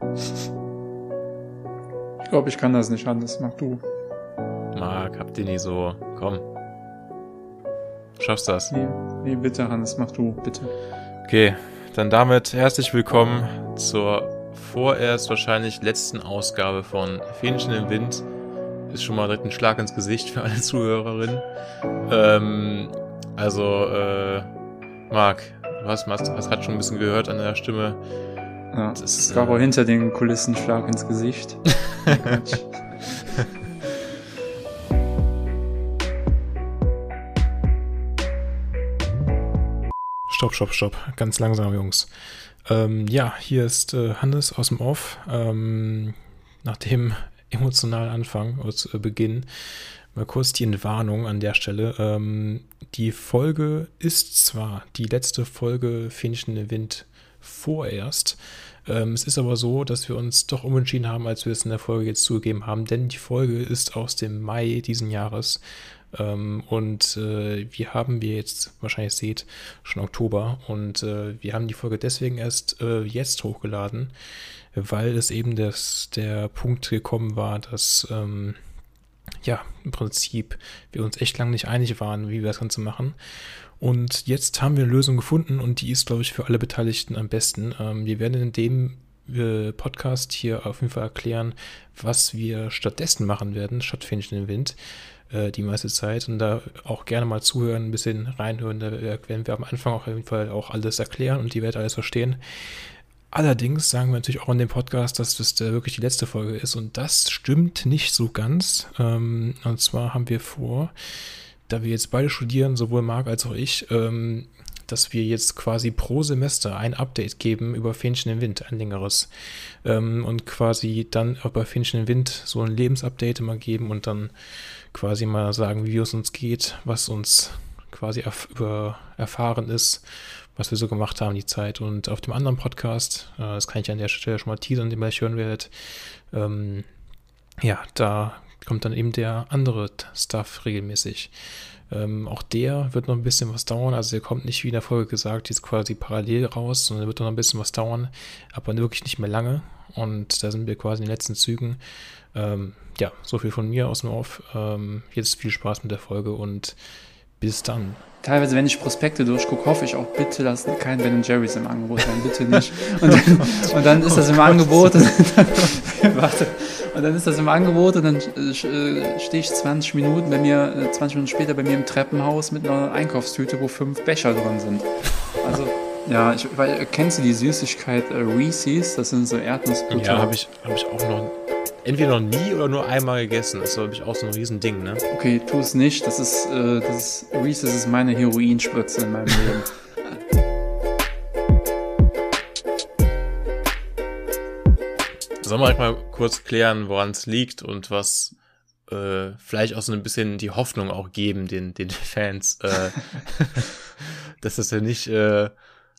Ich glaube, ich kann das nicht anders. Mach du. Marc, habt ihr nie so. Komm. Schaffst das. Nee, nee, bitte, Hannes, mach du, bitte. Okay, dann damit herzlich willkommen zur vorerst wahrscheinlich letzten Ausgabe von Fähnchen im Wind. Ist schon mal direkt ein Schlag ins Gesicht für alle Zuhörerinnen. Ähm, also, äh, Marc, du hast, hast, gerade schon ein bisschen gehört an der Stimme. Ja, das es gab äh, auch hinter den Kulissen Schlag ins Gesicht. stopp, stopp, stopp. Ganz langsam, Jungs. Ähm, ja, hier ist äh, Hannes aus dem Off. Ähm, nach dem emotionalen Anfang, aus äh, Beginn, mal kurz die Entwarnung an der Stelle. Ähm, die Folge ist zwar die letzte Folge Fähnchen im Wind vorerst. Ähm, es ist aber so, dass wir uns doch umentschieden haben, als wir es in der Folge jetzt zugegeben haben, denn die Folge ist aus dem Mai diesen Jahres. Ähm, und äh, wir haben, wie ihr jetzt wahrscheinlich seht, schon Oktober. Und äh, wir haben die Folge deswegen erst äh, jetzt hochgeladen, weil es eben das, der Punkt gekommen war, dass ähm, ja, im Prinzip wir uns echt lange nicht einig waren, wie wir das Ganze machen. Und jetzt haben wir eine Lösung gefunden und die ist, glaube ich, für alle Beteiligten am besten. Ähm, wir werden in dem äh, Podcast hier auf jeden Fall erklären, was wir stattdessen machen werden, statt Fähnchen im Wind, äh, die meiste Zeit. Und da auch gerne mal zuhören, ein bisschen reinhören. Da werden wir am Anfang auch auf jeden Fall auch alles erklären und die werdet alles verstehen. Allerdings sagen wir natürlich auch in dem Podcast, dass das wirklich die letzte Folge ist und das stimmt nicht so ganz. Ähm, und zwar haben wir vor, da wir jetzt beide studieren, sowohl Marc als auch ich, ähm, dass wir jetzt quasi pro Semester ein Update geben über Fähnchen im Wind, ein längeres. Ähm, und quasi dann auch bei Fähnchen im Wind so ein Lebensupdate immer geben und dann quasi mal sagen, wie es uns geht, was uns quasi erf über erfahren ist was wir so gemacht haben, die Zeit. Und auf dem anderen Podcast, äh, das kann ich an der Stelle schon mal teasern, den ihr gleich hören werdet, ähm, ja, da kommt dann eben der andere Stuff regelmäßig. Ähm, auch der wird noch ein bisschen was dauern. Also der kommt nicht wie in der Folge gesagt, jetzt quasi parallel raus, sondern wird noch ein bisschen was dauern, aber wirklich nicht mehr lange. Und da sind wir quasi in den letzten Zügen. Ähm, ja, so viel von mir aus dem Off. Ähm, jetzt viel Spaß mit der Folge und bis dann. Teilweise, wenn ich Prospekte durchgucke, hoffe ich auch, bitte lassen kein Ben Jerry's im Angebot sein, bitte nicht. Und dann, und dann ist das im Angebot. Und dann, warte. Und dann ist das im Angebot und dann äh, stehe ich 20 Minuten bei mir, 20 äh, Minuten später bei mir im Treppenhaus mit einer Einkaufstüte, wo fünf Becher drin sind. Also, ja, ich, weil, kennst du die Süßigkeit äh, Reese's? Das sind so Erdnussbutter. Ja, habe ich, hab ich auch noch entweder noch nie oder nur einmal gegessen. Das ist, glaube ich, auch so ein Riesending, ne? Okay, tu es nicht. Das ist, äh, das ist, Reese's ist meine Heroinspritze in meinem Leben. Sollen wir mal kurz klären, woran es liegt und was äh, vielleicht auch so ein bisschen die Hoffnung auch geben den, den Fans, äh, dass das ja nicht, äh,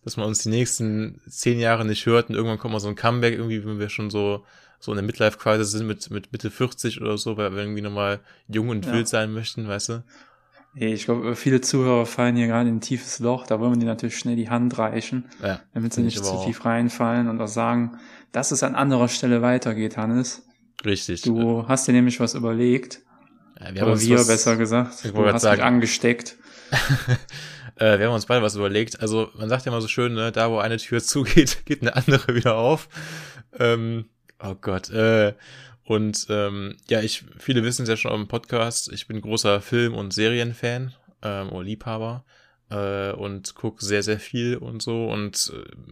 dass man uns die nächsten zehn Jahre nicht hört und irgendwann kommt mal so ein Comeback irgendwie, wenn wir schon so so in der Midlife-Crisis sind mit, mit Mitte 40 oder so, weil wir irgendwie nochmal jung und ja. wild sein möchten, weißt du? Ich glaube, viele Zuhörer fallen hier gerade in ein tiefes Loch. Da wollen wir dir natürlich schnell die Hand reichen, ja, damit sie nicht zu tief reinfallen und auch sagen, dass es an anderer Stelle weitergeht, Hannes. Richtig. Du hast dir nämlich was überlegt. Ja, wir haben Oder wir, was, besser gesagt. Ich du hast sagen. mich angesteckt. äh, wir haben uns beide was überlegt. Also, man sagt ja immer so schön, ne, da wo eine Tür zugeht, geht eine andere wieder auf. Ähm, Oh Gott. Äh, und ähm, ja, ich, viele wissen es ja schon dem Podcast, ich bin großer Film- und Serienfan ähm, oder Liebhaber äh, und gucke sehr, sehr viel und so und äh,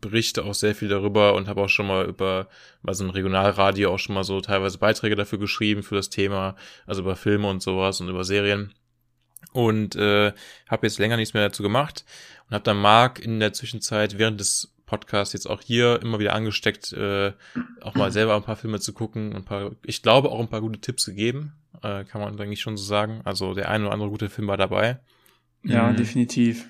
berichte auch sehr viel darüber und habe auch schon mal über bei so einem Regionalradio auch schon mal so teilweise Beiträge dafür geschrieben für das Thema, also über Filme und sowas und über Serien. Und äh, habe jetzt länger nichts mehr dazu gemacht und habe dann Marc in der Zwischenzeit während des Podcast jetzt auch hier immer wieder angesteckt, äh, auch mal selber ein paar Filme zu gucken, ein paar, ich glaube auch ein paar gute Tipps gegeben, äh, kann man eigentlich schon so sagen. Also der eine oder andere gute Film war dabei. Ja, mhm. definitiv.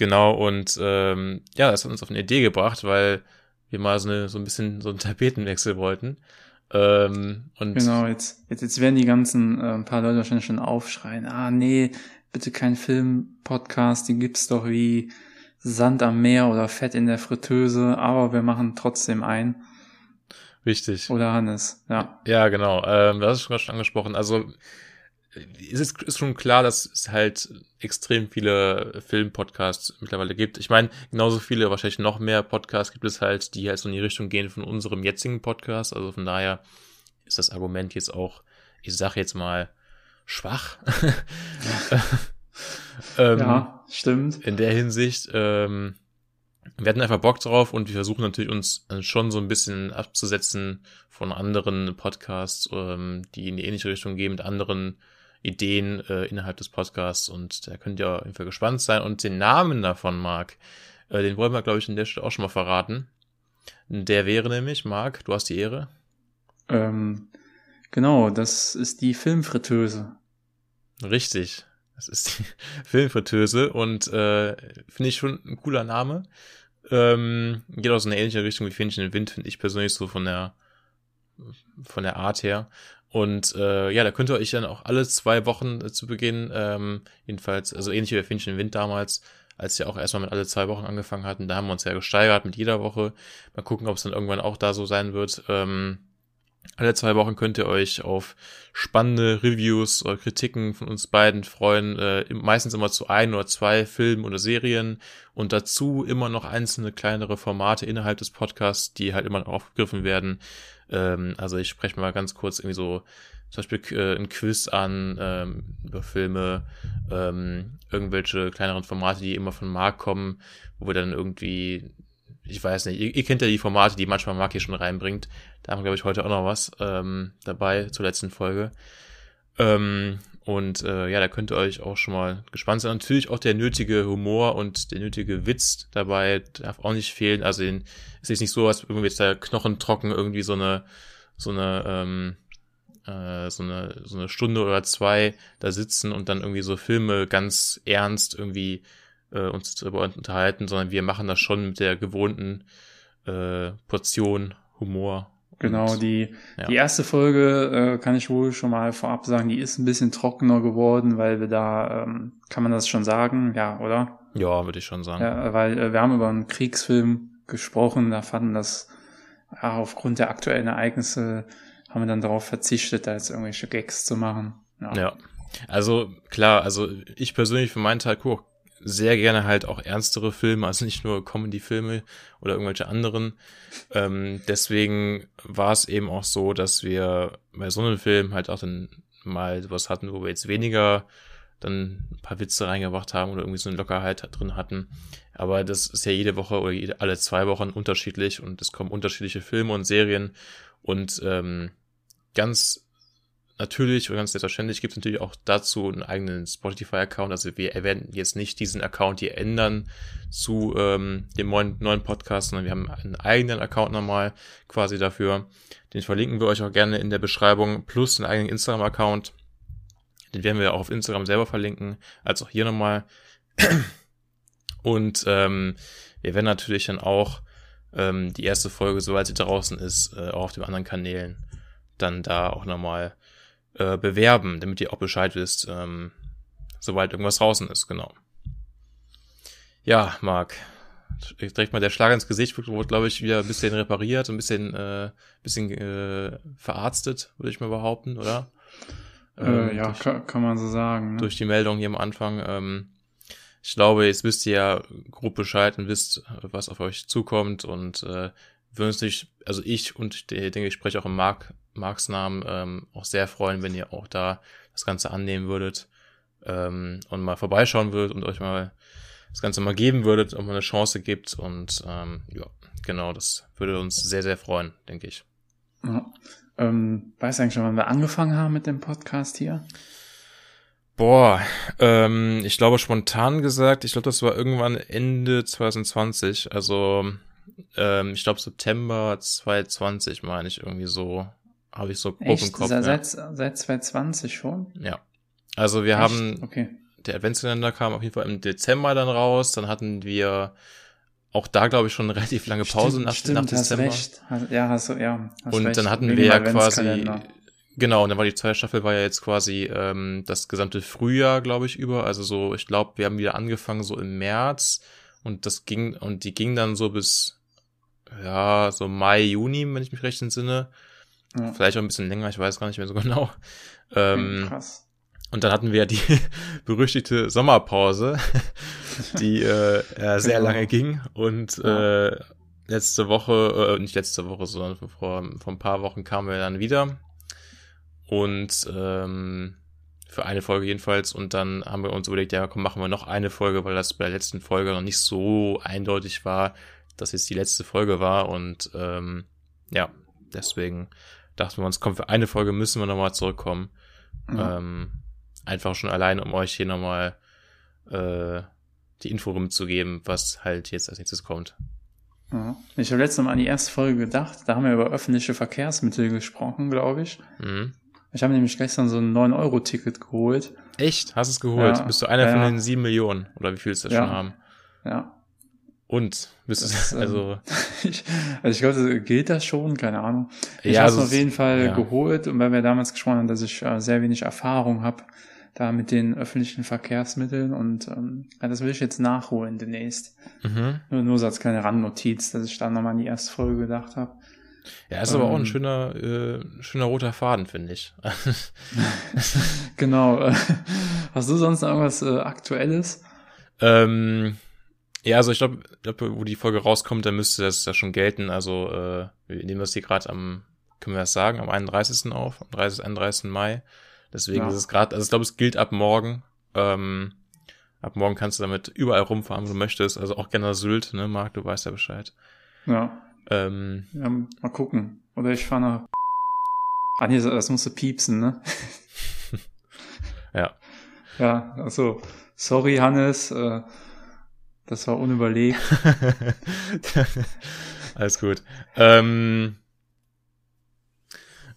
Genau, und ähm, ja, das hat uns auf eine Idee gebracht, weil wir mal so, eine, so ein bisschen so einen Tapetenwechsel wollten. Ähm, und genau, jetzt, jetzt, jetzt werden die ganzen äh, ein paar Leute wahrscheinlich schon aufschreien, ah nee, bitte kein Film-Podcast, den gibt's doch wie Sand am Meer oder Fett in der Fritteuse, aber wir machen trotzdem ein. Richtig. Oder Hannes, ja. Ja, genau. Ähm, das ist schon angesprochen. Also es ist, ist schon klar, dass es halt extrem viele Filmpodcasts mittlerweile gibt. Ich meine, genauso viele, wahrscheinlich noch mehr Podcasts gibt es halt, die halt so in die Richtung gehen von unserem jetzigen Podcast. Also von daher ist das Argument jetzt auch, ich sag jetzt mal, schwach. ähm, ja, stimmt. In der Hinsicht, ähm, wir hatten einfach Bock drauf und wir versuchen natürlich uns schon so ein bisschen abzusetzen von anderen Podcasts, ähm, die in die ähnliche Richtung gehen, mit anderen Ideen äh, innerhalb des Podcasts und da könnt ihr auf jeden Fall gespannt sein. Und den Namen davon, Marc, äh, den wollen wir, glaube ich, in der Stelle auch schon mal verraten. Der wäre nämlich, Marc, du hast die Ehre. Ähm, genau, das ist die Filmfritteuse. Richtig. Das ist die Filmfritteuse und äh, finde ich schon ein cooler Name. Ähm, geht aus einer ähnlichen Richtung wie Fähnchen im Wind, finde ich persönlich so von der von der Art her. Und äh, ja, da könnt ihr euch dann auch alle zwei Wochen äh, zu Beginn, ähm, jedenfalls, also ähnlich wie Finchen im Wind damals, als wir auch erstmal mit alle zwei Wochen angefangen hatten, da haben wir uns ja gesteigert mit jeder Woche. Mal gucken, ob es dann irgendwann auch da so sein wird. Ähm, alle zwei Wochen könnt ihr euch auf spannende Reviews oder Kritiken von uns beiden freuen. Äh, meistens immer zu ein oder zwei Filmen oder Serien und dazu immer noch einzelne kleinere Formate innerhalb des Podcasts, die halt immer noch aufgegriffen werden. Ähm, also ich spreche mal ganz kurz irgendwie so zum Beispiel äh, ein Quiz an ähm, über Filme, ähm, irgendwelche kleineren Formate, die immer von Marc kommen, wo wir dann irgendwie, ich weiß nicht, ihr, ihr kennt ja die Formate, die manchmal Marc hier schon reinbringt. Da haben wir, glaube ich, heute auch noch was ähm, dabei zur letzten Folge. Ähm, und äh, ja, da könnt ihr euch auch schon mal gespannt sein. Natürlich auch der nötige Humor und der nötige Witz dabei darf auch nicht fehlen. Also den, es ist nicht so, als irgendwie jetzt da knochentrocken irgendwie so eine, so eine, ähm, äh, so eine, so eine Stunde oder zwei da sitzen und dann irgendwie so Filme ganz ernst irgendwie äh, uns darüber unterhalten, sondern wir machen das schon mit der gewohnten äh, Portion Humor Genau, die, ja. die erste Folge äh, kann ich wohl schon mal vorab sagen, die ist ein bisschen trockener geworden, weil wir da, ähm, kann man das schon sagen, ja, oder? Ja, würde ich schon sagen. Ja, weil äh, wir haben über einen Kriegsfilm gesprochen, da fanden das, ja, aufgrund der aktuellen Ereignisse haben wir dann darauf verzichtet, da jetzt irgendwelche Gags zu machen. Ja. ja. Also klar, also ich persönlich für meinen Teil gucke sehr gerne halt auch ernstere Filme, also nicht nur Comedy-Filme oder irgendwelche anderen. Ähm, deswegen war es eben auch so, dass wir bei so einem Film halt auch dann mal was hatten, wo wir jetzt weniger dann ein paar Witze reingebracht haben oder irgendwie so eine Lockerheit drin hatten. Aber das ist ja jede Woche oder jede, alle zwei Wochen unterschiedlich und es kommen unterschiedliche Filme und Serien und ähm, ganz natürlich und ganz selbstverständlich gibt es natürlich auch dazu einen eigenen Spotify-Account. Also wir werden jetzt nicht diesen Account hier ändern zu ähm, dem neuen, neuen Podcast, sondern wir haben einen eigenen Account nochmal quasi dafür. Den verlinken wir euch auch gerne in der Beschreibung, plus einen eigenen Instagram-Account. Den werden wir auch auf Instagram selber verlinken, als auch hier nochmal. Und ähm, wir werden natürlich dann auch ähm, die erste Folge, sobald sie draußen ist, äh, auch auf den anderen Kanälen dann da auch nochmal äh, bewerben, damit ihr auch Bescheid wisst, ähm, sobald irgendwas draußen ist, genau. Ja, Marc, direkt mal der Schlag ins Gesicht wurde, glaube ich, wieder ein bisschen repariert, ein bisschen, äh, bisschen äh, verarztet, würde ich mal behaupten, oder? Äh, ähm, ja, durch, kann, kann, man so sagen. Ne? Durch die Meldung hier am Anfang. Ähm, ich glaube, jetzt wisst ihr ja grob Bescheid und wisst, was auf euch zukommt und äh, würden uns nicht, also ich und ich denke, ich spreche auch im Marc Marks Namen ähm, auch sehr freuen, wenn ihr auch da das Ganze annehmen würdet ähm, und mal vorbeischauen würdet und euch mal das Ganze mal geben würdet und mal eine Chance gibt. Und ähm, ja, genau, das würde uns sehr, sehr freuen, denke ich. Ja. Ähm, weißt du eigentlich schon, wann wir angefangen haben mit dem Podcast hier? Boah, ähm, ich glaube spontan gesagt, ich glaube, das war irgendwann Ende 2020, also ähm, ich glaube September 2020 meine ich irgendwie so habe ich so grob Echt? im Kopf. Seit, ja. seit 2020 schon? Ja. Also wir Echt? haben, okay. der Adventskalender kam auf jeden Fall im Dezember dann raus. Dann hatten wir auch da, glaube ich, schon eine relativ lange Pause stimmt, nach, stimmt, nach Dezember. Hast recht. Ja, hast du, ja. Hast und recht. dann hatten Wegen wir ja quasi, genau, und dann war die zweite Staffel war ja jetzt quasi ähm, das gesamte Frühjahr, glaube ich, über. Also so, ich glaube, wir haben wieder angefangen so im März Und das ging, und die ging dann so bis, ja, so Mai, Juni, wenn ich mich recht entsinne. Ja. Vielleicht auch ein bisschen länger, ich weiß gar nicht mehr so genau. Ähm, Krass. und dann hatten wir die berüchtigte Sommerpause, die äh, ja, sehr Genau. lange ging. Und äh, letzte Woche, äh, nicht letzte Woche, sondern vor, vor ein paar Wochen kamen wir dann wieder. Und ähm, für eine Folge jedenfalls. Und dann haben wir uns überlegt, ja, komm, machen wir noch eine Folge, weil das bei der letzten Folge noch nicht so eindeutig war, dass jetzt die letzte Folge war. Und ähm, ja, deswegen dachten wir uns, komm, für eine Folge müssen wir nochmal zurückkommen. Ja. Ähm, einfach schon allein, um euch hier nochmal äh, die Info rumzugeben, was halt jetzt als nächstes kommt. Ja. Ich habe letztes Mal an die erste Folge gedacht, da haben wir über öffentliche Verkehrsmittel gesprochen, glaube ich. Mhm. Ich habe nämlich gestern so ein 9-Euro-Ticket geholt. Echt? Hast du es geholt? Ja. Bist du einer Ja, von den sieben Millionen? Oder wie viel es da Ja. schon haben? Ja. Und? Du, ähm, also, Ich, also ich glaube, gilt das schon, keine Ahnung. Ich Ja, habe es also auf jeden Fall ja. geholt und weil wir damals gesprochen haben, dass ich äh, sehr wenig Erfahrung habe da mit den öffentlichen Verkehrsmitteln und ähm, ja, das will ich jetzt nachholen demnächst. mhm. Nur, nur so als kleine Randnotiz, dass ich da nochmal an die erste Folge gedacht habe. Ja, ist aber auch ein Ähm. schöner, äh, schöner roter Faden, finde ich. Genau. Hast du sonst noch irgendwas äh, Aktuelles? ähm, ja, also ich glaube, glaub, wo die Folge rauskommt, dann müsste das ja schon gelten. Also, äh, wir nehmen das hier gerade am, können wir das sagen, am 31. auf, am 30, 31. Mai. Deswegen Ja. ist es gerade, also ich glaube, es gilt ab morgen. Ähm, ab morgen kannst du damit überall rumfahren, wo du möchtest. Also auch gerne Sylt, ne, Marc, du weißt ja Bescheid. Ja, Ähm, ja mal gucken. Oder ich fahre nach. Ah nee, das musst du piepsen, ne? ja. Ja, also sorry Hannes, äh, das war unüberlegt. Alles gut. Ähm,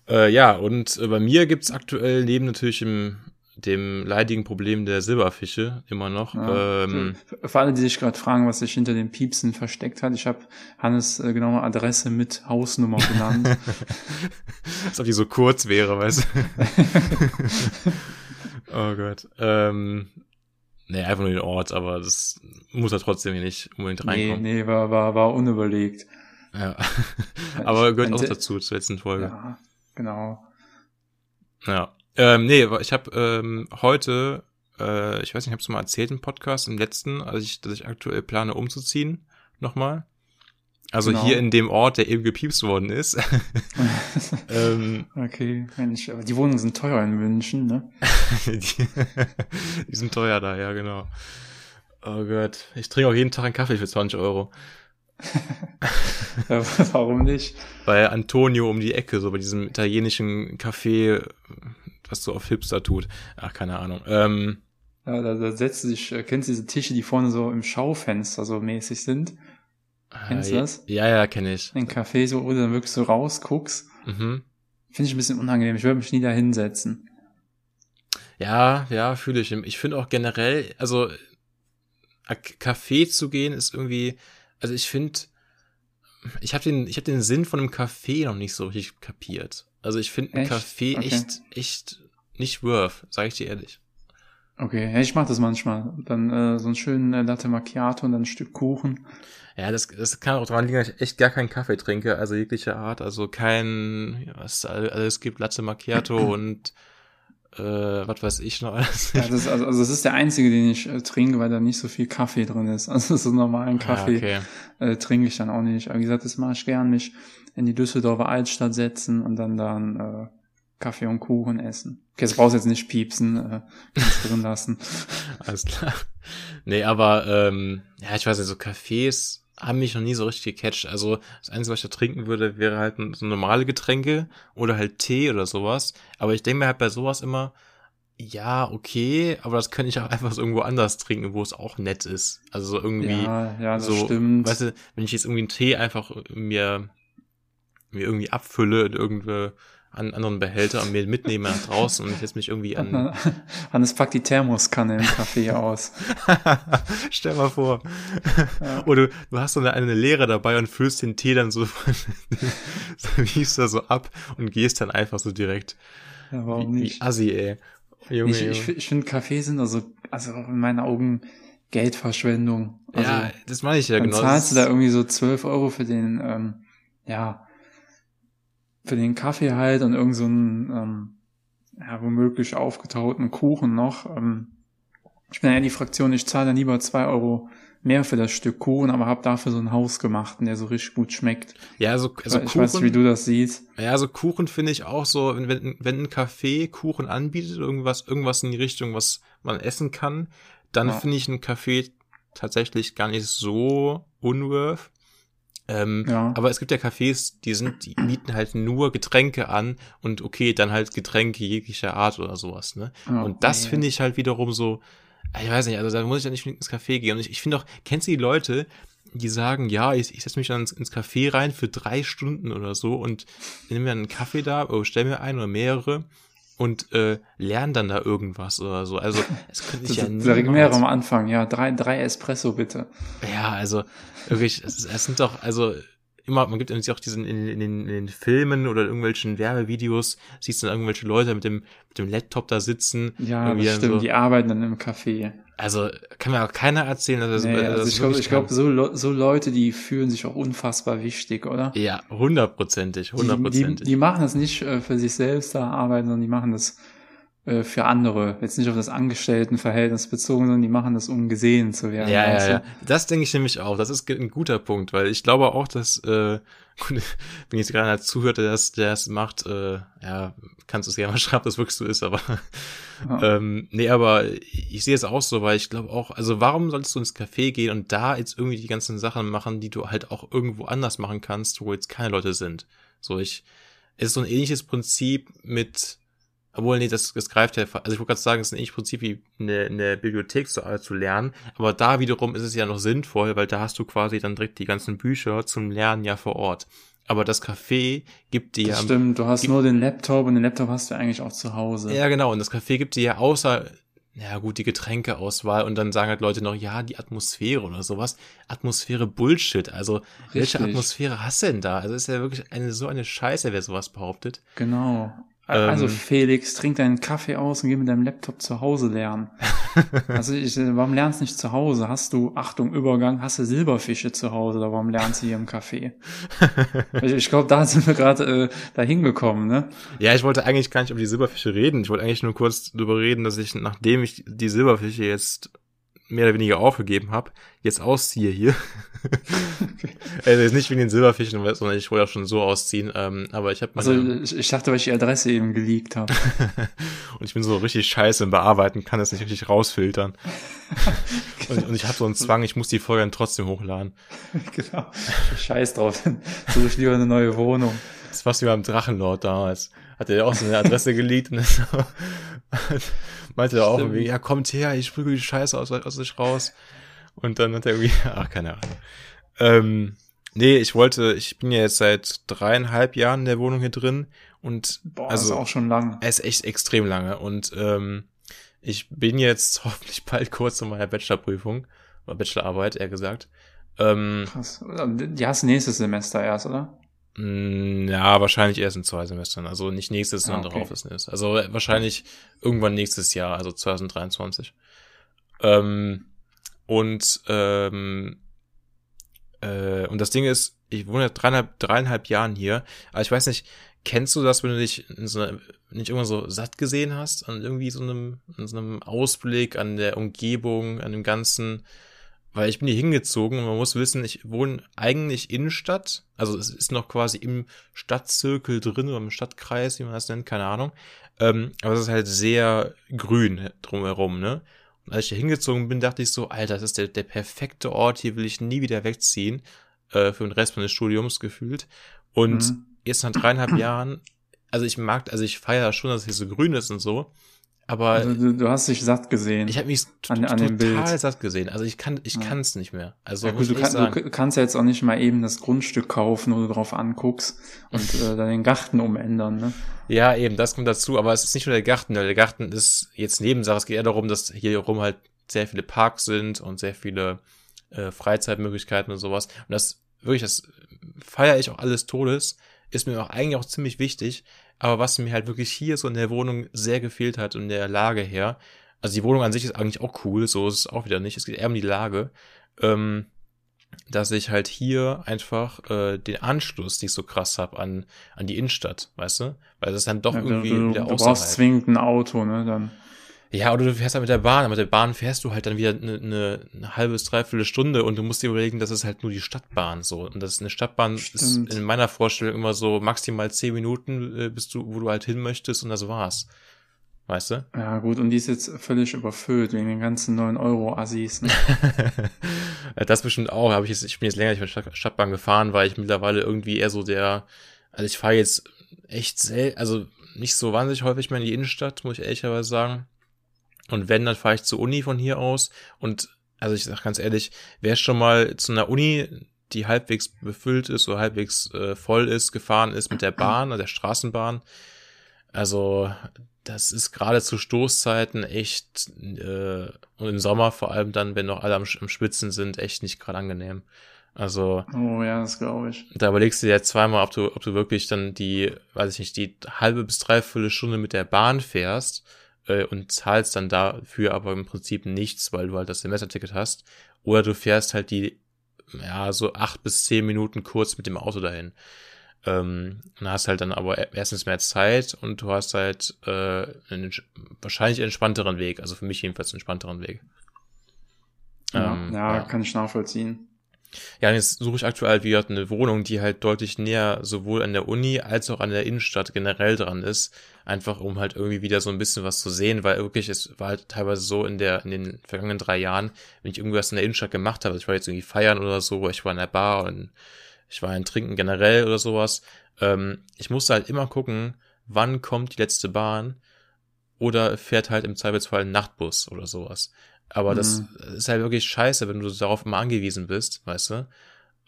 äh, ja, und äh, bei mir gibt's aktuell neben natürlich dem, dem leidigen Problem der Silberfische immer noch. Ja. Ähm, Für- Für alle, die sich gerade fragen, was sich hinter den Piepsen versteckt hat, ich habe Hannes äh, genaue Adresse mit Hausnummer genannt. als ob die so kurz wäre, weißt du. oh Gott. Ähm, nee, einfach nur den Ort, aber das muss er trotzdem hier nicht unbedingt nee, reinkommen. nee, war, war, war unüberlegt. Ja. Aber ich- gehört auch dazu, zur letzten Folge. Ja, genau. Ja. Ähm, nee, ich habe ähm, heute, äh, ich weiß nicht, hab's mal erzählt im Podcast, im letzten, als ich, dass ich aktuell plane umzuziehen, nochmal. Also Genau. hier in dem Ort, der eben gepiepst worden ist. ähm, okay, Mensch, aber die Wohnungen sind teuer in München, ne? die, die sind teuer da, ja, genau. Oh Gott, ich trinke auch jeden Tag einen Kaffee für 20 Euro. Warum nicht? Bei Antonio um die Ecke, so bei diesem italienischen Café, was so auf Hipster tut. Ach, keine Ahnung. Ähm, Ja, da, da setzt du dich, äh, kennst du diese Tische, die vorne so im Schaufenster so mäßig sind? Kennst du das? Ja, ja, kenne ich. In Café, so, wo du dann wirklich so rausguckst. Mhm. Finde ich ein bisschen unangenehm. Ich würde mich nie da hinsetzen. Ja, ja, fühle ich. Ich finde auch generell, also Café zu gehen ist irgendwie, also ich finde, ich habe den, ich habe den Sinn von einem Café noch nicht so richtig kapiert. Also ich finde ein Echt? Café Okay. echt, echt nicht worth, sage ich dir ehrlich. Okay, ja, ich mache das manchmal. Dann äh, so einen schönen äh, Latte Macchiato und dann ein Stück Kuchen. Ja, das, das kann auch daran liegen, dass ich echt gar keinen Kaffee trinke, also jeglicher Art, also kein, ja, was es all- alles gibt, Latte Macchiato und äh, was weiß ich noch alles. Ja, das ist, also, also das ist der einzige, den ich äh, trinke, weil da nicht so viel Kaffee drin ist. Also so normalen Kaffee Ja, okay. äh, trinke ich dann auch nicht. Aber wie gesagt, das mache ich gern, mich in die Düsseldorfer Altstadt setzen und dann dann äh, Kaffee und Kuchen essen. Okay, jetzt brauchst du jetzt nicht piepsen, äh, kannst drin lassen. Alles klar. Nee, aber ähm, ja, ich weiß nicht, so Cafés haben mich noch nie so richtig gecatcht. Also das Einzige, was ich da trinken würde, wäre halt so normale Getränke oder halt Tee oder sowas. Aber ich denke mir halt bei sowas immer, ja, okay, aber das könnte ich auch einfach so irgendwo anders trinken, wo es auch nett ist. Also so irgendwie, Ja, ja, das so, stimmt. weißt du, wenn ich jetzt irgendwie einen Tee einfach mir, mir irgendwie abfülle in irgendeine an anderen Behälter und mir mitnehme nach draußen und ich jetzt mich irgendwie an Hannes packt die Thermoskanne im Kaffee aus. Stell mal vor. Ja. Oder du hast so eine, eine Leere dabei und füllst den Tee dann so, so wiegst da so ab und gehst dann einfach so direkt. Ja, warum wie, nicht? wie assi, ey. Junge, ich Junge. ich, ich finde, Kaffee sind also, also in meinen Augen Geldverschwendung. Also, ja, das meine ich ja dann genau. zahlst du da irgendwie so 12 Euro für den, ähm, ja, für den Kaffee halt und irgend so einen, ähm, ja, womöglich aufgetauten Kuchen noch. Ähm, ich bin ja die Fraktion, ich zahle dann lieber zwei Euro mehr für das Stück Kuchen, aber habe dafür so einen hausgemachten, der so richtig gut schmeckt. ja, also, also ich weiß nicht, wie du das siehst. ja, also Kuchen finde ich auch so, wenn, wenn, wenn ein Café Kuchen anbietet, irgendwas, irgendwas in die Richtung, was man essen kann, dann Ja. finde ich ein Café tatsächlich gar nicht so unworth. Ähm, Ja. Aber es gibt ja Cafés, die sind, die bieten halt nur Getränke an und okay, dann halt Getränke jeglicher Art oder sowas, ne? Ja, und das finde ich halt wiederum so, ich weiß nicht, also da muss ich ja nicht ins Café gehen. Und ich, ich finde auch, kennst du die Leute, die sagen, ja, ich, ich setze mich dann ins, ins Café rein für drei Stunden oder so und nehme mir einen Kaffee da, oder stell mir einen oder mehrere und äh, lerne dann da irgendwas oder so. Also es könnte ich ja ist direkt mehr niemals- am Anfang, ja. Drei, drei Espresso bitte. ja, also wirklich, es, es sind doch, also immer, man gibt irgendwie auch diesen in, in, den, in den Filmen oder irgendwelchen Werbevideos, siehst du dann irgendwelche Leute mit dem, mit dem Laptop da sitzen. Ja, das stimmt. So, Die arbeiten dann im Café. Also kann mir auch keiner erzählen, dass das, Nee, dass also das ich glaube, wirklich ich glaube, kann. so, Le- so Leute, die fühlen sich auch unfassbar wichtig, oder? Ja, hundertprozentig, Die, die, hundertprozentig. die machen das nicht äh, für sich selbst da arbeiten, sondern die machen das äh, für andere. Jetzt nicht auf das Angestelltenverhältnis bezogen, sondern die machen das, um gesehen zu werden. Ja, weißt ja, ja. Das denke ich nämlich auch. Das ist ein guter Punkt, weil ich glaube auch, dass, äh, gut, wenn jetzt gerade einer zuhört, der das, der das macht, äh, ja, kannst du es gerne mal schreiben, ob das wirklich so ist, aber Ja. ähm, nee, aber ich sehe es auch so, weil ich glaube auch, also warum solltest du ins Café gehen und da jetzt irgendwie die ganzen Sachen machen, die du halt auch irgendwo anders machen kannst, wo jetzt keine Leute sind. So, ich, es ist so ein ähnliches Prinzip mit, obwohl, nee, das, das greift ja, also ich wollte gerade sagen, es ist ein Prinzip wie in der, in der Bibliothek zu, äh, zu lernen, aber da wiederum ist es ja noch sinnvoll, weil da hast du quasi dann direkt die ganzen Bücher zum Lernen ja vor Ort. Aber das Café gibt dir Das ja, stimmt, du hast gibt- nur den Laptop und den Laptop hast du eigentlich auch zu Hause. ja genau, und das Café gibt dir ja außer, ja gut, die Getränkeauswahl und dann sagen halt Leute noch, ja, die Atmosphäre oder sowas. Atmosphäre Bullshit, also welche Richtig. Atmosphäre hast du denn da? Also ist ja wirklich eine so eine Scheiße, wer sowas behauptet. Genau. Ähm. Also Felix, trink deinen Kaffee aus und geh mit deinem Laptop zu Hause lernen. also ich, äh, warum lernst du nicht zu Hause? Hast du, Achtung, Übergang, hast du Silberfische zu Hause oder warum lernst du hier im Café? ich ich glaube, da sind wir gerade äh, da hingekommen, ne? Ja, ich wollte eigentlich gar nicht über die Silberfische reden. Ich wollte eigentlich nur kurz darüber reden, dass ich, nachdem ich die Silberfische jetzt mehr oder weniger aufgegeben habe, jetzt ausziehe hier. also jetzt nicht wegen den Silberfischen, sondern ich wollte auch schon so ausziehen. Ähm, aber ich habe Also ich, dachte, weil ich die Adresse eben geleakt habe. und ich bin so richtig scheiße im Bearbeiten, kann das nicht richtig rausfiltern. und, und ich habe so einen Zwang, ich muss die Folge dann trotzdem hochladen. genau. Scheiß drauf. Suche ich lieber eine neue Wohnung. Das fast wie beim Drachenlord damals. Hat er ja auch so eine Adresse geleakt und das meinte er auch Stimmt. irgendwie, ja, kommt her, ich sprügel die Scheiße aus, aus sich raus. Und dann hat er irgendwie, ach, keine Ahnung. Ähm, nee, ich wollte, ich bin ja jetzt seit dreieinhalb Jahren in der Wohnung hier drin und Boah, also ist auch schon lang. er ist echt extrem lange und ähm, ich bin jetzt hoffentlich bald kurz zu meiner Bachelorprüfung oder Bachelorarbeit, eher gesagt. Ähm, Krass. Die hast du nächstes Semester erst, oder? Mh, ja, wahrscheinlich erst in zwei Semestern. Also nicht nächstes, sondern Ah, okay. darauf ist es. Also wahrscheinlich irgendwann nächstes Jahr, also 2023. Ähm, und ähm, äh, und das Ding ist, ich wohne jetzt dreieinhalb, dreieinhalb Jahren hier, aber ich weiß nicht, kennst du das, wenn du dich in so einer, nicht irgendwann so satt gesehen hast, an irgendwie so einem, so einem Ausblick, an der Umgebung, an dem Ganzen, weil ich bin hier hingezogen und man muss wissen, ich wohne eigentlich Innenstadt, also es ist noch quasi im Stadtzirkel drin oder im Stadtkreis, wie man das nennt, keine Ahnung, ähm, aber es ist halt sehr grün drumherum, ne? Und als ich hier hingezogen bin, dachte ich so, Alter, das ist der, der perfekte Ort, hier will ich nie wieder wegziehen, äh, für den Rest meines Studiums gefühlt. Und Mhm. jetzt nach dreieinhalb Jahren, also ich mag, also ich feiere schon, dass es hier so grün ist und so, aber Also du, du hast dich satt gesehen. ich habe mich an- an dem total Bild. satt gesehen. Also ich kann, ich Ja. kann es nicht mehr. Also ja, gut, du, kann, du kannst ja jetzt auch nicht mal eben das Grundstück kaufen, wo du drauf anguckst und äh, dann den Garten umändern, ne? Ja, eben, das kommt dazu, aber es ist nicht nur der Garten, weil der Garten ist jetzt Nebensache. Es geht eher darum, dass hier rum halt sehr viele Parks sind und sehr viele äh, Freizeitmöglichkeiten und sowas. Und das wirklich, das feiere ich auch alles Todes, ist mir auch eigentlich auch ziemlich wichtig. Aber was mir halt wirklich hier so in der Wohnung sehr gefehlt hat und der Lage her, also die Wohnung an sich ist eigentlich auch cool, so ist es auch wieder nicht. Es geht eher um die Lage. Ähm, dass ich halt hier einfach äh, den Anschluss nicht so krass hab an, an die Innenstadt, weißt du? Weil das ist dann doch Ja, irgendwie du, wieder du brauchst zwingend ein Auto, ne? Dann. Ja, oder du fährst halt mit der Bahn, aber mit der Bahn fährst du halt dann wieder eine, eine, eine halbe bis dreiviertel Stunde und du musst dir überlegen, das ist halt nur die Stadtbahn so. Und das ist eine Stadtbahn ist Stimmt. in meiner Vorstellung immer so maximal zehn Minuten, äh, bis du, wo du halt hin möchtest und das war's. Weißt du? Ja, gut, und die ist jetzt völlig überfüllt wegen den ganzen 9 Euro Assis. Ne? Ja, das bestimmt auch. Hab ich, jetzt, ich bin jetzt länger nicht mit der Stadt- Stadtbahn gefahren, weil ich mittlerweile irgendwie eher so der, also ich fahre jetzt echt selten, also nicht so wahnsinnig häufig mehr in die Innenstadt, muss ich ehrlicherweise sagen. Und wenn, dann fahre ich zur Uni von hier aus. Und also ich sag ganz ehrlich, wer schon mal zu einer Uni, die halbwegs befüllt ist oder halbwegs äh, voll ist, gefahren ist mit der Bahn, also der Straßenbahn, also das ist gerade zu Stoßzeiten echt äh, und im Sommer vor allem dann, wenn noch alle am, am Schwitzen sind, echt nicht gerade angenehm. Also Oh ja, das glaube ich. da überlegst du dir ja zweimal, ob du, ob du wirklich dann die, weiß ich nicht, die halbe bis dreiviertel Stunde mit der Bahn fährst äh, und zahlst dann dafür aber im Prinzip nichts, weil du halt das Semesterticket hast. Oder du fährst halt die, ja, so acht bis zehn Minuten kurz mit dem Auto dahin. Ähm, und hast halt dann aber erstens mehr Zeit und du hast halt äh, einen wahrscheinlich entspannteren Weg, also für mich jedenfalls einen entspannteren Weg. Ja, Ähm, ja, ja. kann ich nachvollziehen. Ja, und jetzt suche ich aktuell wieder eine Wohnung, die halt deutlich näher sowohl an der Uni als auch an der Innenstadt generell dran ist. Einfach um halt irgendwie wieder so ein bisschen was zu sehen, weil wirklich, es war halt teilweise so in der, in den vergangenen drei Jahren, wenn ich irgendwas in der Innenstadt gemacht habe, also ich war jetzt irgendwie feiern oder so, ich war in der Bar und ich war in Trinken generell oder sowas, ähm, ich musste halt immer gucken, wann kommt die letzte Bahn oder fährt halt im Zweifelsfall ein Nachtbus oder sowas. Aber das Mhm. ist halt wirklich scheiße, wenn du darauf immer angewiesen bist, weißt du?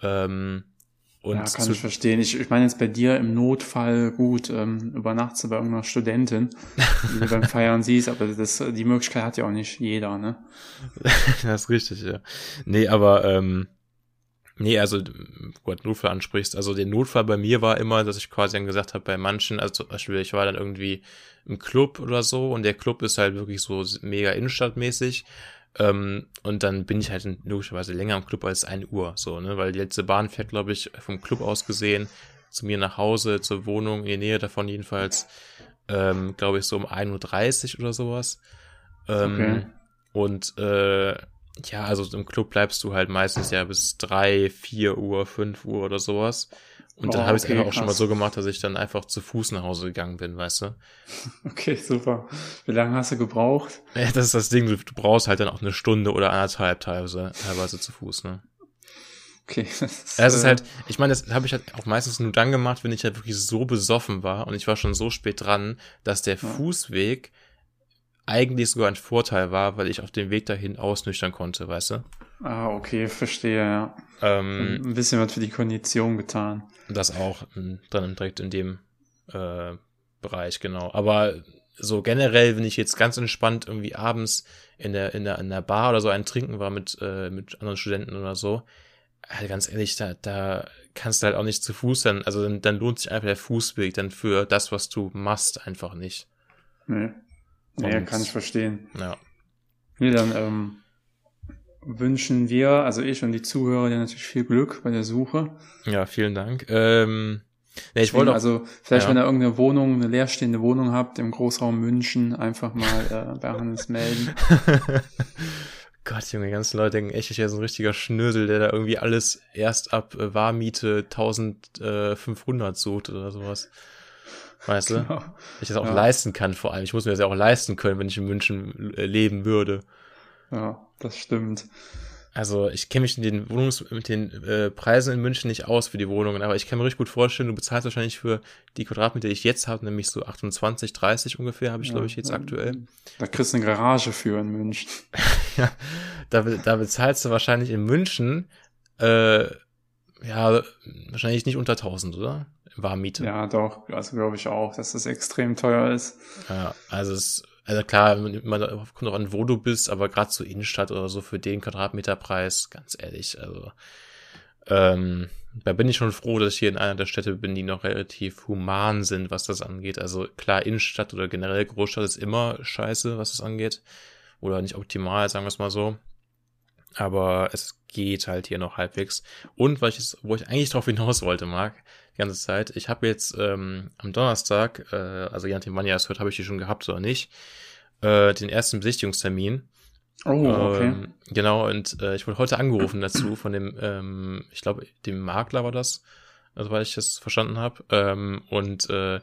Ähm, und ja, kann ich verstehen. Ich, ich meine jetzt bei dir im Notfall gut, ähm, übernachtst du bei irgendeiner Studentin, die du beim Feiern siehst, aber das, die Möglichkeit hat ja auch nicht jeder, ne? das ist richtig, ja. Nee, aber, ähm, nee, also, Gott, Notfall ansprichst. Also, der Notfall bei mir war immer, dass ich quasi dann gesagt habe, bei manchen, also zum Beispiel, ich war dann irgendwie im Club oder so und der Club ist halt wirklich so mega innenstadtmäßig. Ähm, und dann bin ich halt logischerweise länger im Club als 1 Uhr, so, ne, weil die letzte Bahn fährt, glaube ich, vom Club aus gesehen zu mir nach Hause, zur Wohnung, in der Nähe davon jedenfalls, ähm, glaube ich, so um 1.30 Uhr oder sowas. Ähm, Okay. Und äh, ja, also im Club bleibst du halt meistens ja bis 3, 4 Uhr, 5 Uhr oder sowas. Und dann Oh, habe ich es okay, einfach auch schon mal so gemacht, dass ich dann einfach zu Fuß nach Hause gegangen bin, weißt du? Okay, super. Wie lange hast du gebraucht? Ja, das ist das Ding, du, brauchst halt dann auch eine Stunde oder anderthalb teilweise, teilweise zu Fuß, ne? Okay, das ist, Ja, es ist äh, halt, ich meine, das habe ich halt auch meistens nur dann gemacht, wenn ich halt wirklich so besoffen war und ich war schon so spät dran, dass der Ja. Fußweg eigentlich sogar ein Vorteil war, weil ich auf dem Weg dahin ausnüchtern konnte, weißt du? Ah, okay, verstehe, ja. Ähm, Ein bisschen was für die Kondition getan. Das auch dann direkt in dem äh, Bereich, genau. Aber so generell, wenn ich jetzt ganz entspannt irgendwie abends in der, in der, in der Bar oder so ein Trinken war mit, äh, mit anderen Studenten oder so, halt ganz ehrlich, da, da kannst du halt auch nicht zu Fuß dann, also dann, dann lohnt sich einfach der Fußweg dann für das, was du machst, einfach nicht. Nee. Und- kann ich verstehen. Ja. Nee, dann ähm, wünschen wir, also ich und die Zuhörer, dir natürlich viel Glück bei der Suche. Ja, vielen Dank. Ähm, nee, ich wollte also vielleicht, ja. wenn ihr irgendeine Wohnung, eine leerstehende Wohnung habt im Großraum München, einfach mal äh, bei Hannes melden. Gott, Junge, die ganzen Leute denken echt, ich wäre so ein richtiger Schnösel, der da irgendwie alles erst ab äh, Warmiete 1500 sucht oder sowas. Weißt du? Genau. Ich das auch Ja. leisten kann vor allem. Ich muss mir das ja auch leisten können, wenn ich in München äh, leben würde. Ja, das stimmt. Also ich kenne mich in den Wohnungs mit den äh, Preisen in München nicht aus für die Wohnungen, aber ich kann mir richtig gut vorstellen, du bezahlst wahrscheinlich für die Quadratmeter, die ich jetzt habe, nämlich so 28, 30 ungefähr, habe ich, glaube ich, jetzt Ja, aktuell. Da kriegst du eine Garage für in München. ja, da, da bezahlst du wahrscheinlich in München, äh, ja, wahrscheinlich nicht unter 1000, oder? Warmmiete. Ja, doch, also glaube ich auch, dass das extrem teuer ist. Ja, also es, also klar, man kommt auch an, wo du bist, aber gerade so Innenstadt oder so für den Quadratmeterpreis, ganz ehrlich, also ähm, da bin ich schon froh, dass ich hier in einer der Städte bin, die noch relativ human sind, was das angeht. Also klar, Innenstadt oder generell Großstadt ist immer scheiße, was das angeht. Oder nicht optimal, sagen wir es mal so. Aber es geht halt hier noch halbwegs. Und was ich, wo ich eigentlich drauf hinaus wollte, Marc, die ganze Zeit, ich habe jetzt ähm, am Donnerstag, äh, also nachdem wann ihr es hört, habe ich die schon gehabt oder nicht, äh, den ersten Besichtigungstermin. Oh, okay. Ähm, genau, und äh, ich wurde heute angerufen dazu von dem, ähm, ich glaube, dem Makler war das, also weil ich das verstanden habe. Ähm, und äh,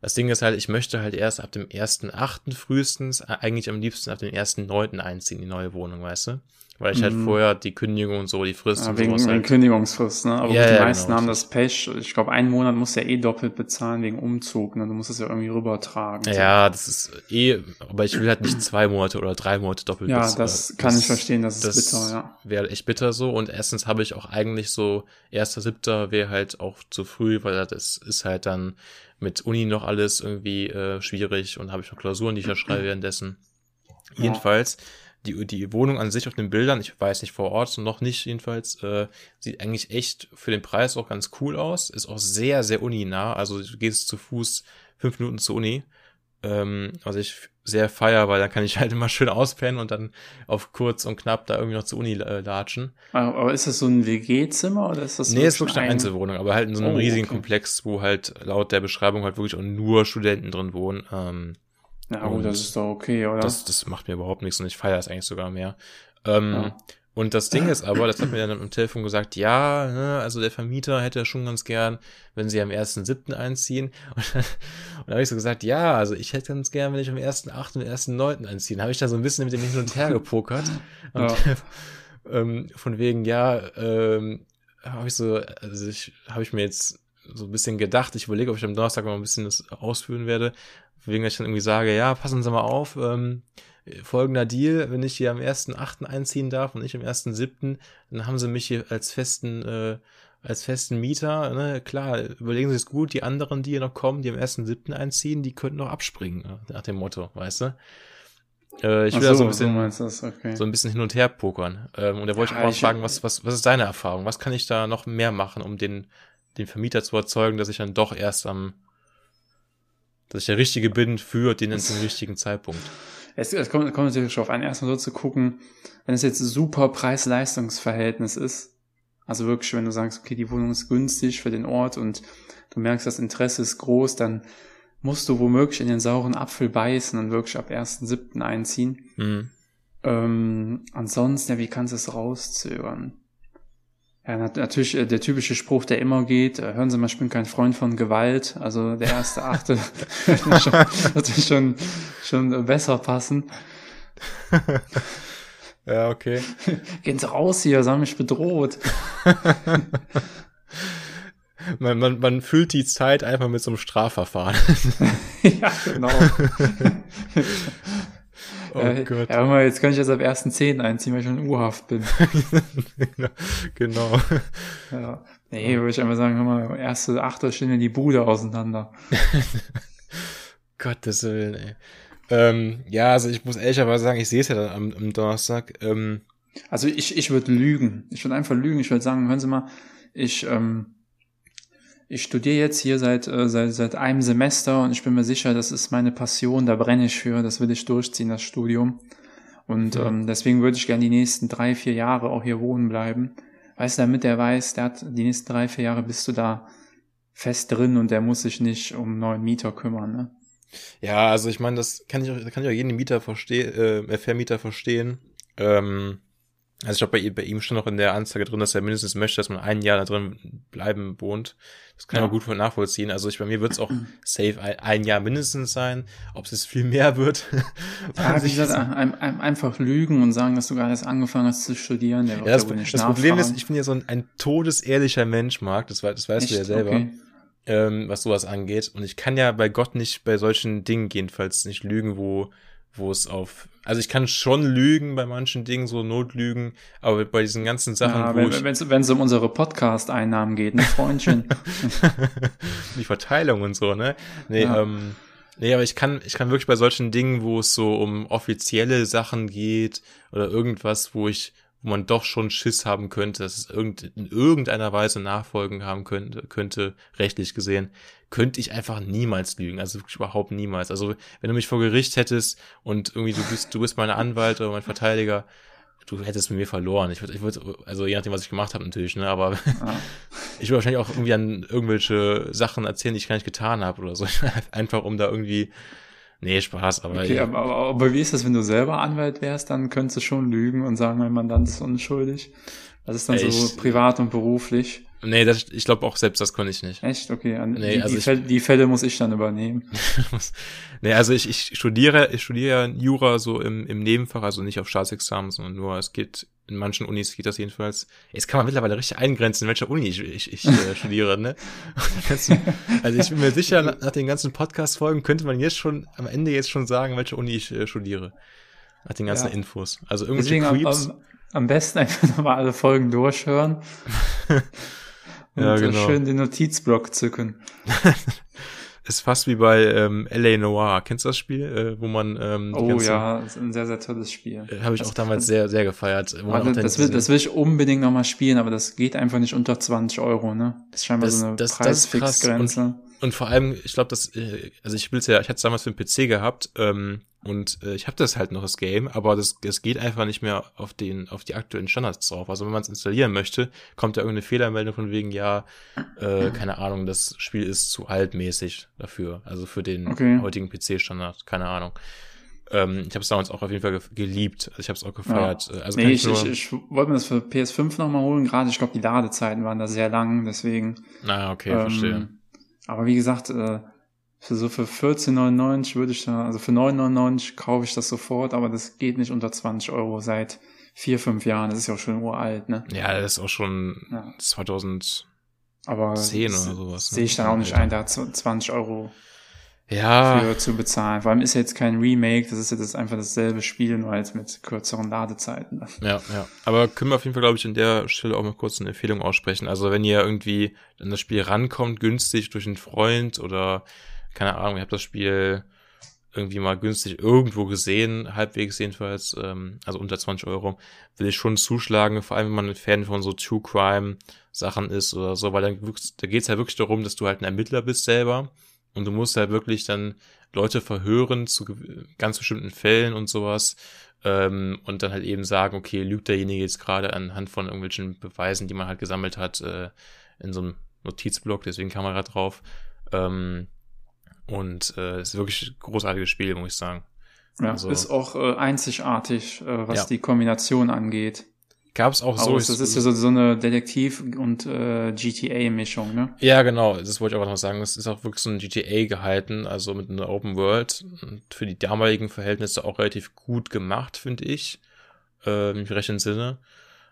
das Ding ist halt, ich möchte halt erst ab dem 1.8. frühestens, äh, eigentlich am liebsten ab dem 1.9. einziehen, die neue Wohnung, weißt du? Weil ich halt Mhm. vorher die Kündigung und so, die Frist Ja, und wegen, sowas wegen halt. Kündigungsfrist, ne? Aber Ja, gut, die ja, meisten genau. haben das Pech. Ich glaube, einen Monat musst du ja eh doppelt bezahlen wegen Umzug, ne? Du musst es ja irgendwie rübertragen. Ja, das ist eh, aber ich will halt nicht zwei Monate oder drei Monate doppelt Ja, bez- das kann ich verstehen, das ist das bitter, ja. Wäre echt bitter so. Und erstens habe ich auch eigentlich so, erster Siebter wäre halt auch zu früh, weil das ist halt dann mit Uni noch alles irgendwie äh, schwierig und habe ich noch Klausuren, die ich ja schreibe währenddessen. Ja. Jedenfalls, die, die Wohnung an sich auf den Bildern, ich weiß nicht vor Ort, noch nicht jedenfalls, äh, sieht eigentlich echt für den Preis auch ganz cool aus. Ist auch sehr, sehr uninah. Also du gehst zu Fuß fünf Minuten zur Uni. Ähm, was ich sehr feier, weil dann kann ich halt immer schön auspennen und dann auf kurz und knapp da irgendwie noch zur Uni äh, latschen. Aber aber ist das so ein WG-Zimmer oder ist das nee, ist wirklich ein eine Einzelwohnung, aber halt in so einem Oh, riesigen okay. Komplex, wo halt laut der Beschreibung halt wirklich auch nur Studenten drin wohnen. Ähm, Ja, gut, Und das ist doch okay, oder? das, das macht mir überhaupt nichts und ich feiere es eigentlich sogar mehr. Ähm, Ja. Und das Ding ist aber, das hat mir dann am Telefon gesagt, ja, ne, also der Vermieter hätte schon ganz gern, wenn sie am 1.7. einziehen. Und dann, und dann habe ich so gesagt, ja, also ich hätte ganz gern, wenn ich am 1.8. und 1.9. einziehe. Dann habe ich da so ein bisschen mit dem hin und her gepokert. Und, ähm, von wegen, ja, ähm, habe ich so, also ich habe ich mir jetzt so ein bisschen gedacht, ich überlege, ob ich am Donnerstag mal ein bisschen das ausführen werde. Wegen, dass ich dann irgendwie sage, ja, passen Sie mal auf, ähm, folgender Deal, wenn ich hier am 1.8. einziehen darf und nicht am 1.7., dann haben sie mich hier als festen, äh, als festen Mieter, ne, klar, überlegen Sie es gut, die anderen, die hier noch kommen, die am 1.7. einziehen, die könnten noch abspringen, ne, nach dem Motto, weißt du? Äh, ich will Ach da so ein bisschen, das, okay. so ein bisschen hin und her pokern. Ähm, und da wollte Ja, ich auch mal fragen, was, was, was ist deine Erfahrung? Was kann ich da noch mehr machen, um den, den Vermieter zu überzeugen, dass ich dann doch erst am, dass ich der Richtige bin für den, den richtigen Zeitpunkt? Es, es kommt, kommt natürlich auf einen erstmal so zu gucken, wenn es jetzt super Preis-Leistungs-Verhältnis ist, also wirklich, wenn du sagst, okay, die Wohnung ist günstig für den Ort und du merkst, das Interesse ist groß, dann musst du womöglich in den sauren Apfel beißen und wirklich ab 1.7. einziehen. Mhm. Ähm, ansonsten, ja, wie kannst du es rauszögern? Ja, nat natürlich äh, der typische Spruch, der immer geht, äh, hören Sie mal, ich bin kein Freund von Gewalt, also der erste Achte wird schon, schon, besser passen. Ja, okay. Gehen Sie raus hier, Sie haben mich bedroht. Man, man, man füllt die Zeit einfach mit so einem Strafverfahren. ja, genau. Oh äh, Gott. Ja, mal, jetzt kann ich jetzt ab 1.10. einziehen, weil ich schon in U-Haft bin. genau. Ja. Nee, würde ich einfach sagen, hör mal, erste Achter stehen in die Bude auseinander. Gottes Willen, ey. Ähm, ja, also ich muss ehrlicherweise sagen, ich sehe es ja dann am, am Donnerstag. Ähm, Also ich, ich würde lügen. Ich würde einfach lügen. Ich würde sagen, hören Sie mal, ich, ähm, ich studiere jetzt hier seit, äh, seit, seit einem Semester und ich bin mir sicher, das ist meine Passion, da brenne ich für, das will ich durchziehen, das Studium. Und Mhm. ähm, deswegen würde ich gerne die nächsten drei, vier Jahre auch hier wohnen bleiben. Weißt du, damit der weiß, der hat die nächsten drei, vier Jahre bist du da fest drin und der muss sich nicht um neuen Mieter kümmern. Ne? ja, also ich meine, das kann ich auch, kann ich auch jeden Mieter verstehen, äh, Vermieter verstehen. Ähm, also ich glaube, bei, ihm- bei ihm schon noch in der Anzeige drin, dass er mindestens möchte, dass man ein Jahr da drin bleiben wohnt. Das kann Ja. auch gut nachvollziehen. Also ich, bei mir wird es auch safe ein, ein Jahr mindestens sein. Ob es jetzt viel mehr wird. Ja, wie ich gesagt, ein, ein, einfach lügen und sagen, dass du gerade erst angefangen hast zu studieren. Ja, das, nicht das Problem ist, ich bin ja so ein, ein todesehrlicher Mensch, Marc, das, das weißt du ja Echt? selber, Okay. ähm, was sowas angeht. Und ich kann ja bei Gott nicht bei solchen Dingen jedenfalls nicht lügen, wo, wo es auf, also ich kann schon lügen bei manchen Dingen, so Notlügen, aber bei diesen ganzen Sachen, Ja, wenn es um unsere Podcast-Einnahmen geht, ne, Freundchen. die Verteilung und so, ne? Nee, Ja. ähm, nee, aber ich kann, ich kann wirklich bei solchen Dingen, wo es so um offizielle Sachen geht oder irgendwas, wo ich, wo man doch schon Schiss haben könnte, dass es irgend, in irgendeiner Weise Nachfolgen haben könnte, könnte, rechtlich gesehen, könnte ich einfach niemals lügen. Also wirklich überhaupt niemals. Also wenn du mich vor Gericht hättest und irgendwie du bist, du bist mein Anwalt oder mein Verteidiger, du hättest mit mir verloren. Ich würde, ich würde, also je nachdem, was ich gemacht habe natürlich, ne, aber Ja. ich würde wahrscheinlich auch irgendwie an irgendwelche Sachen erzählen, die ich gar nicht getan habe oder so. Einfach um da irgendwie, nee, Spaß, aber Okay, aber, aber, aber wie ist das, wenn du selber Anwalt wärst, dann könntest du schon lügen und sagen, mein Mandant ist unschuldig. Das ist dann so Ich- privat und beruflich. nee, das, ich glaube auch selbst das konnte ich nicht. Echt? Okay, an, Nee, die, also die, Fälle, die Fälle muss ich dann übernehmen. nee, also ich, ich studiere, ich studiere Jura so im, im Nebenfach, also nicht auf Staatsexamen, sondern nur, es geht, in manchen Unis geht das jedenfalls. Jetzt kann man mittlerweile richtig eingrenzen, in welcher Uni ich, ich, ich äh, studiere, ne? Also ich bin mir sicher, nach, nach den ganzen Podcast-Folgen könnte man jetzt schon, am Ende jetzt schon sagen, welche Uni ich äh, studiere. Nach den ganzen Ja. Infos. Also irgendwelche Deswegen Creeps. am, am besten einfach nochmal alle Folgen durchhören. und Ja, äh, genau. schön den Notizblock zücken. ist fast wie bei ähm, L.A. Noir. Kennst du das Spiel, äh, wo man ähm, Oh ganzen- ja, das ist ein sehr, sehr tolles Spiel. äh, habe ich Das- auch damals sehr, sehr gefeiert. Dann das, will, das will ich unbedingt nochmal spielen, aber das geht einfach nicht unter 20 Euro, ne? Das ist scheinbar Das- so eine das- das. Preisfixgrenze. Und vor allem, ich glaube, das, äh, also ich will's ja, ich hatte es damals für den PC gehabt ähm, und äh, ich habe das halt noch das Game, aber das, das geht einfach nicht mehr auf den, auf die aktuellen Standards drauf. Also wenn man es installieren möchte, kommt da irgendeine Fehlermeldung von wegen, ja, äh, keine Ahnung, das Spiel ist zu altmäßig dafür, also für den Okay. heutigen PC-Standard, keine Ahnung. Ähm, ich habe es damals auch auf jeden Fall ge geliebt. Also ich habe es auch gefeiert. Äh, Also nee, ich, ich, ich wollte mir das für PS5 nochmal holen, gerade ich glaube, die Ladezeiten waren da sehr lang, deswegen. na, okay, ähm, verstehe. Aber wie gesagt, äh, für so für 14,99 würde ich da, also für 9,99 kaufe ich das sofort, aber das geht nicht unter 20 Euro seit vier, fünf Jahren. Das ist ja auch schon uralt, ne? Ja, das ist auch schon Ja. 2000. Aber 10 das oder sowas, ne? Sehe ich dann auch nicht Alter. ein, da zu- 20 Euro Ja, für zu bezahlen. Vor allem ist ja jetzt kein Remake, das ist ja das einfach dasselbe Spiel, nur halt mit kürzeren Ladezeiten. Ja, ja. Aber können wir auf jeden Fall, glaube ich, an der Stelle auch mal kurz eine Empfehlung aussprechen. Also wenn ihr irgendwie an das Spiel rankommt, günstig durch einen Freund oder keine Ahnung, ihr habt das Spiel irgendwie mal günstig irgendwo gesehen, halbwegs jedenfalls, ähm, also unter 20 Euro, will ich schon zuschlagen, vor allem wenn man ein Fan von so True Crime Sachen ist oder so, weil dann da geht's halt wirklich darum, dass du halt ein Ermittler bist selber und du musst halt wirklich dann Leute verhören zu ganz bestimmten Fällen und sowas ähm, und dann halt eben sagen, okay, lügt derjenige jetzt gerade anhand von irgendwelchen Beweisen, die man halt gesammelt hat, äh, in so einem Notizblock, deswegen kam man gerade drauf. Ähm, und äh, es ist wirklich ein großartiges Spiel, muss ich sagen. Ja, Also- ist auch äh, einzigartig, äh, was Ja. die Kombination angeht. Gab es auch so. Aus, das ist ja so, so eine Detektiv- und äh, GTA-Mischung, ne? Ja, genau, das wollte ich auch noch sagen. Es ist auch wirklich so ein GTA gehalten, also mit einer Open World. Und für die damaligen Verhältnisse auch relativ gut gemacht, finde ich. Äh, Im rechten Sinne.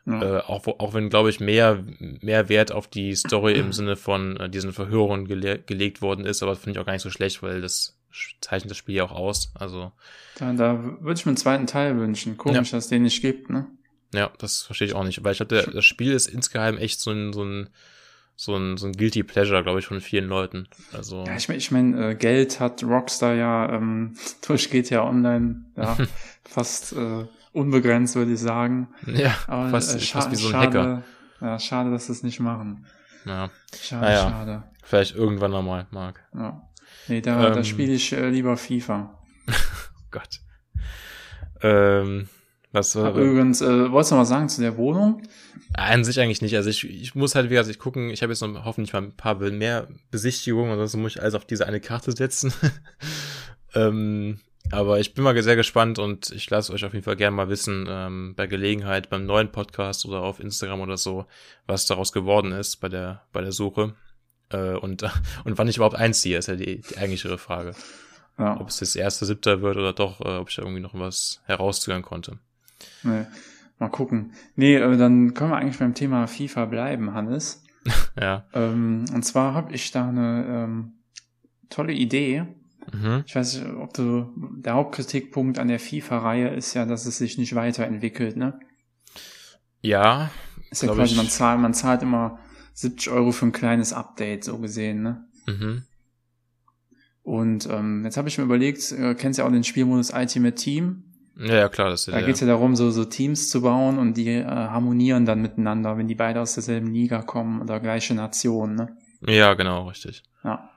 Ja. Äh, auch, auch wenn, glaube ich, mehr, mehr Wert auf die Story im Sinne von äh, diesen Verhörungen gele gelegt worden ist, aber das finde ich auch gar nicht so schlecht, weil das zeichnet das Spiel ja auch aus. Also, Da, da würde ich mir einen zweiten Teil wünschen. Komisch, dass es den nicht gibt, ne? Ja, das verstehe ich auch nicht. Weil ich glaube, das Spiel ist insgeheim echt so ein, so ein, so ein, so ein Guilty Pleasure, glaube ich, von vielen Leuten. Also, Ja, ich meine, ich mein, äh, Geld hat Rockstar ja ähm, durch GTA Online ja, fast äh, unbegrenzt, würde ich sagen. ja Aber fast, äh, fast wie so ein schade, Hacker. Ja, schade, dass sie es nicht machen. Ja, Schade, Naja. schade. vielleicht irgendwann nochmal, Marc. Ja. Nee, da, da Ähm. spiele ich äh, lieber FIFA. Gott. Ähm, was äh, übrigens, äh, wolltest du noch was sagen zu der Wohnung? An sich eigentlich nicht. Also ich, ich muss halt, wie gesagt, ich gucken, ich habe jetzt noch hoffentlich mal ein paar mehr Besichtigungen, ansonsten muss ich alles auf diese eine Karte setzen. ähm, aber ich bin mal sehr gespannt und ich lasse euch auf jeden Fall gerne mal wissen, ähm, bei Gelegenheit, beim neuen Podcast oder auf Instagram oder so, was daraus geworden ist bei der, bei der Suche. Äh, und, und wann ich überhaupt einziehe, ist ja die, die eigentlichere Frage. Ja, Ob es jetzt erster, siebter wird oder doch, äh, ob ich da irgendwie noch was herauszögern konnte. Nee. mal gucken. Nee, dann können wir eigentlich beim Thema FIFA bleiben, Hannes. Ja. Ähm, und zwar habe ich da eine ähm, tolle Idee. Mhm. Ich weiß nicht, ob du, der Hauptkritikpunkt an der FIFA-Reihe ist ja, dass es sich nicht weiterentwickelt, ne? Ja, Ist ja quasi, ich. man zahlt, man zahlt immer 70 Euro für ein kleines Update, so gesehen, ne? mhm. Und ähm, jetzt habe ich mir überlegt, äh, kennst ja auch den Spielmodus Ultimate Team. Ja, ja, klar, das ist Da ja. geht's ja darum, so, so Teams zu bauen und die äh, harmonieren dann miteinander, wenn die beide aus derselben Liga kommen oder gleiche Nation, ne? Ja, genau, richtig. Ja.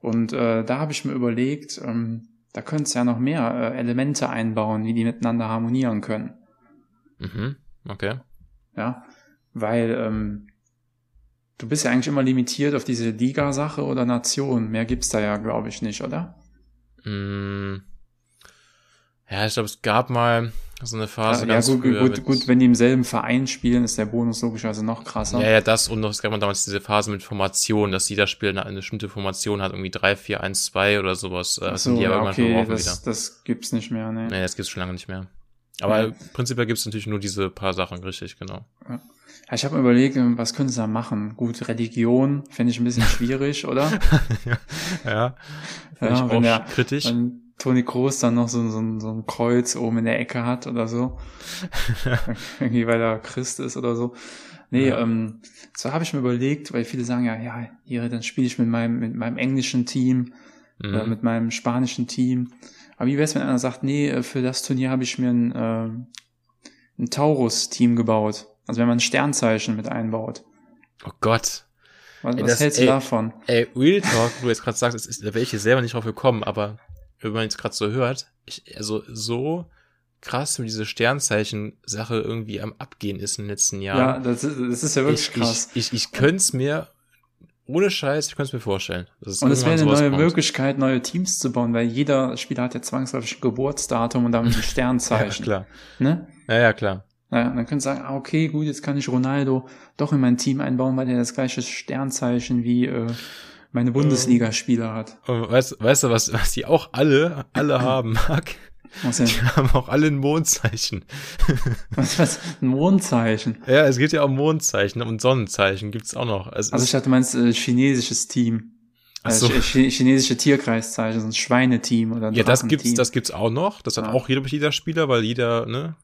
Und äh, da habe ich mir überlegt, ähm, da könntest du ja noch mehr äh, Elemente einbauen, wie die miteinander harmonieren können. Mhm. Okay. Ja. Weil ähm, du bist ja eigentlich immer limitiert auf diese Liga-Sache oder Nation. Mehr gibt's da ja, glaube ich, nicht, oder? Mm. Ja, ich glaube, es gab mal so eine Phase ja, ganz gut, früher gut, gut, wenn die im selben Verein spielen, ist der Bonus logischerweise noch krasser. Ja, ja, das und noch, es gab mal damals diese Phase mit Formation, dass jeder Spieler eine, eine bestimmte Formation hat, irgendwie 3, 4, 1, 2 oder sowas. Äh, Ach so, die aber ja, okay, das, wieder. das gibt's nicht mehr, ne. Nee, das gibt's schon lange nicht mehr. Aber Ja. prinzipiell gibt's natürlich nur diese paar Sachen, richtig, genau. Ja, ich habe mir überlegt, ähm, was können sie da machen? Gut, Religion fände ich ein bisschen schwierig, oder? Ja, Ja, ja ich auch der- kritisch. Wenn Toni Kroos dann noch so, so, ein- so ein Kreuz oben in der Ecke hat oder so. Irgendwie, weil er Christ ist oder so. Nee, Ja. ähm, so habe ich mir überlegt, weil viele sagen ja, ja, hier, dann spiele ich mit meinem, mit meinem englischen Team oder Mhm. mit meinem spanischen Team. Aber wie wär's, wenn einer sagt, nee, äh, für das Turnier habe ich mir ein, ähm, ein Taurus-Team gebaut. Also wenn man ein Sternzeichen mit einbaut. Oh Gott. Was, Ey, was das- hältst ey, du davon? Ey, Real Talk, wo du jetzt gerade sagst, es ist, da wäre ich hier selber nicht drauf gekommen, aber wenn man jetzt gerade so hört, ich, also so krass, wie diese Sternzeichen-Sache irgendwie am Abgehen ist in den letzten Ja, Jahren. das, ist, das ist ja wirklich ich, krass. Ich, ich, ich könnte es mir, ohne Scheiß, ich könnte es mir vorstellen. Und es wäre eine neue kommt. Möglichkeit, neue Teams zu bauen, weil jeder Spieler hat ja zwangsläufig ein Geburtsdatum und damit ein Ja, Sternzeichen. klar. ne? Ja, ja, klar. Ja, dann könnt ihr sagen, ah, okay, gut, jetzt kann ich Ronaldo doch in mein Team einbauen, weil er das gleiche Sternzeichen wie äh, meine Bundesligaspieler hat. Und weißt, weißt du, was, was die auch alle, alle haben, Marc? Was, denn? Die haben auch alle ein Mondzeichen. was, was ein Mondzeichen. Ja, es geht ja um Mondzeichen und Sonnenzeichen gibt's auch noch. Es Also ich dachte, du meinst äh, chinesisches Team. Ach Also so. chi- chinesische Tierkreiszeichen, so ein Schweineteam oder ein Ja, das gibt's, das gibt's auch noch. Das hat Ja. auch jeder, jeder Spieler, weil jeder, ne,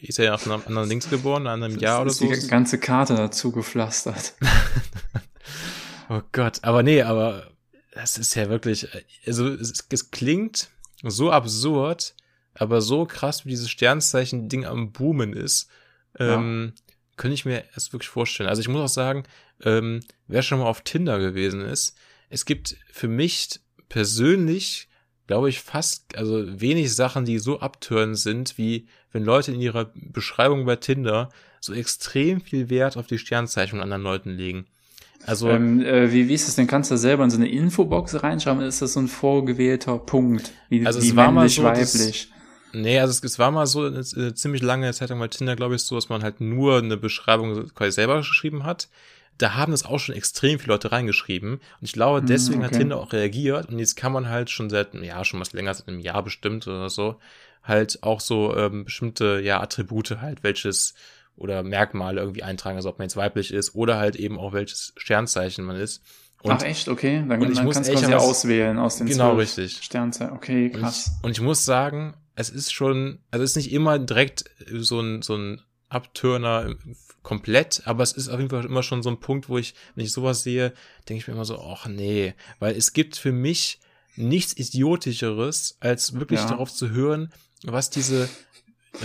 ist ja nach einem anderen Links geboren, nach einem Jahr oder ist so. die ganze Karte dazu gepflastert. Oh Gott, aber nee, aber das ist ja wirklich, also es, es klingt so absurd, aber so krass, wie dieses Sternzeichen-Ding am Boomen ist, ähm, könnte ich mir erst wirklich vorstellen. Also ich muss auch sagen, ähm, wer schon mal auf Tinder gewesen ist, es gibt für mich persönlich, glaube ich, fast, also wenig Sachen, die so abtörend sind, wie wenn Leute in ihrer Beschreibung bei Tinder so extrem viel Wert auf die Sternzeichen von anderen Leuten legen. Also, Ähm, äh, wie, wie ist es denn? Kannst du selber in so eine Infobox reinschreiben? Ist das so ein vorgewählter Punkt? Wie, Also es war mal so, weiblich? Nee, also es, es war mal so eine, eine ziemlich lange Zeit lang bei Tinder, glaube ich, so, dass man halt nur eine Beschreibung quasi selber geschrieben hat. Da haben es auch schon extrem viele Leute reingeschrieben. Und ich glaube, Hm, deswegen hat okay. Tinder auch reagiert. Und jetzt kann man halt schon seit, ja, schon was länger, seit einem Jahr bestimmt oder so, halt auch so ähm, bestimmte, ja, Attribute halt, welches oder Merkmale irgendwie eintragen, also ob man jetzt weiblich ist oder halt eben auch welches Sternzeichen man ist. Und Ach echt? Okay, dann, und ich dann muss kannst du aber- auswählen aus den Genau, richtig. Sternzeichen. Okay, Und krass. ich, und ich muss sagen, es ist schon, also es ist nicht immer direkt so ein, so ein Abturner komplett, aber es ist auf jeden Fall immer schon so ein Punkt, wo ich, wenn ich sowas sehe, denke ich mir immer so, ach nee, weil es gibt für mich nichts Idiotischeres, als wirklich Ja. darauf zu hören, was diese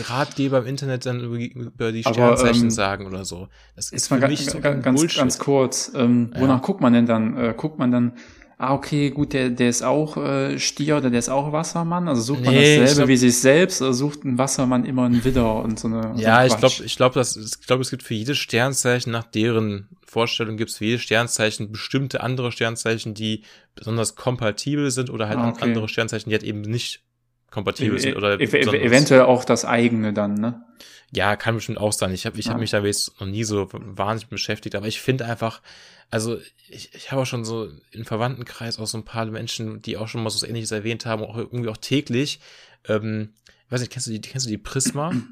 Ratgeber im Internet dann über, über die Aber, Sternzeichen ähm, sagen oder so. Das ist für mich ganz, so ganz, Bullshit. ganz kurz. Ähm, Ja. wonach guckt man denn dann? Äh, guckt man dann, ah, okay, gut, der, der ist auch äh, Stier oder der ist auch Wassermann? Also sucht man Nee, dasselbe glaub- wie sich selbst oder sucht ein Wassermann immer einen Widder und so eine. so Ja, ein ich glaube, ich glaube, glaube, es gibt für jedes Sternzeichen nach deren Vorstellung gibt es für jedes Sternzeichen bestimmte andere Sternzeichen, die besonders kompatibel sind oder halt Ah, okay. andere Sternzeichen, die halt eben nicht kompatibel sind oder E- ev ev besonders- eventuell auch das eigene dann, ne? Ja, kann bestimmt auch sein. Ich habe ich hab Ja. mich da jetzt noch nie so wahnsinnig beschäftigt, aber ich finde einfach, also ich, ich habe auch schon so im Verwandtenkreis auch so ein paar Menschen, die auch schon mal so ähnliches erwähnt haben, auch irgendwie auch täglich. Ähm, ich weiß nicht, kennst du die, kennst du die Prisma?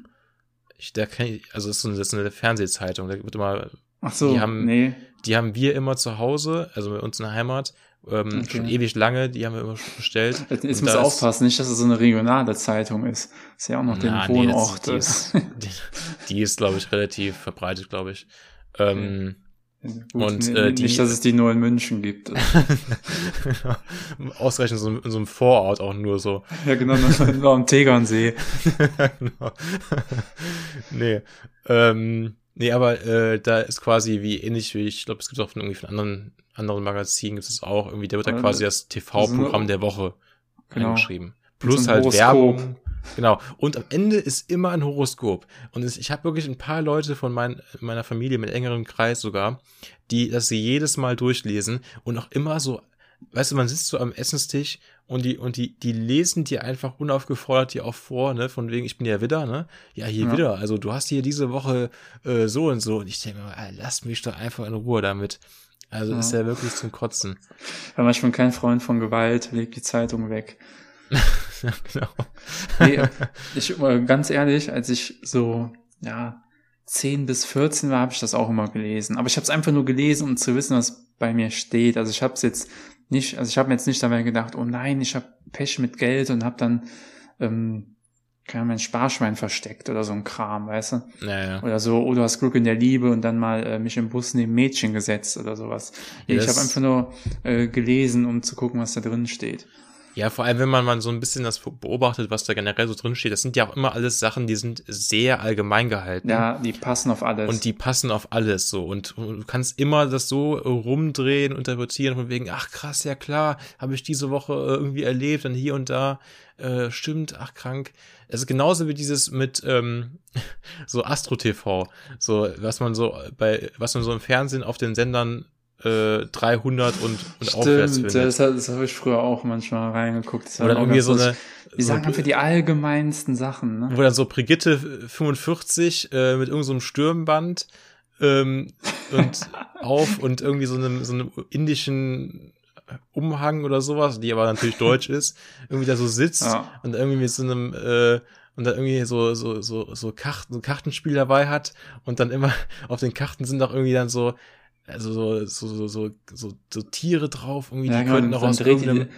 Ich, da kenn ich, also das ist, so eine, das ist eine Fernsehzeitung, da wird immer, Ach so, Die haben- nee. die haben wir immer zu Hause, also bei uns in der Heimat, ähm, Okay. schon ewig lange, die haben wir immer schon bestellt. Jetzt, muss aufpassen, nicht, dass es so eine regionale Zeitung ist. Ist ja auch noch den Na, nee, das- Wohnort. die ist, die, die ist glaube ich, relativ verbreitet, glaube ich. Ähm, Gut, Und, nee, äh, nicht, die- dass es die nur in München gibt. Ausgerechnet so, in so einem Vorort auch nur so. ja, genau, nur, nur am Tegernsee. genau. nee. Ähm, nee, aber äh, da ist quasi wie ähnlich wie, ich glaube, es gibt auch von irgendwie von anderen, anderen Magazinen gibt es auch, irgendwie, da wird da Also, quasi das TV-Programm der Woche Genau. eingeschrieben. Mit Plus halt Horoskop. Werbung. Genau. Und am Ende ist immer ein Horoskop. Und ich habe wirklich ein paar Leute von mein, meiner Familie mit engerem Kreis sogar, die das sie jedes Mal durchlesen und auch immer so, weißt du, man sitzt so am Essenstisch und die, und die, die lesen dir einfach unaufgefordert dir auch vor, ne, von wegen, ich bin ja wieder, ne? Ja, hier Ja. wieder. Also du hast hier diese Woche äh, so und so. Und ich denke mir, ah, lass mich doch einfach in Ruhe damit. Also Ja. ist ja wirklich zum Kotzen. Weil ich bin kein Freund von Gewalt, leg die Zeitung weg. ja, genau. Nee, ich, ganz ehrlich, als ich so, ja, 10 bis 14 war, habe ich das auch immer gelesen. Aber ich habe es einfach nur gelesen, um zu wissen, was bei mir steht. Also ich habe es jetzt nicht, also ich habe mir jetzt nicht dabei gedacht, oh nein, ich habe Pech mit Geld und habe dann ähm, keine Ahnung, mein Sparschwein versteckt oder so ein Kram, weißt du? Naja. Oder so, oh, du hast Glück in der Liebe und dann mal äh, mich im Bus neben Mädchen gesetzt oder sowas. Nee, ich habe einfach nur äh, gelesen, um zu gucken, was da drin steht. Ja, vor allem, wenn man mal so ein bisschen das beobachtet, was da generell so drin steht, das sind ja auch immer alles Sachen, die sind sehr allgemein gehalten. Ja, die passen auf alles. Und die passen auf alles so. Und du kannst immer das so rumdrehen, interpretieren, von wegen, ach krass, ja klar, habe ich diese Woche äh, irgendwie erlebt, dann hier und da, äh, stimmt, ach krank. Also genauso wie dieses mit ähm, so Astro TV, so was man so bei, was man so im Fernsehen auf den Sendern äh, 300 und, und aufwärts Stimmt, findet. das, das habe ich früher auch manchmal reingeguckt. Das Oder irgendwie so eine, lustig. Die sagen so, einfach die allgemeinsten Sachen, ne? wo dann so Brigitte 45 äh, mit irgendeinem so einem Stirnband ähm, und auf und irgendwie so einem, so einem indischen Umhang oder sowas, die aber natürlich deutsch ist, irgendwie da so sitzt Ja. und irgendwie mit so einem äh, und dann irgendwie so so so so Karten, so Kartenspiel dabei hat und dann immer auf den Karten sind auch irgendwie dann so also so so so so, so, so Tiere drauf irgendwie Ja, die genau, könnten dann aus dreht die, irgendeinem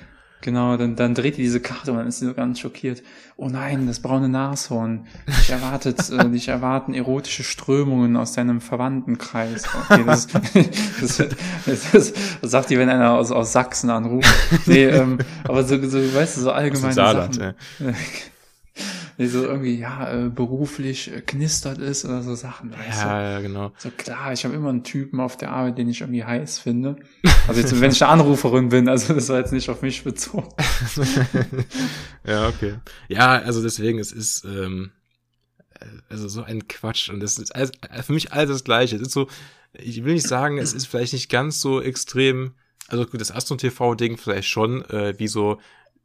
genau, dann, dann dreht die diese Karte und dann ist sie so ganz schockiert. Oh nein, das braune Nashorn. Dich erwartet, äh, dich erwarten erotische Strömungen aus deinem Verwandtenkreis. Okay, das, das, das, das, das sagt die, wenn einer aus, aus Sachsen anruft. Nee, ähm, aber so, so, weißt du, so allgemeine dem Saarland, Sachen. ja. Nee, so irgendwie, ja, äh, beruflich äh, knistert ist oder so Sachen, weißt du? ja, ja, genau. So klar, ich habe immer einen Typen auf der Arbeit, den ich irgendwie heiß finde. Also jetzt, wenn ich eine Anruferin bin, also das war jetzt nicht auf mich bezogen. ja, okay. Ja, also deswegen, es ist ähm, äh, also so ein Quatsch und das ist alles, für mich alles das Gleiche. Es ist so, ich will nicht sagen, es ist vielleicht nicht ganz so extrem, also gut, das Astron TV-Ding vielleicht schon, äh, wie so,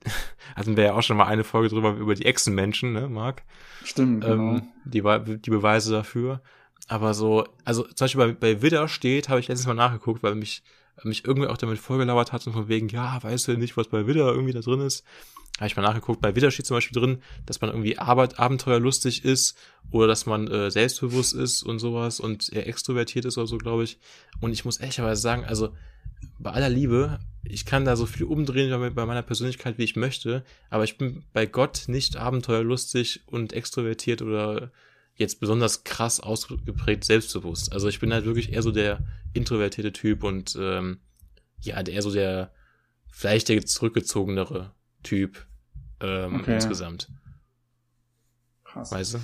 hatten wir ja auch schon mal eine Folge drüber über die Echsenmenschen, ne, Marc? Stimmt, genau. ähm, die, Be- die Beweise dafür. Aber so, also zum Beispiel bei, bei Widder steht, habe ich letztens mal nachgeguckt, weil mich, mich irgendwie auch damit vollgelabert hat und von wegen, ja, weißt du nicht, was bei Widder irgendwie da drin ist. Habe ich mal nachgeguckt, bei Widder steht zum Beispiel drin, dass man irgendwie Arbeit, abenteuerlustig ist oder dass man äh, selbstbewusst ist und sowas und eher extrovertiert ist oder so, glaube ich. Und ich muss ehrlicherweise sagen, also bei aller Liebe, ich kann da so viel umdrehen bei, meiner Persönlichkeit, wie ich möchte, aber ich bin bei Gott nicht abenteuerlustig und extrovertiert oder jetzt besonders krass ausgeprägt selbstbewusst. Also ich bin halt wirklich eher so der introvertierte Typ und ähm, ja, eher so der vielleicht der zurückgezogenere Typ ähm, Okay. insgesamt, Krass. weißt du?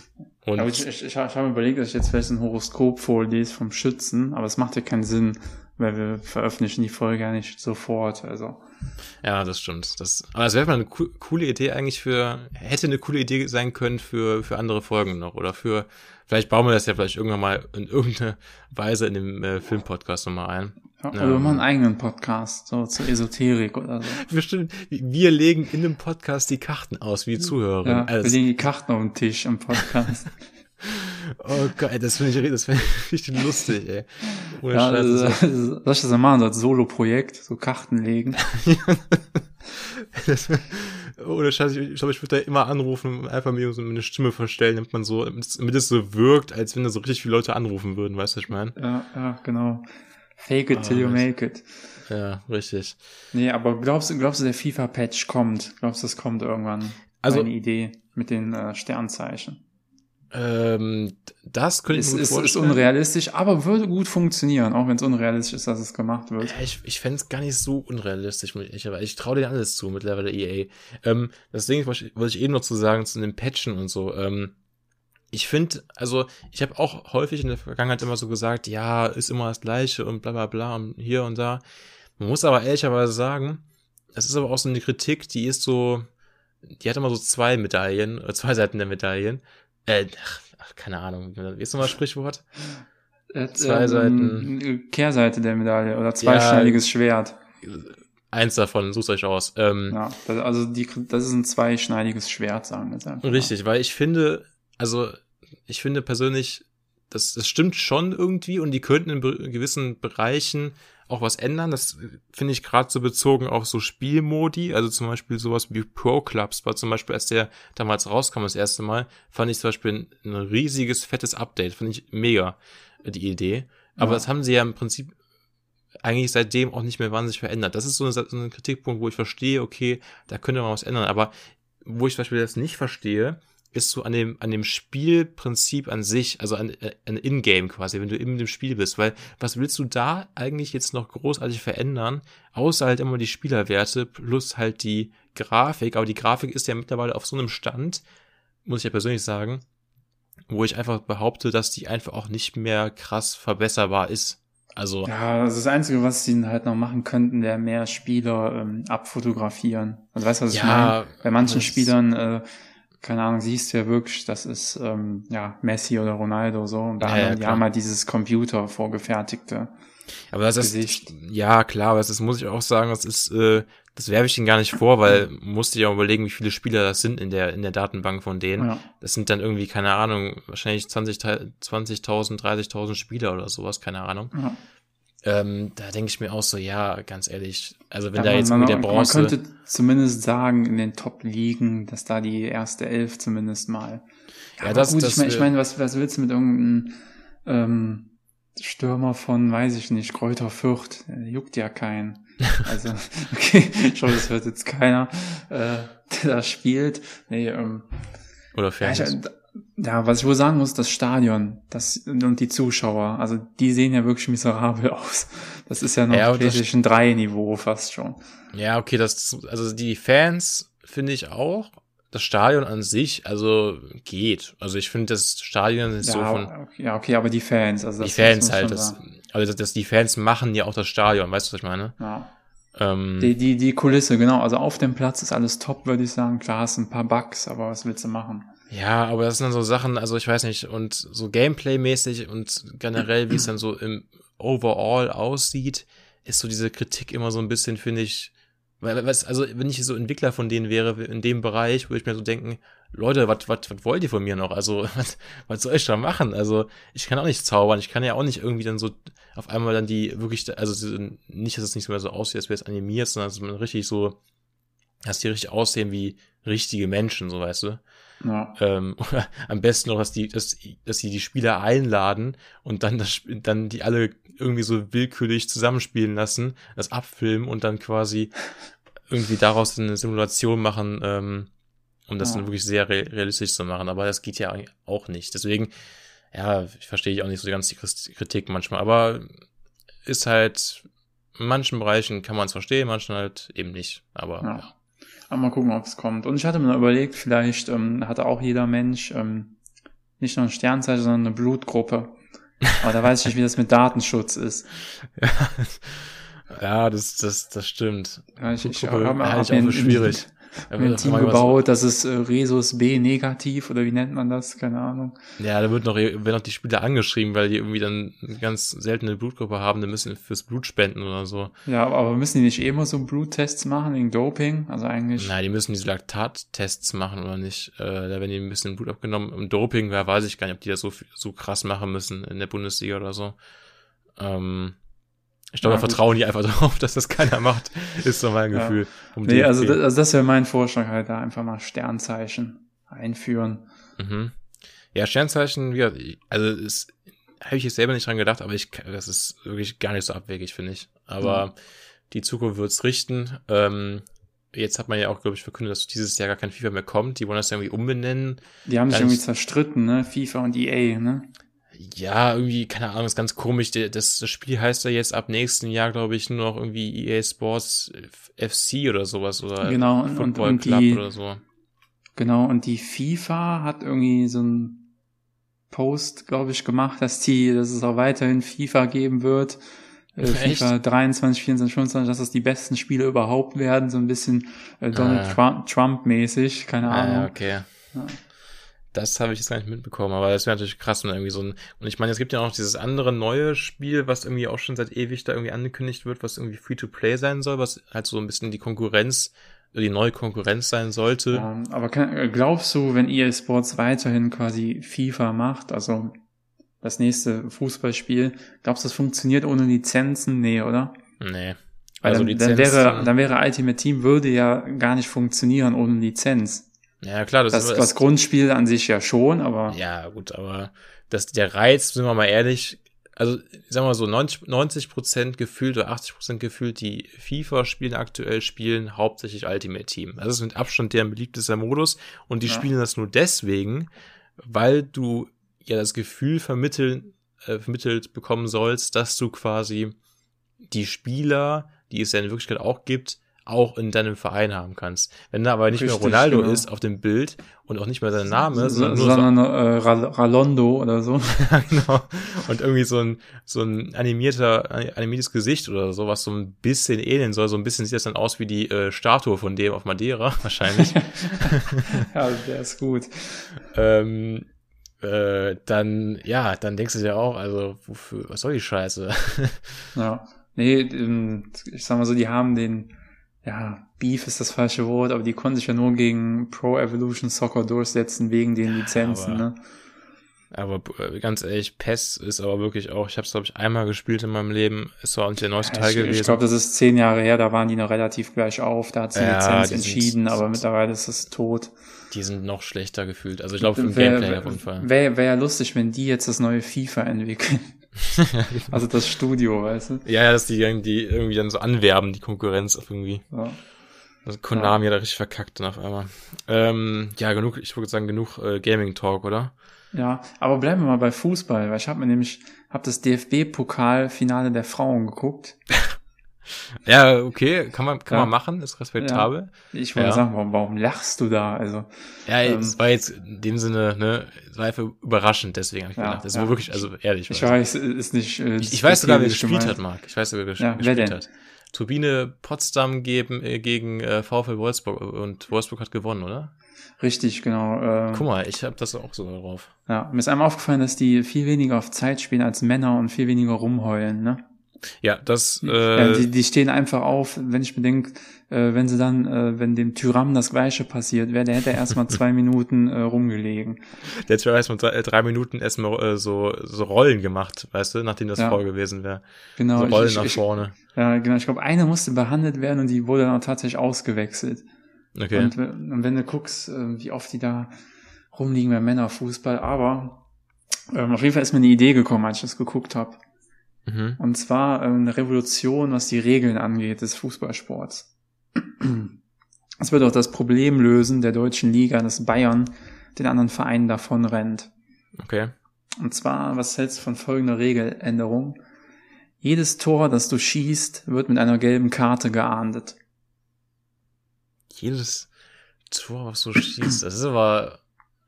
Aber Und ich, ich, ich, ich habe überlegt, dass ich jetzt vielleicht ein Horoskop vorlese vom Schützen, aber es macht ja keinen Sinn, weil wir veröffentlichen die Folge ja nicht sofort. Also Ja, das stimmt. Das, aber es wäre mal eine co coole Idee eigentlich für, hätte eine coole Idee sein können für, für andere Folgen noch oder für, vielleicht bauen wir das ja vielleicht irgendwann mal in irgendeine Weise in dem äh, Filmpodcast nochmal ein. ja, oder wir machen einen eigenen Podcast, so zur Esoterik oder so. Bestimmt, wir legen in dem Podcast die Karten aus, wie Zuhörer. Ja, wir also, legen die Karten auf den Tisch im Podcast. oh Gott, das finde ich, das finde ich richtig lustig, ey. Ohne ja, Scheiß, also, das- soll ich das mal machen, so als Solo-Projekt, so Karten legen? Das, ohne Scheiß, ich, ich glaube, ich würde da immer anrufen und einfach mir so eine Stimme verstellen, damit man so, damit es so wirkt, als wenn da so richtig viele Leute anrufen würden, weißt du, was ich meine? Ja, ja, genau. Fake it Ah, till you das- make it. Ja, richtig. Nee, aber glaubst du, glaubst du, der FIFA-Patch kommt? Glaubst du, es kommt irgendwann? Also- Eine Idee mit den äh, Sternzeichen. Ähm, das könnte ich mir ist, ist unrealistisch, aber würde gut funktionieren, auch wenn es unrealistisch ist, dass es gemacht wird. Ja, ich ich fände es gar nicht so unrealistisch, muss ich, aber ich traue dir alles zu mittlerweile EA. Ähm, das Ding ist, was ich- wollte ich eben noch zu sagen zu den Patchen und so. Ähm, ich finde, also ich habe auch häufig in der Vergangenheit immer so gesagt, ja, ist immer das Gleiche und bla bla bla und hier und da. Man muss aber ehrlicherweise sagen, das ist aber auch so eine Kritik, die ist so, die hat immer so zwei Medaillen, oder zwei Seiten der Medaillen. Äh, ach, keine Ahnung, wie ist nochmal Sprichwort? Äh, Zwei Seiten. Kehrseite der Medaille oder zweischneidiges Schwert. Eins davon, sucht euch aus. Ähm, Ja, das, also die, das ist ein zweischneidiges Schwert, sagen wir jetzt einfach. mal. Richtig, weil ich finde, also ich finde persönlich, das, das stimmt schon irgendwie und die könnten in gewissen Bereichen auch was ändern. Das finde ich gerade so bezogen auf so Spielmodi, also zum Beispiel sowas wie Pro Clubs, war zum Beispiel, als der damals rauskam das erste Mal, fand ich zum Beispiel ein, riesiges, fettes Update, finde ich mega, äh, die Idee. Aber Ja. das haben sie ja im Prinzip eigentlich seitdem auch nicht mehr wahnsinnig verändert. Das ist so, eine, so ein Kritikpunkt, wo ich verstehe, okay, da könnte man was ändern. Aber wo ich zum Beispiel das nicht verstehe, ist so an dem, an dem Spielprinzip an sich, also an, äh, an Ingame quasi, wenn du in dem Spiel bist. Weil was willst du da eigentlich jetzt noch großartig verändern, außer halt immer die Spielerwerte plus halt die Grafik. Aber die Grafik ist ja mittlerweile auf so einem Stand, muss ich ja persönlich sagen, wo ich einfach behaupte, dass die einfach auch nicht mehr krass verbesserbar ist. Also, Ja, das ist das Einzige, was sie halt noch machen könnten, wäre mehr Spieler ähm, abfotografieren. Also weißt du, was ich Ja, meine? Bei manchen Spielern, äh, keine Ahnung, siehst du ja wirklich, das ist ähm, ja Messi oder Ronaldo so. Und bei Ja, ja, anderen, die haben halt dieses Computer vorgefertigte. Aber das ist, Gesicht. ja klar, aber das ist, muss ich auch sagen, das ist, äh, das werfe ich ihnen gar nicht vor, weil musste ja überlegen, wie viele Spieler das sind in der, in der Datenbank von denen. Ja. Das sind dann irgendwie, keine Ahnung, wahrscheinlich 20 20.000, 30.000 Spieler oder sowas, keine Ahnung. Ja. Ähm, da denke ich mir auch so, ja, ganz ehrlich, also wenn Ja, da man- jetzt man, irgendwie der man Bronze, könnte zumindest sagen, in den Top-Ligen, dass da die erste Elf zumindest mal. Ja, aber das- gut, das ich meine, ich mein, was, was willst du mit irgendeinem ähm, Stürmer von, weiß ich nicht, Kräuter Fürth? Juckt ja keinen. Also, okay, ich hoffe, das hört jetzt keiner, äh, der da spielt. Nee, ähm, oder ja, ich, Fans. Ja, was ich wohl sagen muss, das Stadion das, und die Zuschauer, also die sehen ja wirklich miserabel aus. Das ist ja noch Ja, PlayStation 3 Niveau fast schon. Ja, okay, das, also die Fans finde ich auch. Das Stadion an sich, also geht. Also ich finde, das Stadion ist Ja, so von, okay, ja, okay, aber die Fans, also die das, Fans muss halt, das, also das, das, die Fans machen ja auch das Stadion, weißt du, was ich meine? Ja. Ähm, Die, die, die Kulisse, genau, also auf dem Platz ist alles top, würde ich sagen. Klar, es sind ein paar Bugs, aber was willst du machen? Ja, aber das sind dann so Sachen, also ich weiß nicht, und so Gameplay-mäßig und generell, wie es dann so im Overall aussieht, ist so diese Kritik immer so ein bisschen, finde ich, weil, was, also wenn ich so Entwickler von denen wäre in dem Bereich, würde ich mir so denken, Leute, was was was wollt ihr von mir noch? Also, was, was soll ich da machen? Also, ich kann auch nicht zaubern, ich kann ja auch nicht irgendwie dann so auf einmal dann die wirklich, also nicht, dass es nicht mehr so aussieht, als wäre es animiert, sondern dass man richtig so, dass die richtig aussehen wie richtige Menschen, so weißt du. Ja. Ähm, oder am besten noch, dass die, dass, dass sie die Spieler einladen und dann das, dann die alle irgendwie so willkürlich zusammenspielen lassen, das abfilmen und dann quasi irgendwie daraus eine Simulation machen, ähm, um das Ja. dann wirklich sehr re realistisch zu machen. Aber das geht ja auch nicht. Deswegen, ja, ich verstehe auch nicht so ganz die Kritik manchmal, aber ist halt, in manchen Bereichen kann man es verstehen, manchen halt eben nicht. Aber Ja. ja. Aber mal gucken, ob es kommt. Und ich hatte mir überlegt, vielleicht ähm, hatte auch jeder Mensch ähm, nicht nur ein Sternzeichen, sondern eine Blutgruppe. Aber da weiß ich nicht, wie das mit Datenschutz ist. Ja, das, das, das stimmt. Ja, ich, ich habe ich mir schwierig. Mir ein Team gebaut, das ist äh, Resus B negativ oder wie nennt man das? Keine Ahnung. Ja, da wird noch, werden noch die Spieler angeschrieben, weil die irgendwie dann eine ganz seltene Blutgruppe haben, die müssen fürs Blut spenden oder so. Ja, aber müssen die nicht eh immer so Bluttests machen wegen Doping? Also eigentlich. Nein, die müssen diese Laktattests machen oder nicht. Äh, da werden die ein bisschen Blut abgenommen. Im Doping, wer weiß ich gar nicht, ob die das so, so krass machen müssen in der Bundesliga oder so. Ähm, ich glaube, Ja, da vertrauen die einfach drauf, dass das keiner macht, ist so mein Ja. Gefühl. Um Nee, also das, also das wäre mein Vorschlag halt, da einfach mal Sternzeichen einführen. Mhm. Ja, Sternzeichen, ich- also es habe ich jetzt selber nicht dran gedacht, aber ich das ist wirklich gar nicht so abwegig, finde ich. Aber Mhm. die Zukunft wird's richten. Ähm, jetzt hat man ja auch, glaube ich, verkündet, dass dieses Jahr gar kein FIFA mehr kommt. Die wollen das irgendwie umbenennen. Die haben sich irgendwie zerstritten, ne? FIFA und EA, ne? Ja, irgendwie, keine Ahnung, ist ganz komisch. Das, das Spiel heißt ja jetzt ab nächsten Jahr, glaube ich, nur noch irgendwie EA Sports FC oder sowas oder Genau, und- und- Football und Club die- oder so. Genau, und die FIFA hat irgendwie so ein Post, glaube ich, gemacht, dass die, dass es auch weiterhin FIFA geben wird. Äh, Echt? FIFA 23, 24, 25, dass das die besten Spiele überhaupt werden, so ein bisschen äh, Donald Ah. Trump- Trump-mäßig, keine Ah, Ahnung. ja, okay. Ja. Das habe ich jetzt gar nicht mitbekommen, aber das wäre natürlich krass, wenn irgendwie so ein. Und ich meine, es gibt ja auch noch dieses andere neue Spiel, was irgendwie auch schon seit ewig da irgendwie angekündigt wird, was irgendwie Free-to-Play sein soll, was halt so ein bisschen die Konkurrenz, die neue Konkurrenz sein sollte. Ja, aber kann, äh, glaubst du, wenn EA Sports weiterhin quasi FIFA macht, also das nächste Fußballspiel, glaubst du, das funktioniert ohne Lizenzen? Nee, oder? Nee. Weil Also dann, Lizenz. dann wäre, dann wäre Ultimate Team würde ja gar nicht funktionieren ohne Lizenz. Ja, klar, das, Das, ist das Grundspiel an sich ja schon, aber Ja, gut, aber das, der Reiz, sind wir mal ehrlich, also sagen wir mal so 90, 90 Prozent gefühlt oder 80 Prozent gefühlt, die FIFA spielen aktuell, spielen hauptsächlich Ultimate Team. Das ist mit Abstand deren beliebtester Modus und die Ja. spielen das nur deswegen, weil du ja das Gefühl vermitteln, äh, vermittelt bekommen sollst, dass du quasi die Spieler, die es ja in Wirklichkeit auch gibt, auch in deinem Verein haben kannst. Wenn da aber nicht Richtig, mehr Ronaldo genau. ist auf dem Bild und auch nicht mehr sein Name, so, sondern nur so sondern äh, Ral- Ralondo oder so. ja, genau. Und irgendwie so ein, so ein animierter, animiertes Gesicht oder so, was so ein bisschen ähneln soll. So ein bisschen sieht das dann aus wie die äh, Statue von dem auf Madeira, wahrscheinlich. ja, der ist gut. ähm, äh, dann, ja, dann denkst du dir auch, also, wofür, was soll die Scheiße? Ja. Nee, ähm, ich sag mal so, die haben den, ja, Beef ist das falsche Wort, aber die konnten sich ja nur gegen Pro Evolution Soccer durchsetzen wegen den Lizenzen, aber- ne? aber äh, ganz ehrlich, PES ist aber wirklich auch, ich habe es, glaube ich, einmal gespielt in meinem Leben. Ist zwar auch nicht der neueste Teil ich gewesen. ich glaube, das ist zehn Jahre her, da waren die noch relativ gleich auf, da hat sie Ja, Lizenz die sind- entschieden, aber mittlerweile ist es tot. die sind noch schlechter gefühlt. Also ich glaube, Wäre Gameplay auf jeden Fall. wär, wär ja lustig, wenn die jetzt das neue FIFA entwickeln. also das Studio, weißt du? Ja, ja, dass die irgendwie, irgendwie dann so anwerben, die Konkurrenz auf irgendwie. So. Also Konami hat da richtig verkackt dann auf einmal. Ähm, ja, genug, ich würde sagen, genug äh, Gaming-Talk, oder? Ja, aber bleiben wir mal bei Fußball, weil ich habe mir nämlich hab das DFB-Pokalfinale der Frauen geguckt. Ja, okay, kann man, kann Ja. man machen, ist respektabel. Ich wollte Ja. sagen, warum, warum lachst du da? Also Ja, Ähm. es war jetzt in dem Sinne, ne, es war einfach überraschend, deswegen habe ich Ja, gedacht. Das ja. war wirklich, also ehrlich. ich weiß, ist nicht. Äh, ich, ich weiß sogar, wer gespielt gemeint. hat, Marc. Ich weiß sogar, wer Ja, wer gespielt denn? hat. Turbine Potsdam gegen, äh, gegen äh, VfL Wolfsburg und Wolfsburg hat gewonnen, oder? Richtig, genau. Äh, Guck mal, ich habe das auch sogar drauf. ja, mir ist einmal aufgefallen, dass die viel weniger auf Zeit spielen als Männer und viel weniger rumheulen. Ne? Ja, das, äh, ja, die, die stehen einfach auf, wenn ich bedenke, äh, wenn sie dann, äh, wenn dem Tyram das Gleiche passiert wäre, der hätte erstmal zwei Minuten äh, rumgelegen. Der schon erstmal drei, drei Minuten erstmal äh, so, so Rollen gemacht, weißt du, nachdem das Ja. voll gewesen wäre. Genau. so ich- Rollen ich, nach ich, vorne. Ja, genau. Ich glaube, eine musste behandelt werden und die wurde dann auch tatsächlich ausgewechselt. Okay. Und, w- und wenn du guckst, äh, wie oft die da rumliegen bei Männerfußball, aber ähm, auf jeden Fall ist mir eine Idee gekommen, als ich das geguckt habe. Mhm. Und zwar ähm, eine Revolution, was die Regeln angeht des Fußballsports. Es wird auch das Problem lösen der deutschen Liga, dass Bayern den anderen Vereinen davon rennt. Okay. Und zwar, was hältst du von folgender Regeländerung? Jedes Tor, das du schießt, wird mit einer gelben Karte geahndet. Jedes Tor, was du schießt, das ist aber,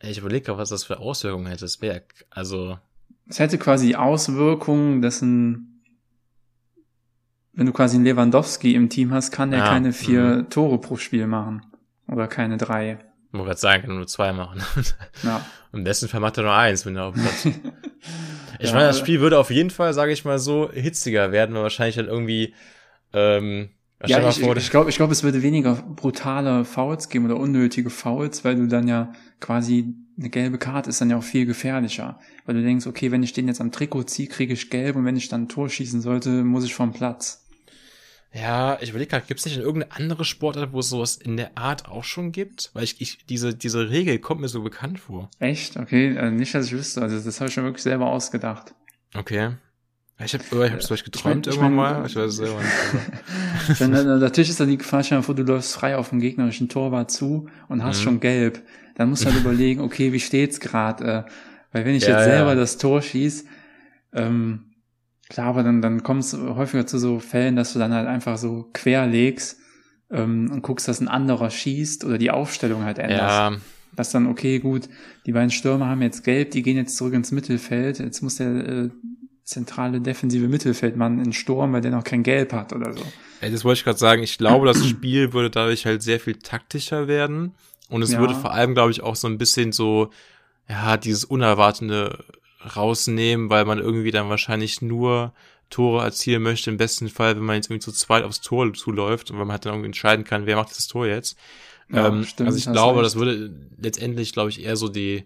ich überlege was das für Auswirkungen hätte. Das wäre, also, Es hätte quasi die Auswirkung, dass ein, wenn du quasi einen Lewandowski im Team hast, kann der Ah, keine vier Tore pro Spiel machen. Oder keine drei. ich muss gerade sagen, kann nur zwei machen. Ja. Im besten Fall macht er nur eins, wenn er auf Platz. Ich Ja, meine, das Spiel würde auf jeden Fall, sage ich mal so, hitziger werden, weil wahrscheinlich halt irgendwie, ähm, Ja, ich, vor, ich glaube, ich glaub, es würde weniger brutale Fouls geben oder unnötige Fouls, weil du dann ja quasi eine gelbe Karte ist dann ja auch viel gefährlicher. Weil du denkst, okay, wenn ich den jetzt am Trikot ziehe, kriege ich gelb und wenn ich dann ein Tor schießen sollte, muss ich vom Platz. Ja, ich überlege gerade, gibt es nicht in irgendeine andere Sportart, wo es sowas in der Art auch schon gibt? Weil ich, ich diese, diese Regel kommt mir so bekannt vor. Echt? Okay, äh, nicht, dass ich wüsste. Also das habe ich schon wirklich selber ausgedacht. Okay. Ich habe ich hab's vielleicht geträumt ich irgendwann mein- mal. Ich weiß es selber nicht. Natürlich ist dann die Gefahr, vor, du läufst frei auf den gegnerischen Torwart zu und hast Mhm. schon gelb. Dann musst du halt überlegen, okay, wie steht's gerade? Äh, weil wenn ich Ja, jetzt selber ja. das Tor schieß, ähm, klar, aber dann, dann kommt es häufiger zu so Fällen, dass du dann halt einfach so quer legst ähm, und guckst, dass ein anderer schießt oder die Aufstellung halt änderst. Ja, Dass dann, okay, gut, die beiden Stürmer haben jetzt gelb, die gehen jetzt zurück ins Mittelfeld. Jetzt muss der äh, zentrale defensive Mittelfeldmann in Sturm, weil der noch kein Gelb hat oder so. Ey, das wollte ich gerade sagen. Ich glaube, das Spiel würde dadurch halt sehr viel taktischer werden. Und es Ja. würde vor allem, glaube ich, auch so ein bisschen so, ja, dieses Unerwartende rausnehmen, weil man irgendwie dann wahrscheinlich nur Tore erzielen möchte. Im besten Fall, wenn man jetzt irgendwie zu zweit aufs Tor zuläuft und wenn man halt dann irgendwie entscheiden kann, wer macht das Tor jetzt. Ja, ähm, stimmt, also ich hast glaube, das würde letztendlich, glaube ich, eher so die,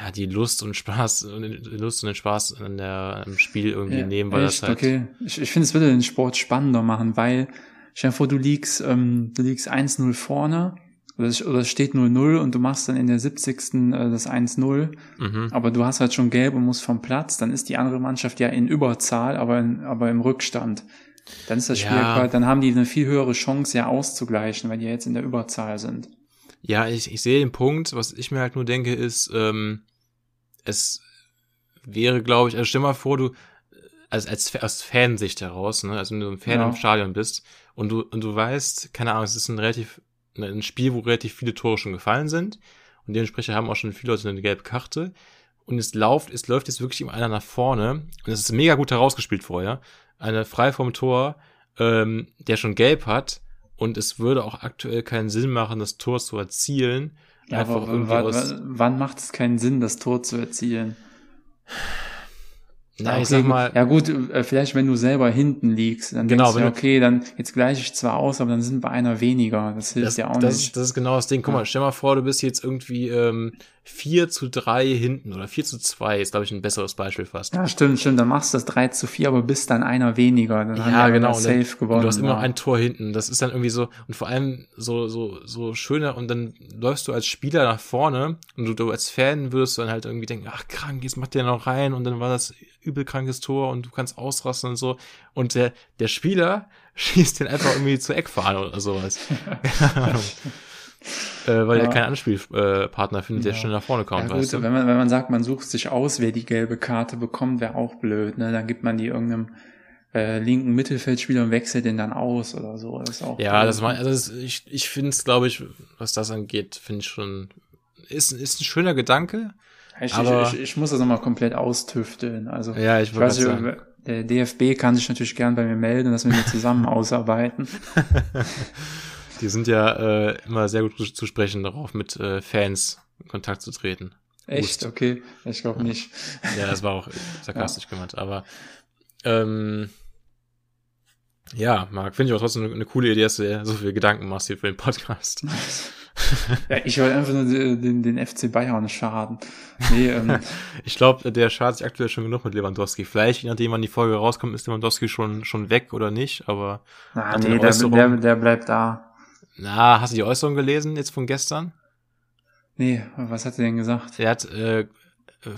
ja, die Lust und Spaß, die Lust und den Spaß an der, am Spiel irgendwie Ja, nehmen, weil echt? das halt, okay. Ich, ich finde, es würde den Sport spannender machen, weil, stell dir vor, du liegst, ähm, du liegst 1-0 vorne oder es, steht 0-0 und du machst dann in der 70. Äh, das 1-0, mhm. aber du hast halt schon gelb und musst vom Platz, dann ist die andere Mannschaft ja in Überzahl, aber, in, aber im Rückstand. Dann ist das Spiel Ja. dann haben die eine viel höhere Chance, ja auszugleichen, weil die jetzt in der Überzahl sind. Ja, ich, ich sehe den Punkt. Was ich mir halt nur denke, ist, ähm, es wäre, glaube ich, also stell mal vor, du, also als, aus Fansicht heraus, ne, also wenn du ein Fan Ja. im Stadion bist und du, und du weißt, keine Ahnung, es ist ein relativ, ein Spiel, wo relativ viele Tore schon gefallen sind und dementsprechend haben auch schon viele Leute eine gelbe Karte und es läuft, es läuft jetzt wirklich immer einer nach vorne und es ist mega gut herausgespielt vorher. Eine frei vom Tor, ähm, der schon gelb hat und es würde auch aktuell keinen Sinn machen, das Tor zu erzielen. Ja, einfach aber irgendwie wann macht es keinen Sinn, das Tor zu erzielen? Na, okay, ich sag mal, Ja gut, äh, vielleicht wenn du selber hinten liegst, dann Genau, denkst du, wenn ja, du- okay, dann jetzt gleiche ich zwar aus, aber dann sind wir einer weniger. Das hilft das, ja auch das, nicht. Ist, das ist genau das Ding. Guck Ja. mal, stell mal vor, du bist jetzt irgendwie ähm, 4 zu 3 hinten oder 4 zu 2 ist, glaube ich, ein besseres Beispiel fast. ja, stimmt, stimmt. Dann machst du das 3 zu 4, aber bist dann einer weniger. Dann Ja, genau. dann, safe gewonnen. und du hast immer ja. noch ein Tor hinten. Das ist dann irgendwie so, und vor allem so, so, so schöner, und dann läufst du als Spieler nach vorne und du, du als Fan würdest du dann halt irgendwie denken, ach krank, jetzt macht der noch rein und dann war das übel krankes Tor und du kannst ausrasten und so. Und der, der Spieler schießt den einfach irgendwie zur Eckfahne oder sowas. Keine Ahnung. äh, weil Ja. er keinen Anspielpartner Partner findet, der Ja. schnell nach vorne kommt, ja, gut, wenn man, wenn man sagt, man sucht sich aus, wer die gelbe Karte bekommt, wäre auch blöd, ne? Dann gibt man die irgendeinem äh, linken Mittelfeldspieler und wechselt den dann aus oder so. Das ist auch Ja, blöd. das war, also das, ich, ich finde es, glaube ich, was das angeht, finde ich schon, ist, ist ein schöner Gedanke. Ich, aber- ich, ich, ich muss das nochmal komplett austüfteln. Also Ja, ich ich weiß nicht, sagen. der DFB kann sich natürlich gern bei mir melden, dass wir die zusammen ausarbeiten. Die sind ja äh, immer sehr gut zu sprechen darauf, mit äh, Fans in Kontakt zu treten. Echt? Okay. Ich glaube nicht. Ja, das war auch sarkastisch gemeint, aber ähm, ja, Marc, finde ich auch trotzdem eine, eine coole Idee, dass du dir so viele Gedanken machst hier für den Podcast. Ja, ich wollte einfach nur den, den FC Bayern schaden. Nee, ähm, Ich glaube, der schadet sich aktuell schon genug mit Lewandowski. Vielleicht, je nachdem, wann die Folge rauskommt, ist Lewandowski schon, schon weg oder nicht, aber na, nee, der, der, der bleibt da. na, hast du die Äußerung gelesen jetzt von gestern? Nee, was hat er denn gesagt? Er hat äh,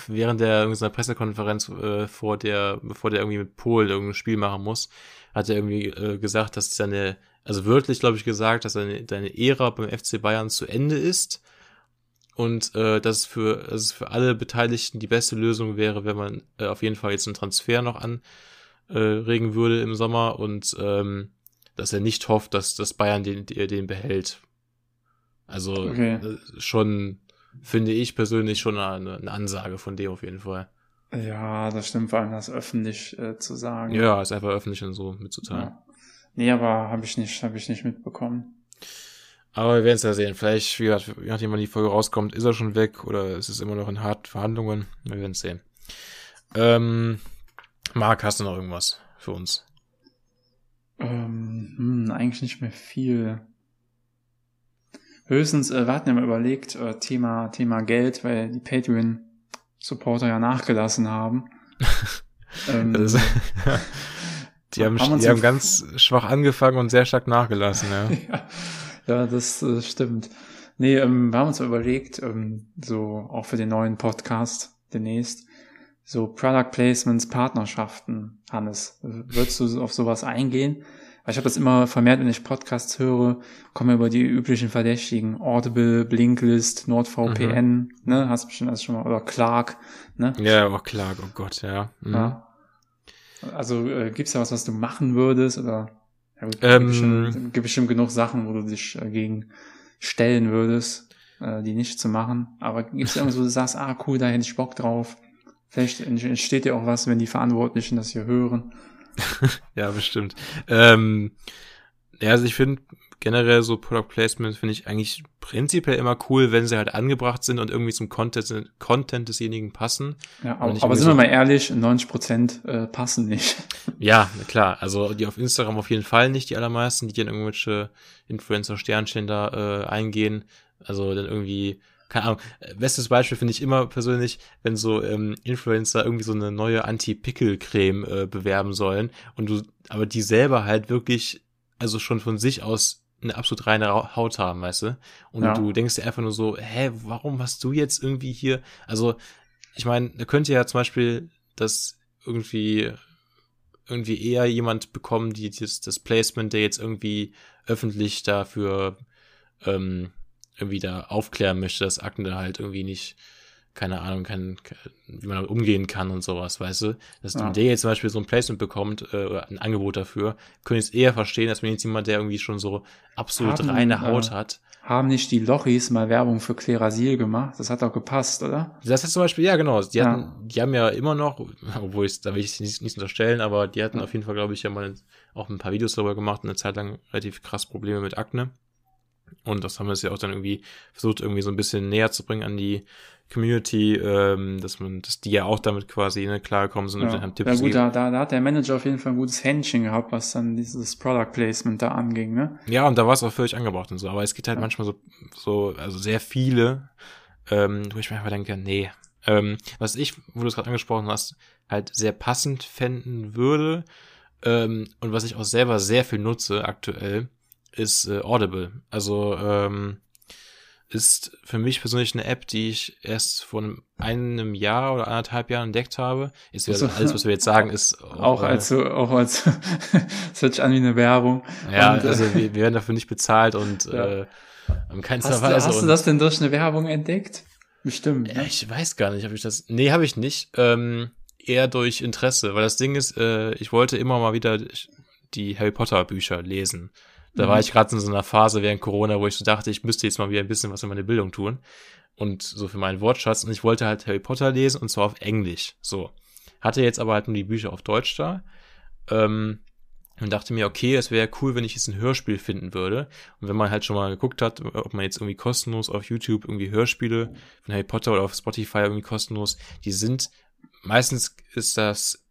während der irgendeiner Pressekonferenz äh, vor der, bevor der irgendwie mit Polen irgendein Spiel machen muss, hat er irgendwie äh, gesagt, dass seine, also wörtlich glaube ich gesagt, dass seine, seine Ära beim FC Bayern zu Ende ist und äh, dass es für, dass es für alle Beteiligten die beste Lösung wäre, wenn man äh, auf jeden Fall jetzt einen Transfer noch anregen würde im Sommer und ähm, dass er nicht hofft, dass das Bayern den, den behält. Also Okay. äh, schon finde ich persönlich schon eine, eine Ansage von dem auf jeden Fall. Ja, das stimmt, vor allem das öffentlich äh, zu sagen. Ja, ist einfach öffentlich und so mitzuteilen. ja. Nee, aber habe ich nicht, habe ich nicht mitbekommen. Aber wir werden es ja sehen. Vielleicht, wie gesagt, nachdem, wann die Folge rauskommt, ist er schon weg oder ist es immer noch in harten Verhandlungen. Wir werden es sehen. Ähm, Marc, hast du noch irgendwas für uns? Ähm, hm, eigentlich nicht mehr viel. Höchstens, äh, wir hatten ja mal überlegt, äh, Thema, Thema Geld, weil die Patreon-Supporter ja nachgelassen haben. ähm, ist- die haben, Haben die haben ganz schwach angefangen und sehr stark nachgelassen, ja. ja, ja, das äh, stimmt. Nee, ähm, wir haben uns überlegt, ähm, so auch für den neuen Podcast demnächst, so Product Placements, Partnerschaften, Hannes. Würdest du auf sowas eingehen? Weil ich habe das immer vermehrt, wenn ich Podcasts höre, komme über die üblichen Verdächtigen. Audible, Blinklist, NordVPN, mhm. ne, hast du bestimmt alles schon mal, oder Clark, ne? Ja, aber Clark, oh Gott, ja. Mhm. ja. Also äh, gibt's da was, was du machen würdest, oder? Ja, gut, ähm, gibt, bestimmt, gibt bestimmt genug Sachen, wo du dich dagegen stellen würdest, äh, die nicht zu machen. Aber gibt's irgendwas, wo du sagst, ah cool, da hätte ich Bock drauf. Vielleicht entsteht dir auch was, wenn die Verantwortlichen das hier hören. ja, bestimmt. Ähm, ja, also ich finde generell so Product Placement finde ich eigentlich prinzipiell immer cool, wenn sie halt angebracht sind und irgendwie zum Content, Content desjenigen passen. Ja, aber, aber sind so wir mal ehrlich, 90 Prozent äh, passen nicht. Ja, klar. Also die auf Instagram auf jeden Fall nicht, die allermeisten, die dann irgendwelche Influencer-Sternchen da äh, eingehen. Also dann irgendwie keine Ahnung, bestes Beispiel finde ich immer persönlich, wenn so ähm, Influencer irgendwie so eine neue Anti-Pickel-Creme äh, bewerben sollen und du, aber die selber halt wirklich, also schon von sich aus eine absolut reine Haut haben, weißt du? Und ja. du denkst dir einfach nur so, hä, warum hast du jetzt irgendwie hier, also, ich meine, da könnte ja zum Beispiel das irgendwie irgendwie eher jemand bekommen, die das, das Placement, der jetzt irgendwie öffentlich dafür ähm, irgendwie da aufklären möchte, dass Akne halt irgendwie nicht, keine Ahnung, kann, wie man damit umgehen kann und sowas, weißt du? Dass ja. der jetzt zum Beispiel so ein Placement bekommt, äh, oder ein Angebot dafür, könnte ich es eher verstehen, als wenn jetzt jemand, der irgendwie schon so absolut haben, reine Haut äh, hat. Haben nicht die Lochis mal Werbung für Klerasil gemacht? Das hat doch gepasst, oder? Das hat zum Beispiel, ja genau, die hatten, ja. die haben ja immer noch, obwohl ich, da will ich nicht, nicht unterstellen, aber die hatten ja. auf jeden Fall, glaube ich, ja mal auch ein paar Videos darüber gemacht, eine Zeit lang relativ krass Probleme mit Akne. Und das haben wir es ja auch dann irgendwie versucht, irgendwie so ein bisschen näher zu bringen an die Community, ähm, dass man, dass die ja auch damit quasi ne, klarkommen sind ja. und Tipps Ja gut, da, da, da hat der Manager auf jeden Fall ein gutes Händchen gehabt, was dann dieses Product Placement da anging, ne? Ja, und da war es auch völlig angebracht und so. Aber es gibt halt ja. manchmal so, so, also sehr viele, ähm, wo ich mir einfach denke, nee. Ähm, was ich, wo du es gerade angesprochen hast, halt sehr passend fänden würde, ähm, und was ich auch selber sehr viel nutze aktuell, ist äh, Audible. Also ähm, ist für mich persönlich eine App, die ich erst vor einem, einem Jahr oder anderthalb Jahren entdeckt habe. Ist also, alles, was wir jetzt sagen, ist auch, auch äh, als auch als es hört sich an wie eine Werbung. Ja, und, äh, also wir, wir werden dafür nicht bezahlt und ja. äh, in keinster hast Weise. Du, hast du das denn durch eine Werbung entdeckt? Bestimmt. Ja, ne? ich weiß gar nicht, ob ich das. Nee, habe ich nicht. Ähm, eher durch Interesse, weil das Ding ist, äh, ich wollte immer mal wieder die Harry Potter Bücher lesen. Da mhm. war ich gerade in so einer Phase während Corona, wo ich so dachte, ich müsste jetzt mal wieder ein bisschen was für meine Bildung tun. Und so für meinen Wortschatz. Und ich wollte halt Harry Potter lesen und zwar auf Englisch. So. Hatte jetzt aber halt nur die Bücher auf Deutsch da. Ähm, und dachte mir, okay, es wäre cool, wenn ich jetzt ein Hörspiel finden würde. Und wenn man halt schon mal geguckt hat, ob man jetzt irgendwie kostenlos auf YouTube irgendwie Hörspiele von Harry Potter oder auf Spotify irgendwie kostenlos, die sind, meistens ist das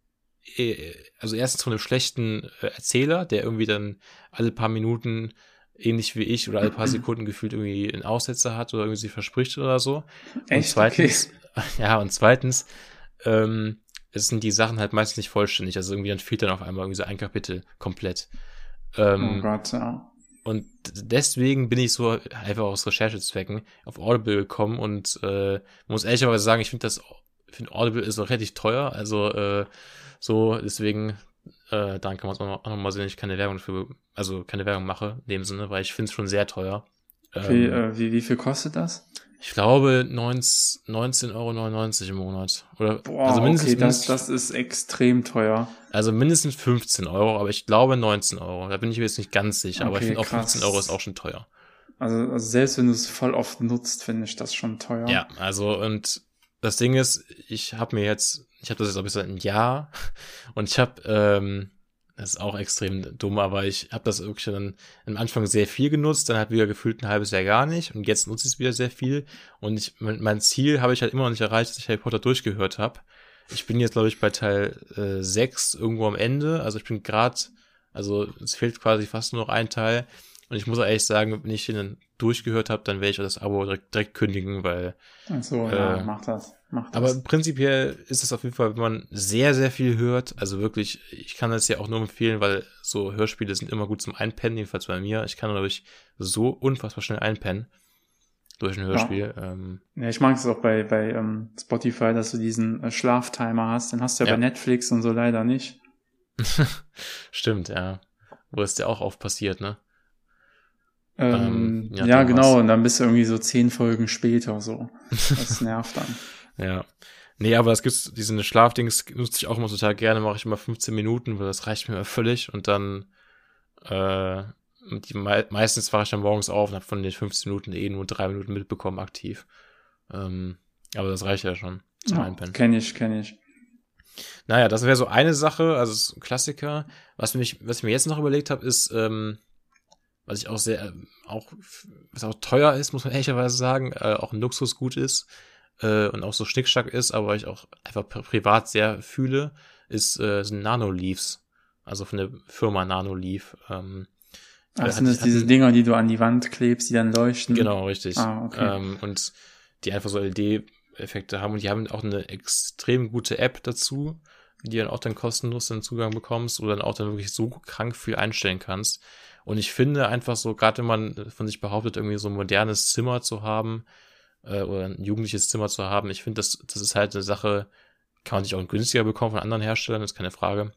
also erstens von einem schlechten äh, Erzähler, der irgendwie dann alle paar Minuten ähnlich wie ich oder alle paar Sekunden gefühlt irgendwie einen Aussetzer hat oder irgendwie sich verspricht oder so. Echt? Und zweitens, okay. ja, und zweitens, ähm, es sind die Sachen halt meistens nicht vollständig. Also irgendwie dann fehlt dann auf einmal irgendwie so ein Kapitel komplett. Ähm, oh Gott, ja. Und deswegen bin ich so einfach aus Recherchezwecken auf Audible gekommen und äh, muss ehrlicherweise sagen, ich finde das, finde Audible ist auch relativ teuer. Also äh, so, deswegen, äh, dann kann man es auch nochmal sehen, ich keine Werbung für, also keine Werbung mache, in dem Sinne, weil ich finde es schon sehr teuer. Wie, ähm, äh, wie, wie viel kostet das? Ich glaube 19,99 Euro im Monat. Oder, Boah, also mindestens, okay, das, das ist extrem teuer. Also mindestens 15 Euro, aber ich glaube 19 Euro. Da bin ich mir jetzt nicht ganz sicher, okay, aber ich finde auch 15 Euro ist auch schon teuer. Also, also selbst wenn du es voll oft nutzt, finde ich das schon teuer. Ja, also und das Ding ist, ich habe mir jetzt ich habe das jetzt auch bis ein Jahr und ich habe, ähm, das ist auch extrem dumm, aber ich habe das wirklich dann am Anfang sehr viel genutzt, dann hat wieder gefühlt ein halbes Jahr gar nicht und jetzt nutze ich es wieder sehr viel und ich, mein Ziel habe ich halt immer noch nicht erreicht, dass ich Harry Potter durchgehört habe. Ich bin jetzt, glaube ich, bei Teil äh, 6 irgendwo am Ende, also ich bin gerade, also es fehlt quasi fast nur noch ein Teil und ich muss ehrlich sagen, wenn ich ihn durchgehört habe, dann werde ich das Abo direkt, direkt kündigen, weil. Ach so, äh, ja, mach das, mach das. Aber prinzipiell ist es auf jeden Fall, wenn man sehr, sehr viel hört, also wirklich, ich kann das ja auch nur empfehlen, weil so Hörspiele sind immer gut zum Einpennen, jedenfalls bei mir. Ich kann, glaube ich, so unfassbar schnell einpennen. durch ein Hörspiel. Ja, ähm, ja ich mag es auch bei, bei ähm, Spotify, dass du diesen äh, Schlaftimer hast. Den hast du ja, ja, bei Netflix und so leider nicht. Stimmt, ja. Wo ist der auch oft passiert, ne? Ähm, ähm, ja, ja genau, und dann bist du irgendwie so zehn Folgen später so. Das nervt dann. ja. Nee, aber es gibt diesen Schlafdings, nutze ich auch immer total gerne, mache ich immer 15 Minuten, weil das reicht mir völlig und dann äh, die, meistens wache ich dann morgens auf und habe von den 15 Minuten eh nur drei Minuten mitbekommen aktiv. Ähm, aber das reicht ja schon zum ja, Einpennen. Kenn ich, kenn ich. Naja, das wäre so eine Sache, also ein Klassiker. Was, mich, was ich mir jetzt noch überlegt habe, ist, ähm, was ich auch sehr, äh, auch, was auch teuer ist, muss man ehrlicherweise sagen, äh, auch ein Luxusgut ist äh, und auch so Schnickschnack ist, aber ich auch einfach privat sehr fühle, ist äh, sind Nano-Leaves. Also von der Firma Nano-Leaf. Ähm, Ach, sind das diese Dinger, die du an die Wand klebst, die dann leuchten? Genau, richtig. Ah, okay. Ähm, und die einfach so LED-Effekte haben und die haben auch eine extrem gute App dazu, die dann auch dann kostenlos den Zugang bekommst oder dann auch dann wirklich so krank viel einstellen kannst. Und ich finde einfach so, gerade wenn man von sich behauptet, irgendwie so ein modernes Zimmer zu haben äh, oder ein jugendliches Zimmer zu haben, ich finde, das, das ist halt eine Sache, kann man sich auch günstiger bekommen von anderen Herstellern, ist keine Frage.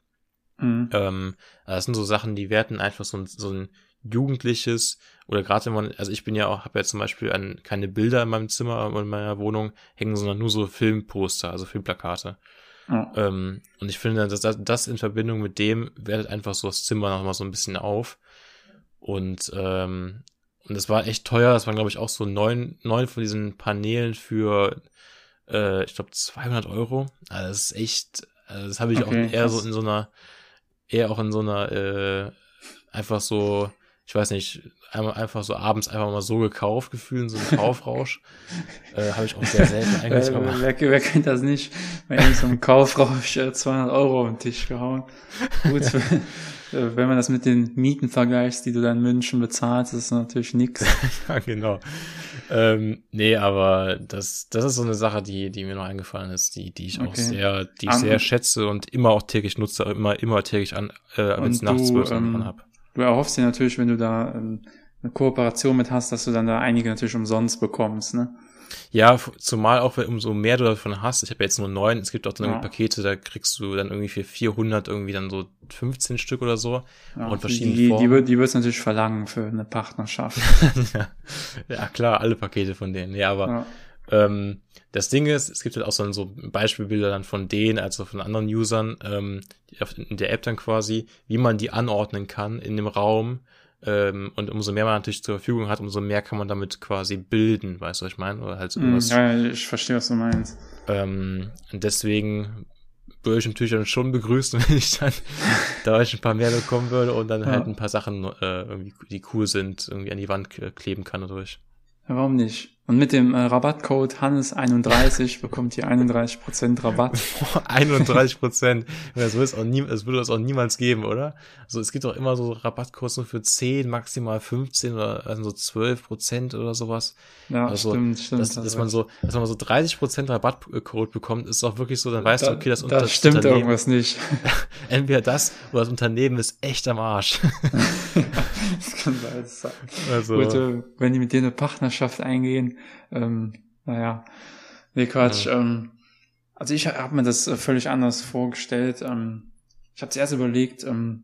Mhm. Ähm, das sind so Sachen, die werten einfach so ein, so ein jugendliches oder gerade wenn man, also ich bin ja auch, habe ja zum Beispiel an, keine Bilder in meinem Zimmer oder in meiner Wohnung hängen, sondern nur so Filmposter, also Filmplakate. Ja. Ähm, und ich finde, dass das, das in Verbindung mit dem wertet einfach so das Zimmer nochmal so ein bisschen auf. Und, ähm, und das war echt teuer. Das waren, glaube ich, auch so neun, neun von diesen Paneelen für, äh, ich glaube, 200 Euro. Also das ist echt, also das habe ich okay, auch eher so in so einer, eher auch in so einer, äh, einfach so, ich weiß nicht, einmal einfach so abends einfach mal so gekauft, gefühlt, so ein Kaufrausch. äh, Habe ich auch sehr selten eigentlich gemacht. Wer, wer, kennt das nicht? Wenn ich so einem Kaufrausch äh, 200 Euro auf den Tisch gehauen. Gut, äh, wenn man das mit den Mieten vergleicht, die du dann in München bezahlst, ist natürlich nix. ja, genau. Ähm, nee, aber das, das ist so eine Sache, die, die mir noch eingefallen ist, die, die ich okay. auch sehr, die ich um, sehr schätze und immer auch täglich nutze, immer, immer täglich an, äh, wenn es nachts zwölf ähm, habe du erhoffst dir natürlich, wenn du da ähm, eine Kooperation mit hast, dass du dann da einige natürlich umsonst bekommst, ne? Ja, zumal auch, umso mehr du davon hast. Ich habe jetzt nur neun. Es gibt auch dann ja. Pakete, da kriegst du dann irgendwie für 400 irgendwie dann so 15 Stück oder so. Ja, und verschiedene die, Formen. Die, wird, die wird's natürlich verlangen für eine Partnerschaft. ja. ja, klar, alle Pakete von denen. Ja, aber ja. Ähm, das Ding ist, es gibt halt auch so, so Beispielbilder dann von denen, also von anderen Usern, ähm, in der App dann quasi, wie man die anordnen kann in dem Raum. Ähm, und umso mehr man natürlich zur Verfügung hat, umso mehr kann man damit quasi bilden, weißt du, was ich meine? Oder halt so mm, Ja, ich verstehe, was du meinst. Ähm, und deswegen würde ich natürlich dann schon begrüßen, wenn ich dann da ich ein paar mehr bekommen würde und dann ja. halt ein paar Sachen, äh, irgendwie, die cool sind, irgendwie an die Wand kleben kann dadurch. Ja, warum nicht? Und mit dem äh, Rabattcode Hannes31 bekommt ihr 31% Rabatt. 31%. Das, wird es auch nie, das würde es auch niemals geben, oder? Also es gibt doch immer so Rabattcodes nur für 10, maximal 15 oder also so 12% oder sowas. Ja, also, stimmt, stimmt. Dass, dass man so, dass man so 30% Rabattcode bekommt, ist auch wirklich so, dann weißt da, du, okay, das, das, das stimmt irgendwas nicht. Entweder das oder das Unternehmen ist echt am Arsch. das kann sein. Also, Gut, äh, wenn die mit dir eine Partnerschaft eingehen, ähm, naja, nee, Quatsch. Ja. Ähm, also ich habe mir das äh, völlig anders vorgestellt. Ähm, ich habe zuerst überlegt, ähm,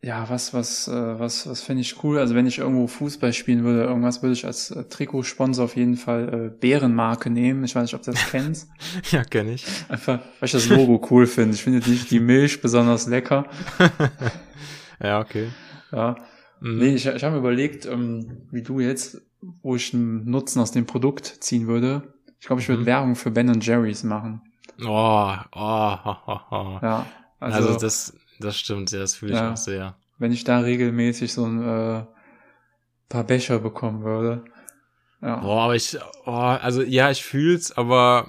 ja, was, was, äh, was, was fände ich cool? Also wenn ich irgendwo Fußball spielen würde, irgendwas würde ich als äh, Trikotsponsor auf jeden Fall äh, Bärenmarke nehmen. Ich weiß nicht, ob du das kennst. ja, kenne ich. Einfach, weil ich das Logo cool finde. Ich finde die, die Milch besonders lecker. ja, okay. Ja. Mhm. Nee, ich, ich habe mir überlegt, ähm, wie du jetzt, wo ich einen Nutzen aus dem Produkt ziehen würde. Ich glaube, ich würde mhm. Werbung für Ben Jerry's machen. Oh, oh, ho, ho, ho. Ja. Also, also, das, das stimmt, ja, das fühle ich ja, auch sehr. Wenn ich da regelmäßig so ein äh, paar Becher bekommen würde. Ja. Boah, aber ich, oh, also ja, ich fühl's, aber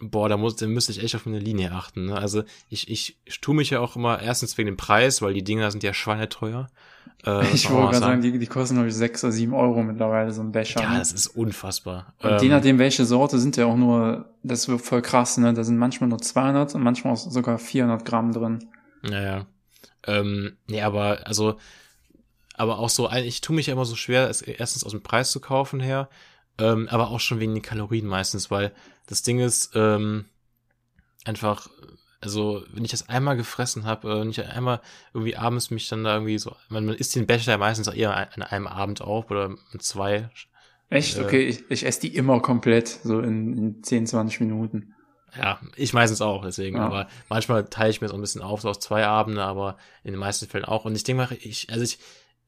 boah, da muss, da müsste ich echt auf eine Linie achten. Ne? Also ich, ich, ich tue mich ja auch immer erstens wegen dem Preis, weil die Dinger sind ja schweineteuer. Äh, ich wollte gerade sagen, die, die kosten glaube ich sechs oder sieben Euro mittlerweile, so ein Becher. Ja, ne? das ist unfassbar. Und ähm, je nachdem, welche Sorte, sind ja auch nur, das wird voll krass, ne? Da sind manchmal nur 200 und manchmal auch sogar 400 Gramm drin. Naja. Ähm, nee, aber also aber auch so, ich tue mich ja immer so schwer, es erstens aus dem Preis zu kaufen her, ähm, aber auch schon wegen den Kalorien meistens, weil das Ding ist, ähm, einfach, also wenn ich das einmal gefressen habe, äh, wenn ich einmal irgendwie abends mich dann da irgendwie so, man, man isst den Becher ja meistens auch eher an einem Abend auf oder zwei. Echt? Äh, okay, ich, ich esse die immer komplett, so in, in 10, 20 Minuten. Ja, ich meistens auch, deswegen. Ja. Aber manchmal teile ich mir so ein bisschen auf, so aus zwei Abende, aber in den meisten Fällen auch. Und ich denke mal, ich, also ich,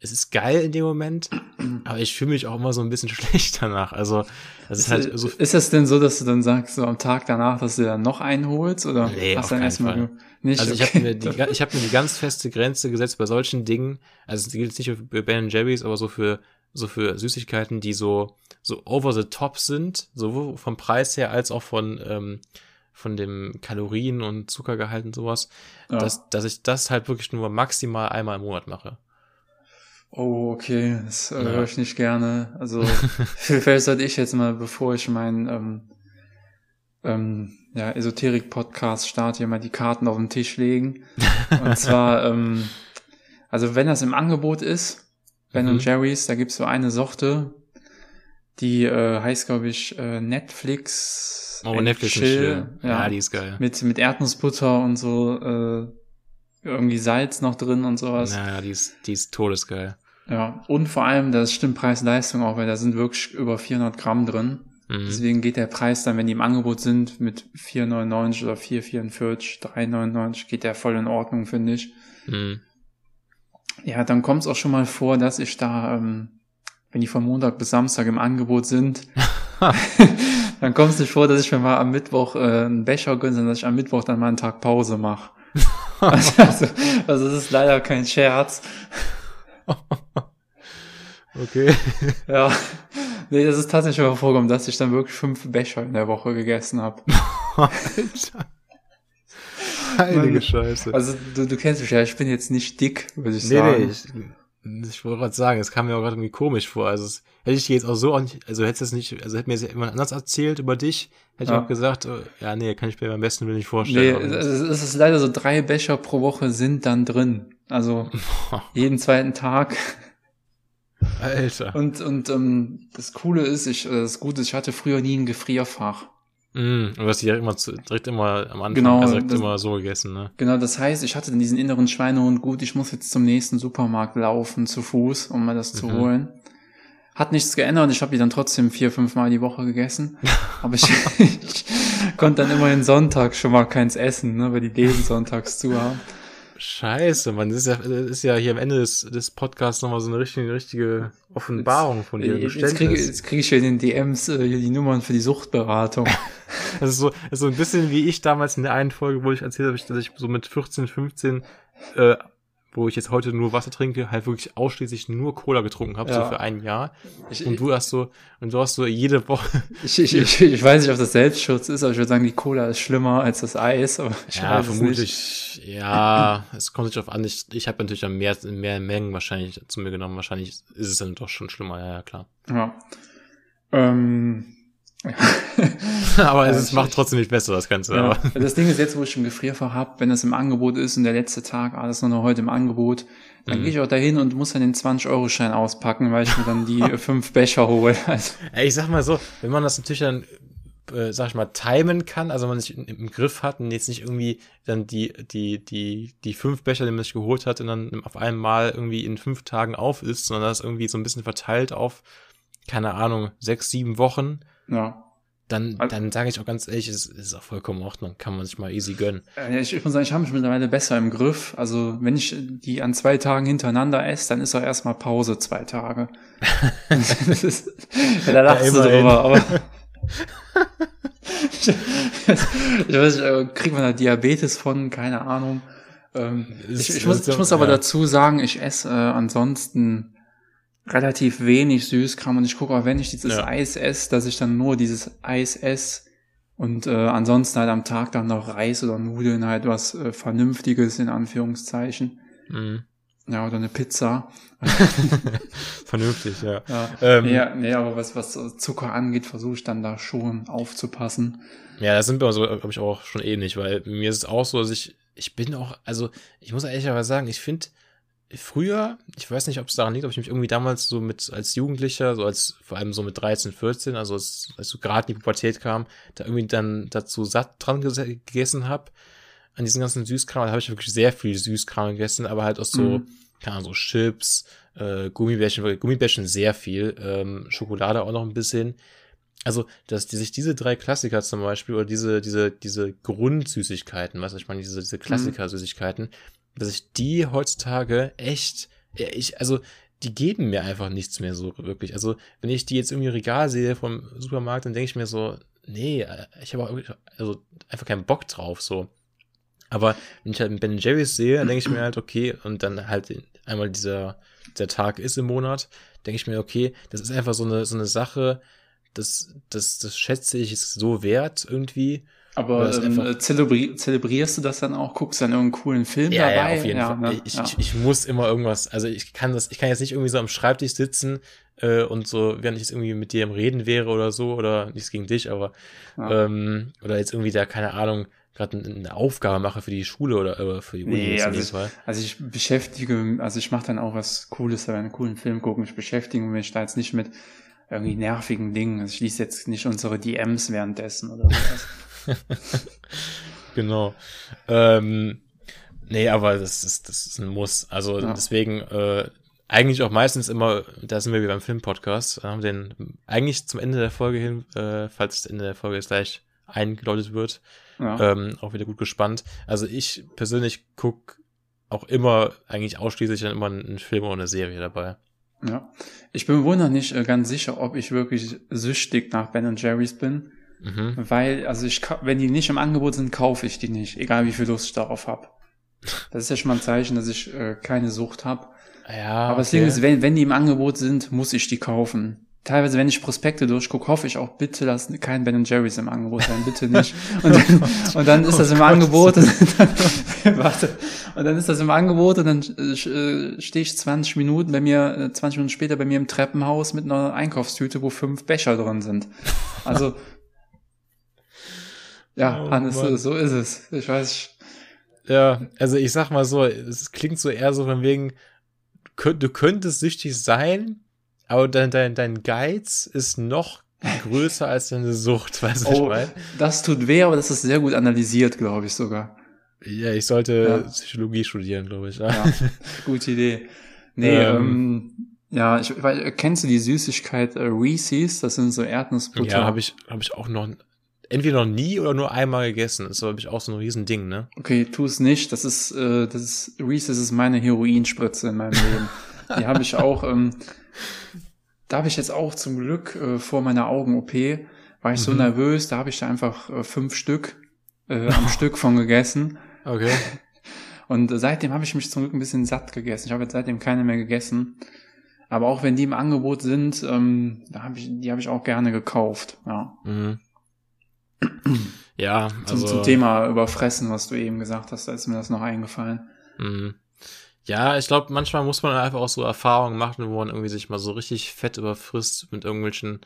es ist geil in dem Moment, aber ich fühle mich auch immer so ein bisschen schlecht danach. Also, das ist, ist halt so. Ist das denn so, dass du dann sagst, so am Tag danach, dass du dann noch einholst oder nee, hast du dann erstmal nicht? Also okay. ich habe mir die, ich habe mir die ganz feste Grenze gesetzt bei solchen Dingen. Also es gilt jetzt nicht für Ben Jerry's, aber so für so für Süßigkeiten, die so so over the top sind, sowohl vom Preis her als auch von ähm, von dem Kalorien und Zuckergehalt und sowas, ja. dass, dass ich das halt wirklich nur maximal einmal im Monat mache. Oh, okay, das äh, ja. höre ich nicht gerne. Also vielleicht sollte ich jetzt mal, bevor ich meinen ähm, ähm, ja, Esoterik-Podcast starte, hier mal die Karten auf den Tisch legen. Und zwar, ähm, also wenn das im Angebot ist, Ben mhm. und Jerry's, da gibt's so eine Sorte, die äh, heißt, glaube ich, äh, Netflix. Oh, Netflix Chill. Ja, ja, die ist geil. Mit, mit Erdnussbutter und so äh, irgendwie Salz noch drin und sowas. Ja, die ist, die ist todesgeil. Ja, und vor allem, das stimmt Preis-Leistung auch, weil da sind wirklich über 400 Gramm drin. Mhm. Deswegen geht der Preis dann, wenn die im Angebot sind, mit 4,99 oder 4,44, 3,99, geht der voll in Ordnung, finde ich. Mhm. Ja, dann kommt es auch schon mal vor, dass ich da, ähm, wenn die von Montag bis Samstag im Angebot sind, dann kommt es nicht vor, dass ich mir mal am Mittwoch äh, einen Becher gönne, sondern dass ich am Mittwoch dann mal einen Tag Pause mache. also, also, also das ist leider kein Scherz. okay. Ja. Nee, das ist tatsächlich mal vorgekommen, dass ich dann wirklich fünf Becher in der Woche gegessen habe. Alter. Heilige Scheiße. Also du, du kennst mich ja, ich bin jetzt nicht dick, würde ich nee, sagen. Nee, ich, ich wollte gerade sagen, es kam mir auch gerade irgendwie komisch vor. Also es, hätte ich jetzt auch so, also hätte es nicht, also hätte mir jetzt jemand anders erzählt über dich, hätte ja. ich auch gesagt, oh, ja, nee, kann ich mir beim besten Willen nicht vorstellen. Nee, es, ist leider so, drei Becher pro Woche sind dann drin. Also jeden zweiten Tag. Alter. Und, und ähm, das Coole ist, ich, äh, das Gute ist, ich hatte früher nie ein Gefrierfach. Mm, und hast direkt immer, direkt immer am Anfang genau, also direkt das, immer so gegessen, ne? Genau, das heißt, ich hatte dann diesen inneren Schweinehund, gut, ich muss jetzt zum nächsten Supermarkt laufen, zu Fuß, um mal das zu mhm. holen. Hat nichts geändert, ich habe die dann trotzdem vier, fünf Mal die Woche gegessen. Aber ich, ich konnte dann immerhin Sonntag schon mal keins essen, ne, weil die Läden sonntags zu haben. Scheiße, man, das ist ja, das ist ja hier am Ende des, des Podcasts nochmal so eine richtige, richtige Offenbarung von dir. Jetzt, jetzt kriege jetzt krieg ich hier in den DMs äh, die Nummern für die Suchtberatung. das ist so, das ist so ein bisschen wie ich damals in der einen Folge, wo ich erzählt habe, dass ich so mit 14, 15 äh, wo ich jetzt heute nur Wasser trinke, halt wirklich ausschließlich nur Cola getrunken habe, ja. so für ein Jahr. Ich, und du hast so, und du hast so jede Woche. Ich, ich, ich, ich weiß nicht, ob das Selbstschutz ist, aber ich würde sagen, die Cola ist schlimmer als das Eis. Aber ich ja, vermutlich. Ja, es kommt sich auf an. Ich, ich habe natürlich dann mehr, mehr Mengen wahrscheinlich zu mir genommen. Wahrscheinlich ist es dann doch schon schlimmer, ja, ja klar. Ja. Ähm, aber es macht trotzdem nicht besser, das Ganze. Ja. Aber. Das Ding ist jetzt, wo ich ein Gefrierfach habe, wenn das im Angebot ist und der letzte Tag, alles nur noch heute im Angebot, dann mhm. gehe ich auch dahin und muss dann den 20-Euro-Schein auspacken, weil ich mir dann die fünf Becher hole. Also. Ich sag mal so, wenn man das natürlich dann, äh, sag ich mal, timen kann, also man sich im Griff hat und jetzt nicht irgendwie dann die, die, die, die fünf Becher, die man sich geholt hat, und dann auf einmal irgendwie in fünf Tagen auf ist, sondern das irgendwie so ein bisschen verteilt auf, keine Ahnung, sechs, sieben Wochen ja. Dann, also, dann sage ich auch ganz ehrlich, es ist auch vollkommen in Ordnung, kann man sich mal easy gönnen. Ich, ich muss sagen, ich habe mich mittlerweile besser im Griff. Also wenn ich die an zwei Tagen hintereinander esse, dann ist auch erstmal Pause zwei Tage. das ist, ja, da lachst ja, du drüber, aber ich, ich weiß nicht, äh, kriegt man da Diabetes von, keine Ahnung. Ähm, ich, ich, muss, ich muss aber ja. dazu sagen, ich esse äh, ansonsten relativ wenig Süßkram und ich gucke auch, wenn ich dieses ja. Eis esse, dass ich dann nur dieses Eis esse und äh, ansonsten halt am Tag dann noch Reis oder Nudeln, halt was äh, Vernünftiges in Anführungszeichen. Mhm. Ja, oder eine Pizza. Vernünftig, ja. Ja, ähm, nee, nee, aber was, was Zucker angeht, versuche ich dann da schon aufzupassen. Ja, das sind wir so, glaube ich, auch schon ähnlich, weil mir ist es auch so, dass ich, ich bin auch, also ich muss ehrlicherweise sagen, ich finde, früher, ich weiß nicht, ob es daran liegt, ob ich mich irgendwie damals so mit als Jugendlicher, so als vor allem so mit 13, 14, also als, als so gerade in die Pubertät kam, da irgendwie dann dazu satt dran gegessen habe an diesen ganzen Süßkram. Da habe ich wirklich sehr viel Süßkram gegessen, aber halt auch so, mhm. keine Ahnung, so Chips, äh, Gummibärchen, Gummibärchen sehr viel, ähm, Schokolade auch noch ein bisschen. Also, dass die, sich diese drei Klassiker zum Beispiel oder diese, diese, diese Grundsüßigkeiten, was ich meine, diese, diese mhm. Dass ich die heutzutage echt, ich, also, die geben mir einfach nichts mehr so wirklich. Also, wenn ich die jetzt irgendwie Regal sehe vom Supermarkt, dann denke ich mir so, nee, ich habe auch also einfach keinen Bock drauf, so. Aber wenn ich halt Ben Jerry's sehe, dann denke ich mir halt, okay, und dann halt einmal dieser, der Tag ist im Monat, denke ich mir, okay, das ist einfach so eine, so eine Sache, das, das, das schätze ich so wert irgendwie. Aber ähm, zelebri zelebrierst du das dann auch? Guckst du dann irgendeinen coolen Film ja, dabei? Ja, auf jeden ja, Fall. Ne? Ich, ja. ich, ich, muss immer irgendwas, also ich kann das, ich kann jetzt nicht irgendwie so am Schreibtisch sitzen äh, und so, während ich jetzt irgendwie mit dir im Reden wäre oder so, oder nichts gegen dich, aber ähm, oder jetzt irgendwie da, keine Ahnung, gerade eine Aufgabe mache für die Schule oder äh, für die Uni. Nee, also, ich, also ich beschäftige, also ich mache dann auch was Cooles, aber einen coolen Film gucken. Ich beschäftige mich da jetzt nicht mit irgendwie nervigen Dingen. Also ich lese jetzt nicht unsere DMs währenddessen oder sowas. genau. Ähm, nee, aber das ist, das ist ein Muss. Also ja. deswegen äh, eigentlich auch meistens immer, da sind wir wie beim Filmpodcast, haben den eigentlich zum Ende der Folge hin, äh, falls das Ende der Folge jetzt gleich eingeläutet wird, ja. ähm, auch wieder gut gespannt. Also ich persönlich guck auch immer, eigentlich ausschließlich dann immer einen Film oder eine Serie dabei. Ja, ich bin wohl noch nicht äh, ganz sicher, ob ich wirklich süchtig nach Ben Jerry's bin. Mhm. Weil, also ich, wenn die nicht im Angebot sind, kaufe ich die nicht, egal wie viel Lust ich darauf habe. Das ist ja schon mal ein Zeichen, dass ich äh, keine Sucht habe. Ja, Aber das Ding ist, wenn, wenn die im Angebot sind, muss ich die kaufen. Teilweise, wenn ich Prospekte durchgucke, hoffe ich auch, bitte lass kein Ben Jerry's im Angebot sein, bitte nicht. Und dann, und dann ist das im oh Angebot und dann, warte, und dann ist das im Angebot und dann äh, stehe ich 20 Minuten bei mir, 20 äh, Minuten später bei mir im Treppenhaus mit einer Einkaufstüte, wo fünf Becher drin sind. Also ja, oh, Hannes, so, so ist es. Ich weiß. Ja, also ich sag mal so, es klingt so eher so von wegen, du könntest süchtig sein, aber dein, dein, dein Geiz ist noch größer als deine Sucht, weißt du, oh, ich meine? Das tut weh, aber das ist sehr gut analysiert, glaube ich sogar. Ja, ich sollte ja. Psychologie studieren, glaube ich. Ja. ja, gute Idee. Nee, ähm, ähm, ja, ich, weil, kennst du die Süßigkeit äh, Reese's? Das sind so Erdnussbutter. Ja, habe ich, hab ich auch noch entweder noch nie oder nur einmal gegessen. Das ist, glaube ich, auch so ein Riesending, ne? Okay, tu es nicht. Das ist, äh, das ist, Reese's ist meine Heroinspritze in meinem Leben. Die habe ich auch, ähm, da habe ich jetzt auch zum Glück äh, vor meiner Augen-OP, war ich mhm. so nervös, da habe ich da einfach äh, fünf Stück äh, am Stück von gegessen. Okay. Und seitdem habe ich mich zum Glück ein bisschen satt gegessen. Ich habe jetzt seitdem keine mehr gegessen. Aber auch wenn die im Angebot sind, ähm, da hab ich, die habe ich auch gerne gekauft. Ja. Mhm. Ja, also. Zum, zum, Thema Überfressen, was du eben gesagt hast, da ist mir das noch eingefallen. Mhm. Ja, ich glaube, manchmal muss man einfach auch so Erfahrungen machen, wo man irgendwie sich mal so richtig fett überfrisst mit irgendwelchen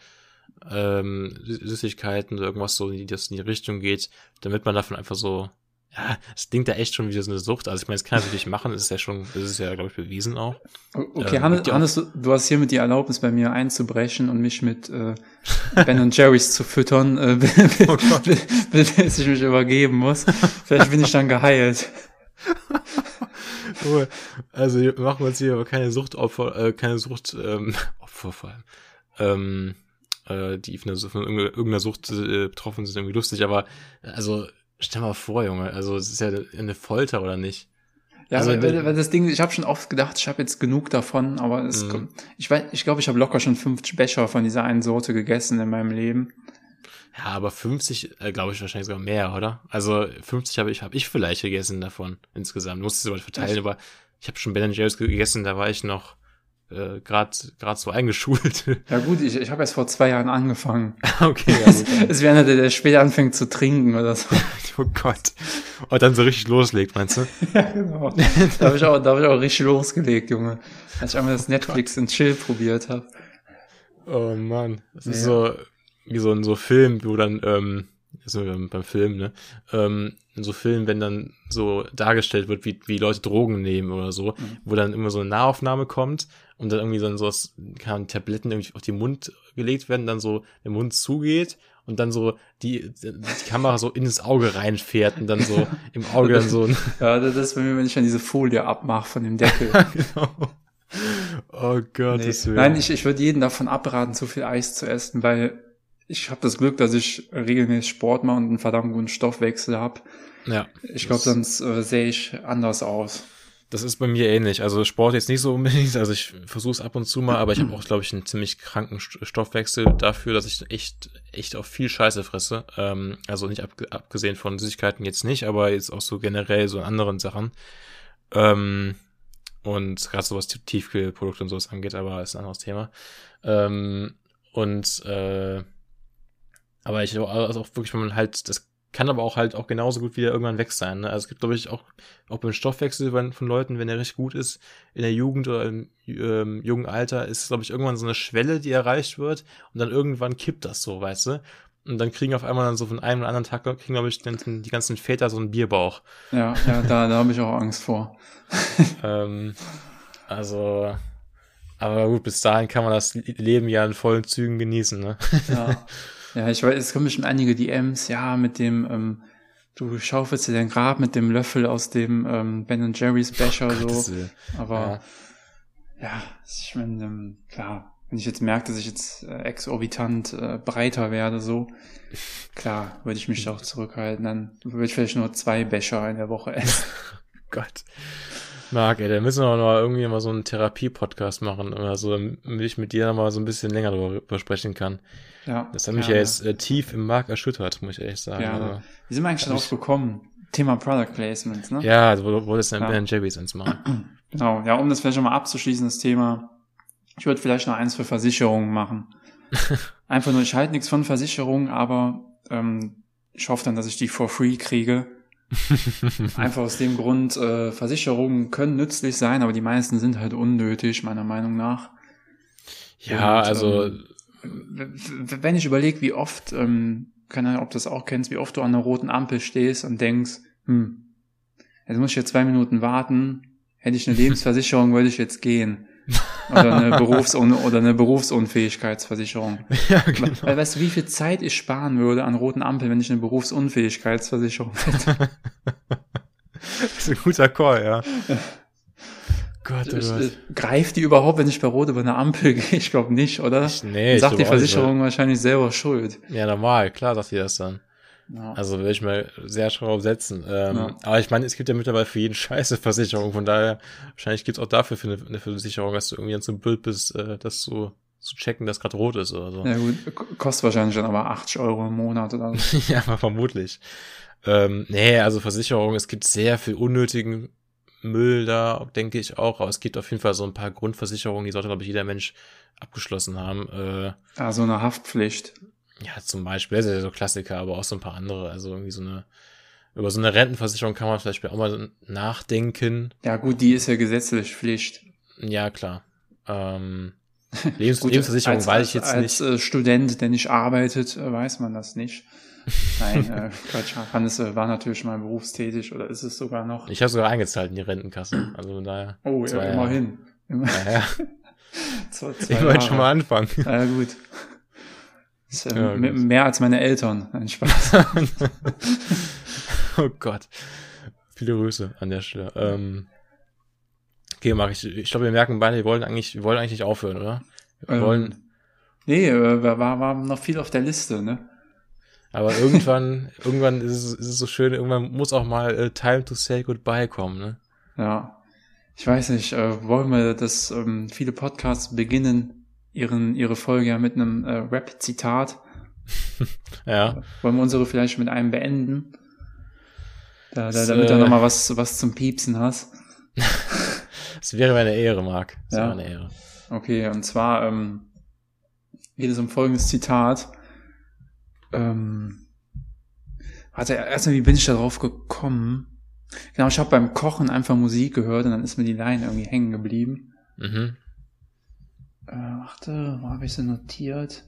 ähm, Süßigkeiten oder irgendwas so, die das in die Richtung geht, damit man davon einfach so ja, es klingt ja echt schon wie so eine Sucht. Also ich meine, es kann natürlich machen, das ist ja schon, das ist ja, glaube ich, bewiesen auch. Okay, ähm, Hannes, Hannes du, hast hiermit die Erlaubnis, bei mir einzubrechen und mich mit äh, Ben und Jerry's zu füttern, äh, oh bis, ich mich übergeben muss. Vielleicht bin ich dann geheilt. also wir machen uns hier aber keine Suchtopfer, äh, keine Sucht, ähm, Opfer vor allem. Ähm, äh, die von, von irgendeiner Sucht äh, betroffen sind, irgendwie lustig, aber also Stell mal vor, Junge, also es ist ja eine Folter, oder nicht? Ja, also, weil, weil das Ding, ich habe schon oft gedacht, ich habe jetzt genug davon, aber es, mhm. ich weiß, ich glaube, ich habe locker schon 50 Becher von dieser einen Sorte gegessen in meinem Leben. Ja, aber 50, äh, glaube ich wahrscheinlich sogar mehr, oder? Also 50 habe ich, habe ich vielleicht gegessen davon insgesamt. Musste es aber verteilen, Echt? aber ich habe schon Ben Jerry's gegessen, da war ich noch äh, gerade gerade so eingeschult. Ja gut, ich, ich habe erst vor zwei Jahren angefangen. okay. Ja, gut, es wäre einer, der, der später anfängt zu trinken oder so. oh Gott. Und dann so richtig loslegt, meinst du? ja, genau. Da habe ich, auch, da hab ich auch richtig losgelegt, Junge. Als ich einmal das Netflix in Chill probiert habe. Oh Mann. Das ja. ist so wie so ein so Film, wo dann ähm, so ähm, beim Film, ne? Ähm, in so Filmen, wenn dann so dargestellt wird, wie, wie Leute Drogen nehmen oder so, mhm. wo dann immer so eine Nahaufnahme kommt und dann irgendwie dann so kann Tabletten irgendwie auf den Mund gelegt werden, dann so der Mund zugeht und dann so die, die Kamera so in das Auge reinfährt und dann so im Auge dann so ein Ja, das ist bei mir, wenn ich dann diese Folie abmache von dem Deckel. genau. Oh Gott, nee. Nein, ich, ich würde jeden davon abraten, zu viel Eis zu essen, weil ich habe das Glück, dass ich regelmäßig Sport mache und einen verdammt guten Stoffwechsel habe. Ja. Ich glaube, sonst äh, sehe ich anders aus. Das ist bei mir ähnlich. Also Sport jetzt nicht so unbedingt. Also ich versuche es ab und zu mal, aber ich habe auch, glaube ich, einen ziemlich kranken Stoffwechsel dafür, dass ich echt, echt auf viel Scheiße fresse. Ähm, also nicht ab, abgesehen von Süßigkeiten jetzt nicht, aber jetzt auch so generell so in anderen Sachen. Ähm, und gerade so was Tiefkühlprodukte und sowas angeht, aber ist ein anderes Thema. Ähm, und äh, aber ich also auch wirklich, wenn man halt, das kann aber auch halt auch genauso gut wieder irgendwann weg sein. Ne? Also es gibt, glaube ich, auch, auch beim Stoffwechsel von Leuten, wenn der richtig gut ist, in der Jugend oder im ähm, jungen Alter, ist, glaube ich, irgendwann so eine Schwelle, die erreicht wird und dann irgendwann kippt das so, weißt du? Und dann kriegen auf einmal dann so von einem oder anderen Tag, kriegen, glaube ich, dann die ganzen Väter so einen Bierbauch. Ja, ja, da, da habe ich auch Angst vor. ähm, also, aber gut, bis dahin kann man das Leben ja in vollen Zügen genießen, ne? Ja. Ja, ich weiß, es kommen schon einige DMs, ja, mit dem, ähm, du schaufelst dir dein Grab mit dem Löffel aus dem ähm, Ben Jerry's Becher oh, so. Aber ja, ja ich meine, ähm, klar, wenn ich jetzt merke, dass ich jetzt äh, exorbitant äh, breiter werde, so, klar, würde ich mich auch zurückhalten. Dann würde ich vielleicht nur zwei Becher in der Woche essen. Gott. Marc, ey, da müssen wir noch irgendwie mal so einen Therapie-Podcast machen oder so, damit ich mit dir mal so ein bisschen länger darüber sprechen kann. Ja. Das hat mich ja jetzt äh, tief im Mark erschüttert, muss ich ehrlich sagen. Ja, aber wie sind wir eigentlich darauf gekommen? Thema Product Placements, ne? Ja, also, du wolltest dann ja. Ben Jerry's eins machen. Genau, ja, um das vielleicht nochmal abzuschließen, das Thema. Ich würde vielleicht noch eins für Versicherungen machen. Einfach nur, ich halte nichts von Versicherungen, aber ähm, ich hoffe dann, dass ich die for free kriege Einfach aus dem Grund, äh, Versicherungen können nützlich sein, aber die meisten sind halt unnötig, meiner Meinung nach. Ja, Und, also. Ähm, wenn ich überlege, wie oft, ähm, keine Ahnung, ob du das auch kennst, wie oft du an einer roten Ampel stehst und denkst, hm, jetzt muss ich jetzt zwei Minuten warten, hätte ich eine Lebensversicherung, würde ich jetzt gehen. Oder eine, Berufsun oder eine Berufsunfähigkeitsversicherung. Ja, genau. Weil, weißt du, wie viel Zeit ich sparen würde an roten Ampeln, wenn ich eine Berufsunfähigkeitsversicherung hätte? das ist ein guter Call, ja. Gott, oh Gott. Greift die überhaupt, wenn ich bei Rot über eine Ampel gehe? Ich glaube nicht, oder? Ich, nee, ich sagt die Versicherung wahrscheinlich selber schuld. Ja, normal, klar sagt die das dann. Ja. Also will ich mal sehr schraub setzen. Ähm, ja. Aber ich meine, es gibt ja mittlerweile für jeden Scheiße Versicherung. Von daher, wahrscheinlich gibt's auch dafür für eine, eine Versicherung, dass du irgendwie dann so blöd bist, äh, dass du zu checken, dass gerade rot ist oder so. Ja gut, kostet wahrscheinlich dann aber 80 Euro im Monat oder so. ja, aber vermutlich. Ähm, nee, also Versicherung, es gibt sehr viel unnötigen Müll da, denke ich auch. Aber es gibt auf jeden Fall so ein paar Grundversicherungen, die sollte, glaube ich, jeder Mensch abgeschlossen haben. Äh, ah, so eine Haftpflicht. Ja, zum Beispiel, das ist ja so Klassiker, aber auch so ein paar andere. Also irgendwie so eine, über so eine Rentenversicherung kann man vielleicht auch mal nachdenken. Ja, gut, die ist ja gesetzlich Pflicht. Ja, klar. Ähm, Lebens gut, Lebensversicherung als, weiß ich jetzt als, nicht. Als äh, Student, der nicht arbeitet, äh, weiß man das nicht. Nein, äh, Quatsch, Hannes äh, war natürlich mal berufstätig oder ist es sogar noch? Ich habe sogar eingezahlt in die Rentenkasse. Also von daher. Oh, ja, immerhin. Immer, ja, ja. zwei, zwei Immerhin schon mal anfangen. Ja, gut. Ist, ähm, ja, mehr als meine Eltern. Ein Spaß. oh Gott. Viele Grüße an der Stelle. Ähm, okay, mach ich. Ich glaube, wir merken beide, wir wollen eigentlich, wir wollen eigentlich nicht aufhören, oder? Wir ähm, wollen. Nee, äh, war, war noch viel auf der Liste, ne? Aber irgendwann, irgendwann ist es, ist es so schön, irgendwann muss auch mal äh, Time to Say Goodbye kommen, ne? Ja. Ich weiß nicht, äh, wollen wir, dass ähm, viele Podcasts beginnen ihren, ihre Folge ja mit einem äh, Rap-Zitat. ja. Wollen wir unsere vielleicht mit einem beenden? Da, da, damit du äh, nochmal was, was zum Piepsen hast. das wäre mir eine Ehre, Marc. Das ja. wäre eine Ehre. Okay, und zwar ähm, geht es um folgendes Zitat. Ähm, warte, erstmal, wie bin ich da drauf gekommen? Genau, ich habe beim Kochen einfach Musik gehört und dann ist mir die Line irgendwie hängen geblieben. Mhm. Äh, warte, wo habe ich sie notiert?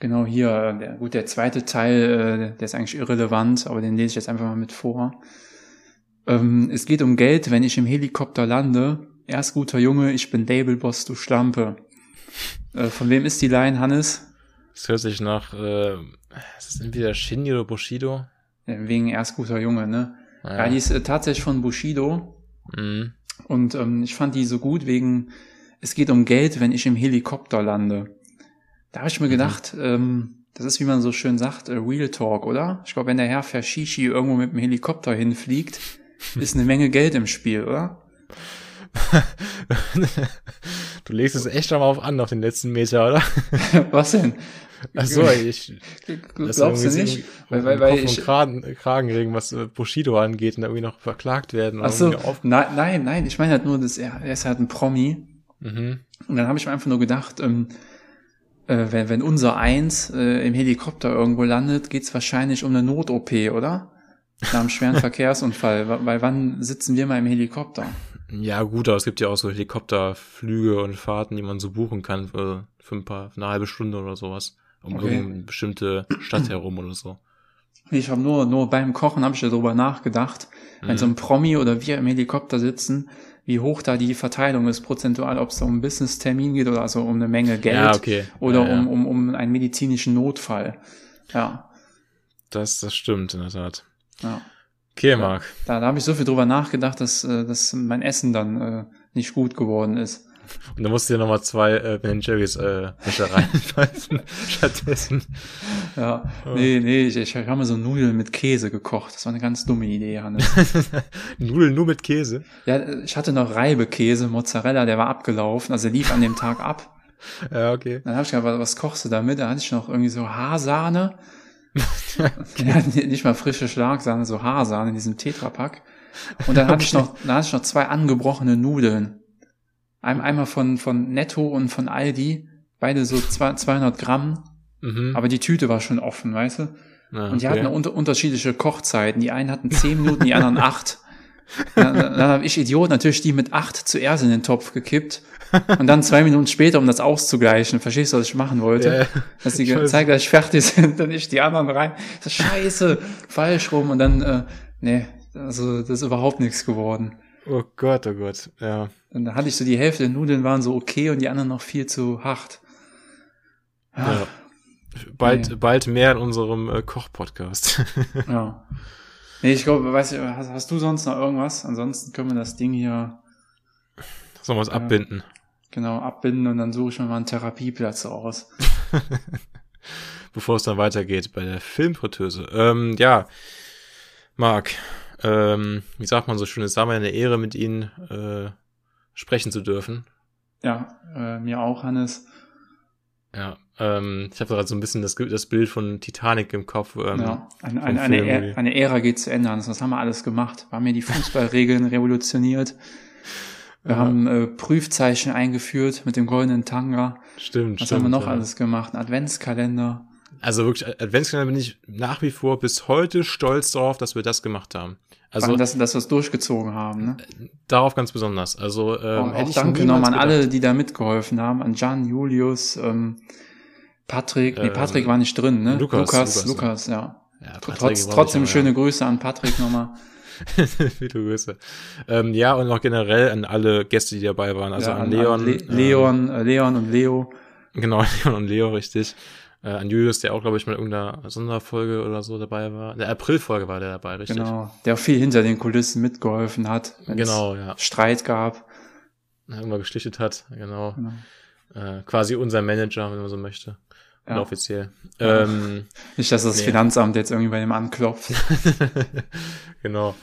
Genau hier, äh, der, gut, der zweite Teil, äh, der ist eigentlich irrelevant, aber den lese ich jetzt einfach mal mit vor. Ähm, es geht um Geld, wenn ich im Helikopter lande. Erst guter Junge, ich bin Labelboss, du Schlampe. Äh, von wem ist die Line, Hannes? Das hört sich nach, äh, ist das entweder Shinji oder Bushido? Ja, wegen erst guter Junge, ne? Ja, die ist äh, tatsächlich von Bushido. Mhm. Und ähm, ich fand die so gut wegen, es geht um Geld, wenn ich im Helikopter lande. Da habe ich mir gedacht, ähm, das ist, wie man so schön sagt, äh, Real Talk, oder? Ich glaube, wenn der Herr Fashishi irgendwo mit dem Helikopter hinfliegt, ist eine Menge Geld im Spiel, oder? du legst es echt schon mal auf an, auf den letzten Meter, oder? Was denn? Ach so, ich. Glaubst du nicht? Weil, weil, weil ich. Kragen, Kragen regen, was äh, Bushido angeht und da irgendwie noch verklagt werden. Ach so, nein, nein, nein, ich meine halt nur, dass er, er ist halt ein Promi. Mhm. Und dann habe ich mir einfach nur gedacht, ähm, äh, wenn, wenn unser Eins äh, im Helikopter irgendwo landet, geht's wahrscheinlich um eine Not-OP, oder? Nach einem schweren Verkehrsunfall. Weil wann sitzen wir mal im Helikopter? Ja, gut, aber es gibt ja auch so Helikopterflüge und Fahrten, die man so buchen kann für, für ein paar, für eine halbe Stunde oder sowas um okay. irgendeine bestimmte Stadt herum oder so. Ich habe nur, nur beim Kochen habe ich darüber nachgedacht, mhm. wenn so ein Promi oder wir im Helikopter sitzen, wie hoch da die Verteilung ist prozentual, ob es um einen Business-Termin geht oder also um eine Menge Geld ja, okay. oder ja. Um, um, um einen medizinischen Notfall. Ja. Das, das stimmt in der Tat. Ja. Okay, Marc. Da, da habe ich so viel drüber nachgedacht, dass, äh, dass mein Essen dann äh, nicht gut geworden ist. Und dann musst du dir nochmal zwei äh, Ben Jerry's äh, Becher reinpfeifen stattdessen. Ja, oh. nee, nee, ich, ich habe mir so Nudeln mit Käse gekocht. Das war eine ganz dumme Idee, Hannes. Nudeln nur mit Käse? Ja, ich hatte noch Reibekäse, Mozzarella, der war abgelaufen, also lief an dem Tag ab. Ja, okay. Dann habe ich gedacht, was kochst du damit? Da hatte ich noch irgendwie so Haarsahne. Okay. ja, nicht mal frische Schlagsahne, so Haarsahne in diesem Tetrapack. Und dann hatte ich noch, dann hatte ich noch zwei angebrochene Nudeln. Einmal von, von Netto und von Aldi, beide so 200 Gramm, mhm. aber die Tüte war schon offen, weißt du? Ja, und die okay. hatten unter, unterschiedliche Kochzeiten. Die einen hatten 10 Minuten, die anderen 8. Dann, dann habe ich Idiot natürlich die mit 8 zuerst in den Topf gekippt und dann zwei Minuten später, um das auszugleichen. Verstehst du, was ich machen wollte? Ja, Dass die gezeigt, dass ich fertig sind, dann ich die anderen rein. Das ist scheiße, falsch rum und dann, äh, nee, also das ist überhaupt nichts geworden. Oh Gott, oh Gott, ja. Und dann hatte ich so die Hälfte der Nudeln waren so okay und die anderen noch viel zu hart. Ja. ja. Bald, nee. bald mehr in unserem äh, Koch-Podcast. ja. Nee, ich glaube, weißt du, hast, hast, du sonst noch irgendwas? Ansonsten können wir das Ding hier. Sollen wir es äh, abbinden? Genau, abbinden und dann suche ich mir mal einen Therapieplatz aus. Bevor es dann weitergeht bei der Filmfritteuse. Ähm, ja, Marc, ähm, wie sagt man so schön, es war mir eine Ehre, mit Ihnen äh, sprechen zu dürfen. Ja, äh, mir auch, Hannes. Ja, ähm, ich habe gerade so ein bisschen das, das Bild von Titanic im Kopf. Ähm, ja, eine, eine, eine, Ära, eine Ära geht zu Ende, Hannes. Was haben wir alles gemacht? Wir haben hier die Fußballregeln revolutioniert. Wir ja. haben äh, Prüfzeichen eingeführt mit dem goldenen Tanga. Stimmt, Was stimmt, haben wir noch ja. alles gemacht? Ein Adventskalender. Also wirklich, Adventskalender bin ich nach wie vor bis heute stolz darauf, dass wir das gemacht haben. Also, allem, dass, dass wir es durchgezogen haben. Ne? Darauf ganz besonders. Also ähm, hätte auch ich danke nochmal an alle, die da mitgeholfen haben. An Jan, Julius, ähm, Patrick. Nee, Ähm, Patrick war nicht drin, ne? Lukas, Lukas, Lukas, Lukas, ja. Ja, Trotz, trotzdem schöne Grüße an Patrick nochmal. Ja. Viele Grüße. Ähm, ja, und auch generell an alle Gäste, die dabei waren. Also ja, an Leon. Le ähm, Leon, äh, Leon und Leo. Genau, Leon und Leo, richtig. Äh, an Julius, der auch, glaube ich, mal in irgendeiner Sonderfolge oder so dabei war. In der Aprilfolge war der dabei, richtig. Genau. Der auch viel hinter den Kulissen mitgeholfen hat. wenn es Genau, ja. Streit gab. Irgendwann geschlichtet hat, genau. Genau. Äh, quasi unser Manager, wenn man so möchte. Ja. Offiziell. Ja. Ähm, Nicht, dass das Nee. Finanzamt jetzt irgendwie bei dem anklopft. genau.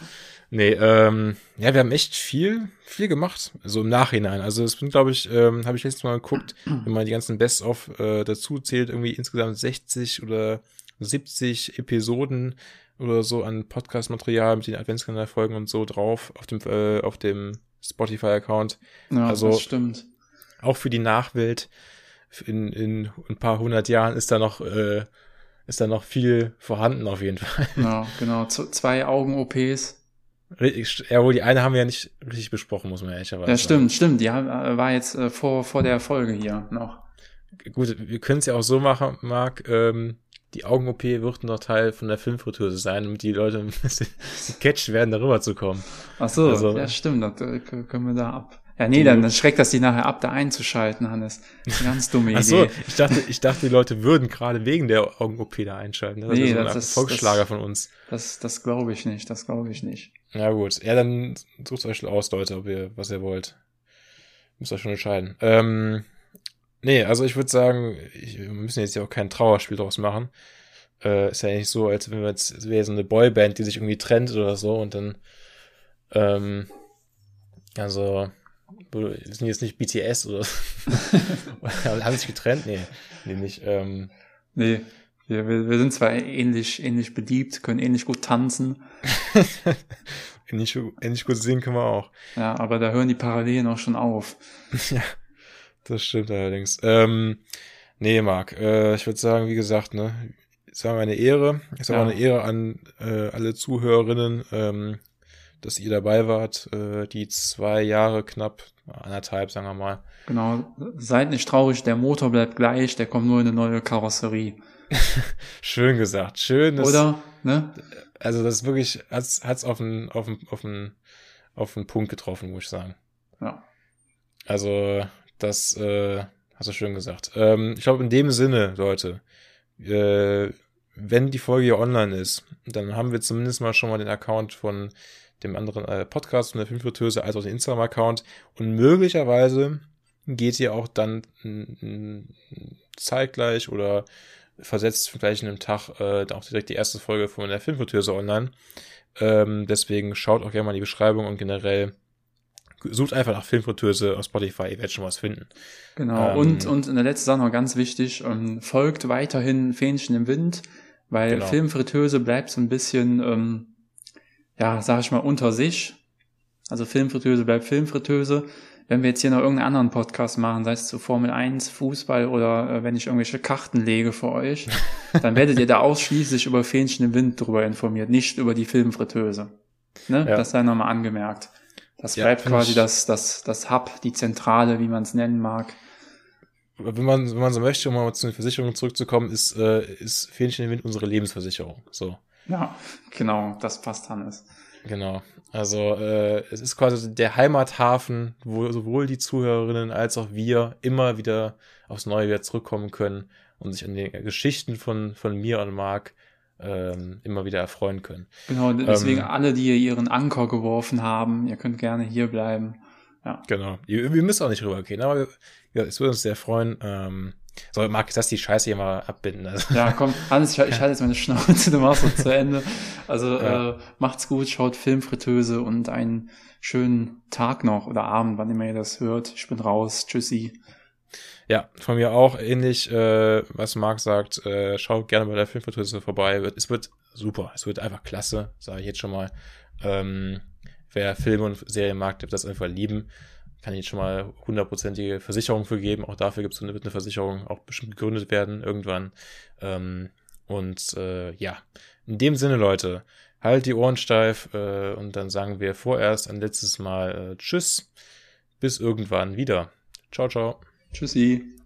Nee, ähm, ja, wir haben echt viel, viel gemacht, so im Nachhinein. Also es sind, glaube ich, ähm, habe ich letztes Mal geguckt, wenn man die ganzen Best-of äh, dazu zählt, irgendwie insgesamt 60 oder 70 Episoden oder so an Podcast-Material mit den Adventskalender-Folgen und so drauf auf dem, äh, auf dem Spotify-Account. Ja, Also- das stimmt. Auch für die Nachwelt in, in ein paar hundert Jahren ist da noch, äh, ist da noch viel vorhanden auf jeden Fall. Ja, genau. Z zwei Augen-OPs. Ja, wohl die eine haben wir ja nicht richtig besprochen, muss man ehrlicherweise Ja, sagen. stimmt, stimmt. Die haben- äh, war jetzt äh, vor, vor der Folge hier noch. gut, wir können es ja auch so machen, Marc, ähm, die Augen-OP wird noch Teil von der Filmfritteuse sein, damit die Leute ein bisschen gecatcht werden, darüber zu kommen. Ach so, Also- ja, stimmt, das äh, können wir da ab. Ja, nee, dann, dann schreckt das die nachher ab, da einzuschalten, Hannes. Eine ganz dumme Idee. Ach so, ich dachte, ich dachte, die Leute würden gerade wegen der Augen-OP da einschalten. Das Nee, ist so das ein ist- Volksschlager das- von uns. Das, das glaube ich nicht, das glaube ich nicht. Ja gut, ja dann sucht euch aus, Leute, ob ihr, was ihr wollt. Müsst euch schon entscheiden. Ähm, nee, also ich würde sagen, ich, wir müssen jetzt ja auch kein Trauerspiel draus machen. Äh, ist ja nicht so, als wenn wir jetzt, es wäre so eine Boyband, die sich irgendwie trennt oder so und dann, ähm, also, sind jetzt nicht BTS oder haben sich getrennt? Nee, nee, nicht. Ähm, Nee, wir, wir, wir sind zwar ähnlich, ähnlich beliebt, können ähnlich gut tanzen, ähnlich, ähnlich gut singen können wir auch. ja, aber da hören die Parallelen auch schon auf. Ja, das stimmt allerdings. Ähm, nee, Marc, äh, ich würde sagen, wie gesagt, ne, es war mir eine Ehre. Es war Ja. eine Ehre an äh, alle Zuhörerinnen, ähm, dass ihr dabei wart, äh, die zwei Jahre knapp, anderthalb, sagen wir mal. Genau, seid nicht traurig, der Motor bleibt gleich, der kommt nur in eine neue Karosserie. Schön gesagt, schön. Oder? Ne? Also das ist wirklich, hat's, hat's auf den, auf den, auf den, auf den Punkt getroffen, muss ich sagen. Ja. Also, das äh, hast du schön gesagt. Ähm, ich glaube, in dem Sinne, Leute, äh, wenn die Folge hier online ist, dann haben wir zumindest mal schon mal den Account von dem anderen äh, Podcast von der Filmfritteuse als auch den Instagram-Account und möglicherweise geht ihr auch dann zeitgleich oder versetzt vielleicht in einem Tag äh, dann auch direkt die erste Folge von der Filmfritteuse online. Ähm, deswegen schaut auch gerne mal in die Beschreibung und generell sucht einfach nach Filmfritteuse auf Spotify, ihr werdet schon was finden. Genau. Ähm, und, und in der letzten Sache noch ganz wichtig, ähm, folgt weiterhin Fähnchen im Wind, weil Genau. Filmfritteuse bleibt so ein bisschen, ähm, ja, sag ich mal, unter sich. Also Filmfritteuse bleibt Filmfritteuse. Wenn wir jetzt hier noch irgendeinen anderen Podcast machen, sei es zu Formel 1, Fußball oder äh, wenn ich irgendwelche Karten lege für euch, dann werdet ihr da ausschließlich über Fähnchen im Wind drüber informiert, nicht über die Filmfritteuse. Ne? Ja. Das sei nochmal angemerkt. Das Ja, bleibt quasi das, das, das Hub, die Zentrale, wie man es nennen mag. Wenn man, wenn man so möchte, um mal zu den Versicherungen zurückzukommen, ist, äh, ist Fähnchen im Wind unsere Lebensversicherung. So. Ja, genau, das passt Hannes. Genau. Also äh, es ist quasi der Heimathafen, wo sowohl die Zuhörerinnen als auch wir immer wieder aufs Neue wieder zurückkommen können und sich an den Geschichten von, von mir und Marc ähm, immer wieder erfreuen können. Genau, deswegen Ähm. alle, die hier ihren Anker geworfen haben, ihr könnt gerne hier bleiben. Genau. Wir, wir müssen auch nicht rübergehen, aber ja, es würde uns sehr freuen. Ähm, so, Marc, lass die Scheiße hier mal abbinden. Also, Ja, komm, Hannes, ich, ich halte jetzt meine Schnauze, du machst es zu Ende. Also Ja. äh, macht's gut, schaut Filmfritteuse und einen schönen Tag noch oder Abend, wann immer ihr das hört. Ich bin raus. Tschüssi. ja, von mir auch ähnlich, äh, was Marc sagt. Äh, schaut gerne bei der Filmfritteuse vorbei. Es wird super. Es wird einfach klasse, sage ich jetzt schon mal. Ähm, wer Filme und Serien mag, der wird das einfach lieben. Kann ich schon mal hundertprozentige Versicherung für geben. Auch dafür gibt's eine, wird eine Versicherung auch bestimmt gegründet werden irgendwann. Ähm, und äh, ja, in dem Sinne, Leute, halt die Ohren steif äh, und dann sagen wir vorerst ein letztes Mal äh, Tschüss. Bis irgendwann wieder. Ciao, ciao. Tschüssi.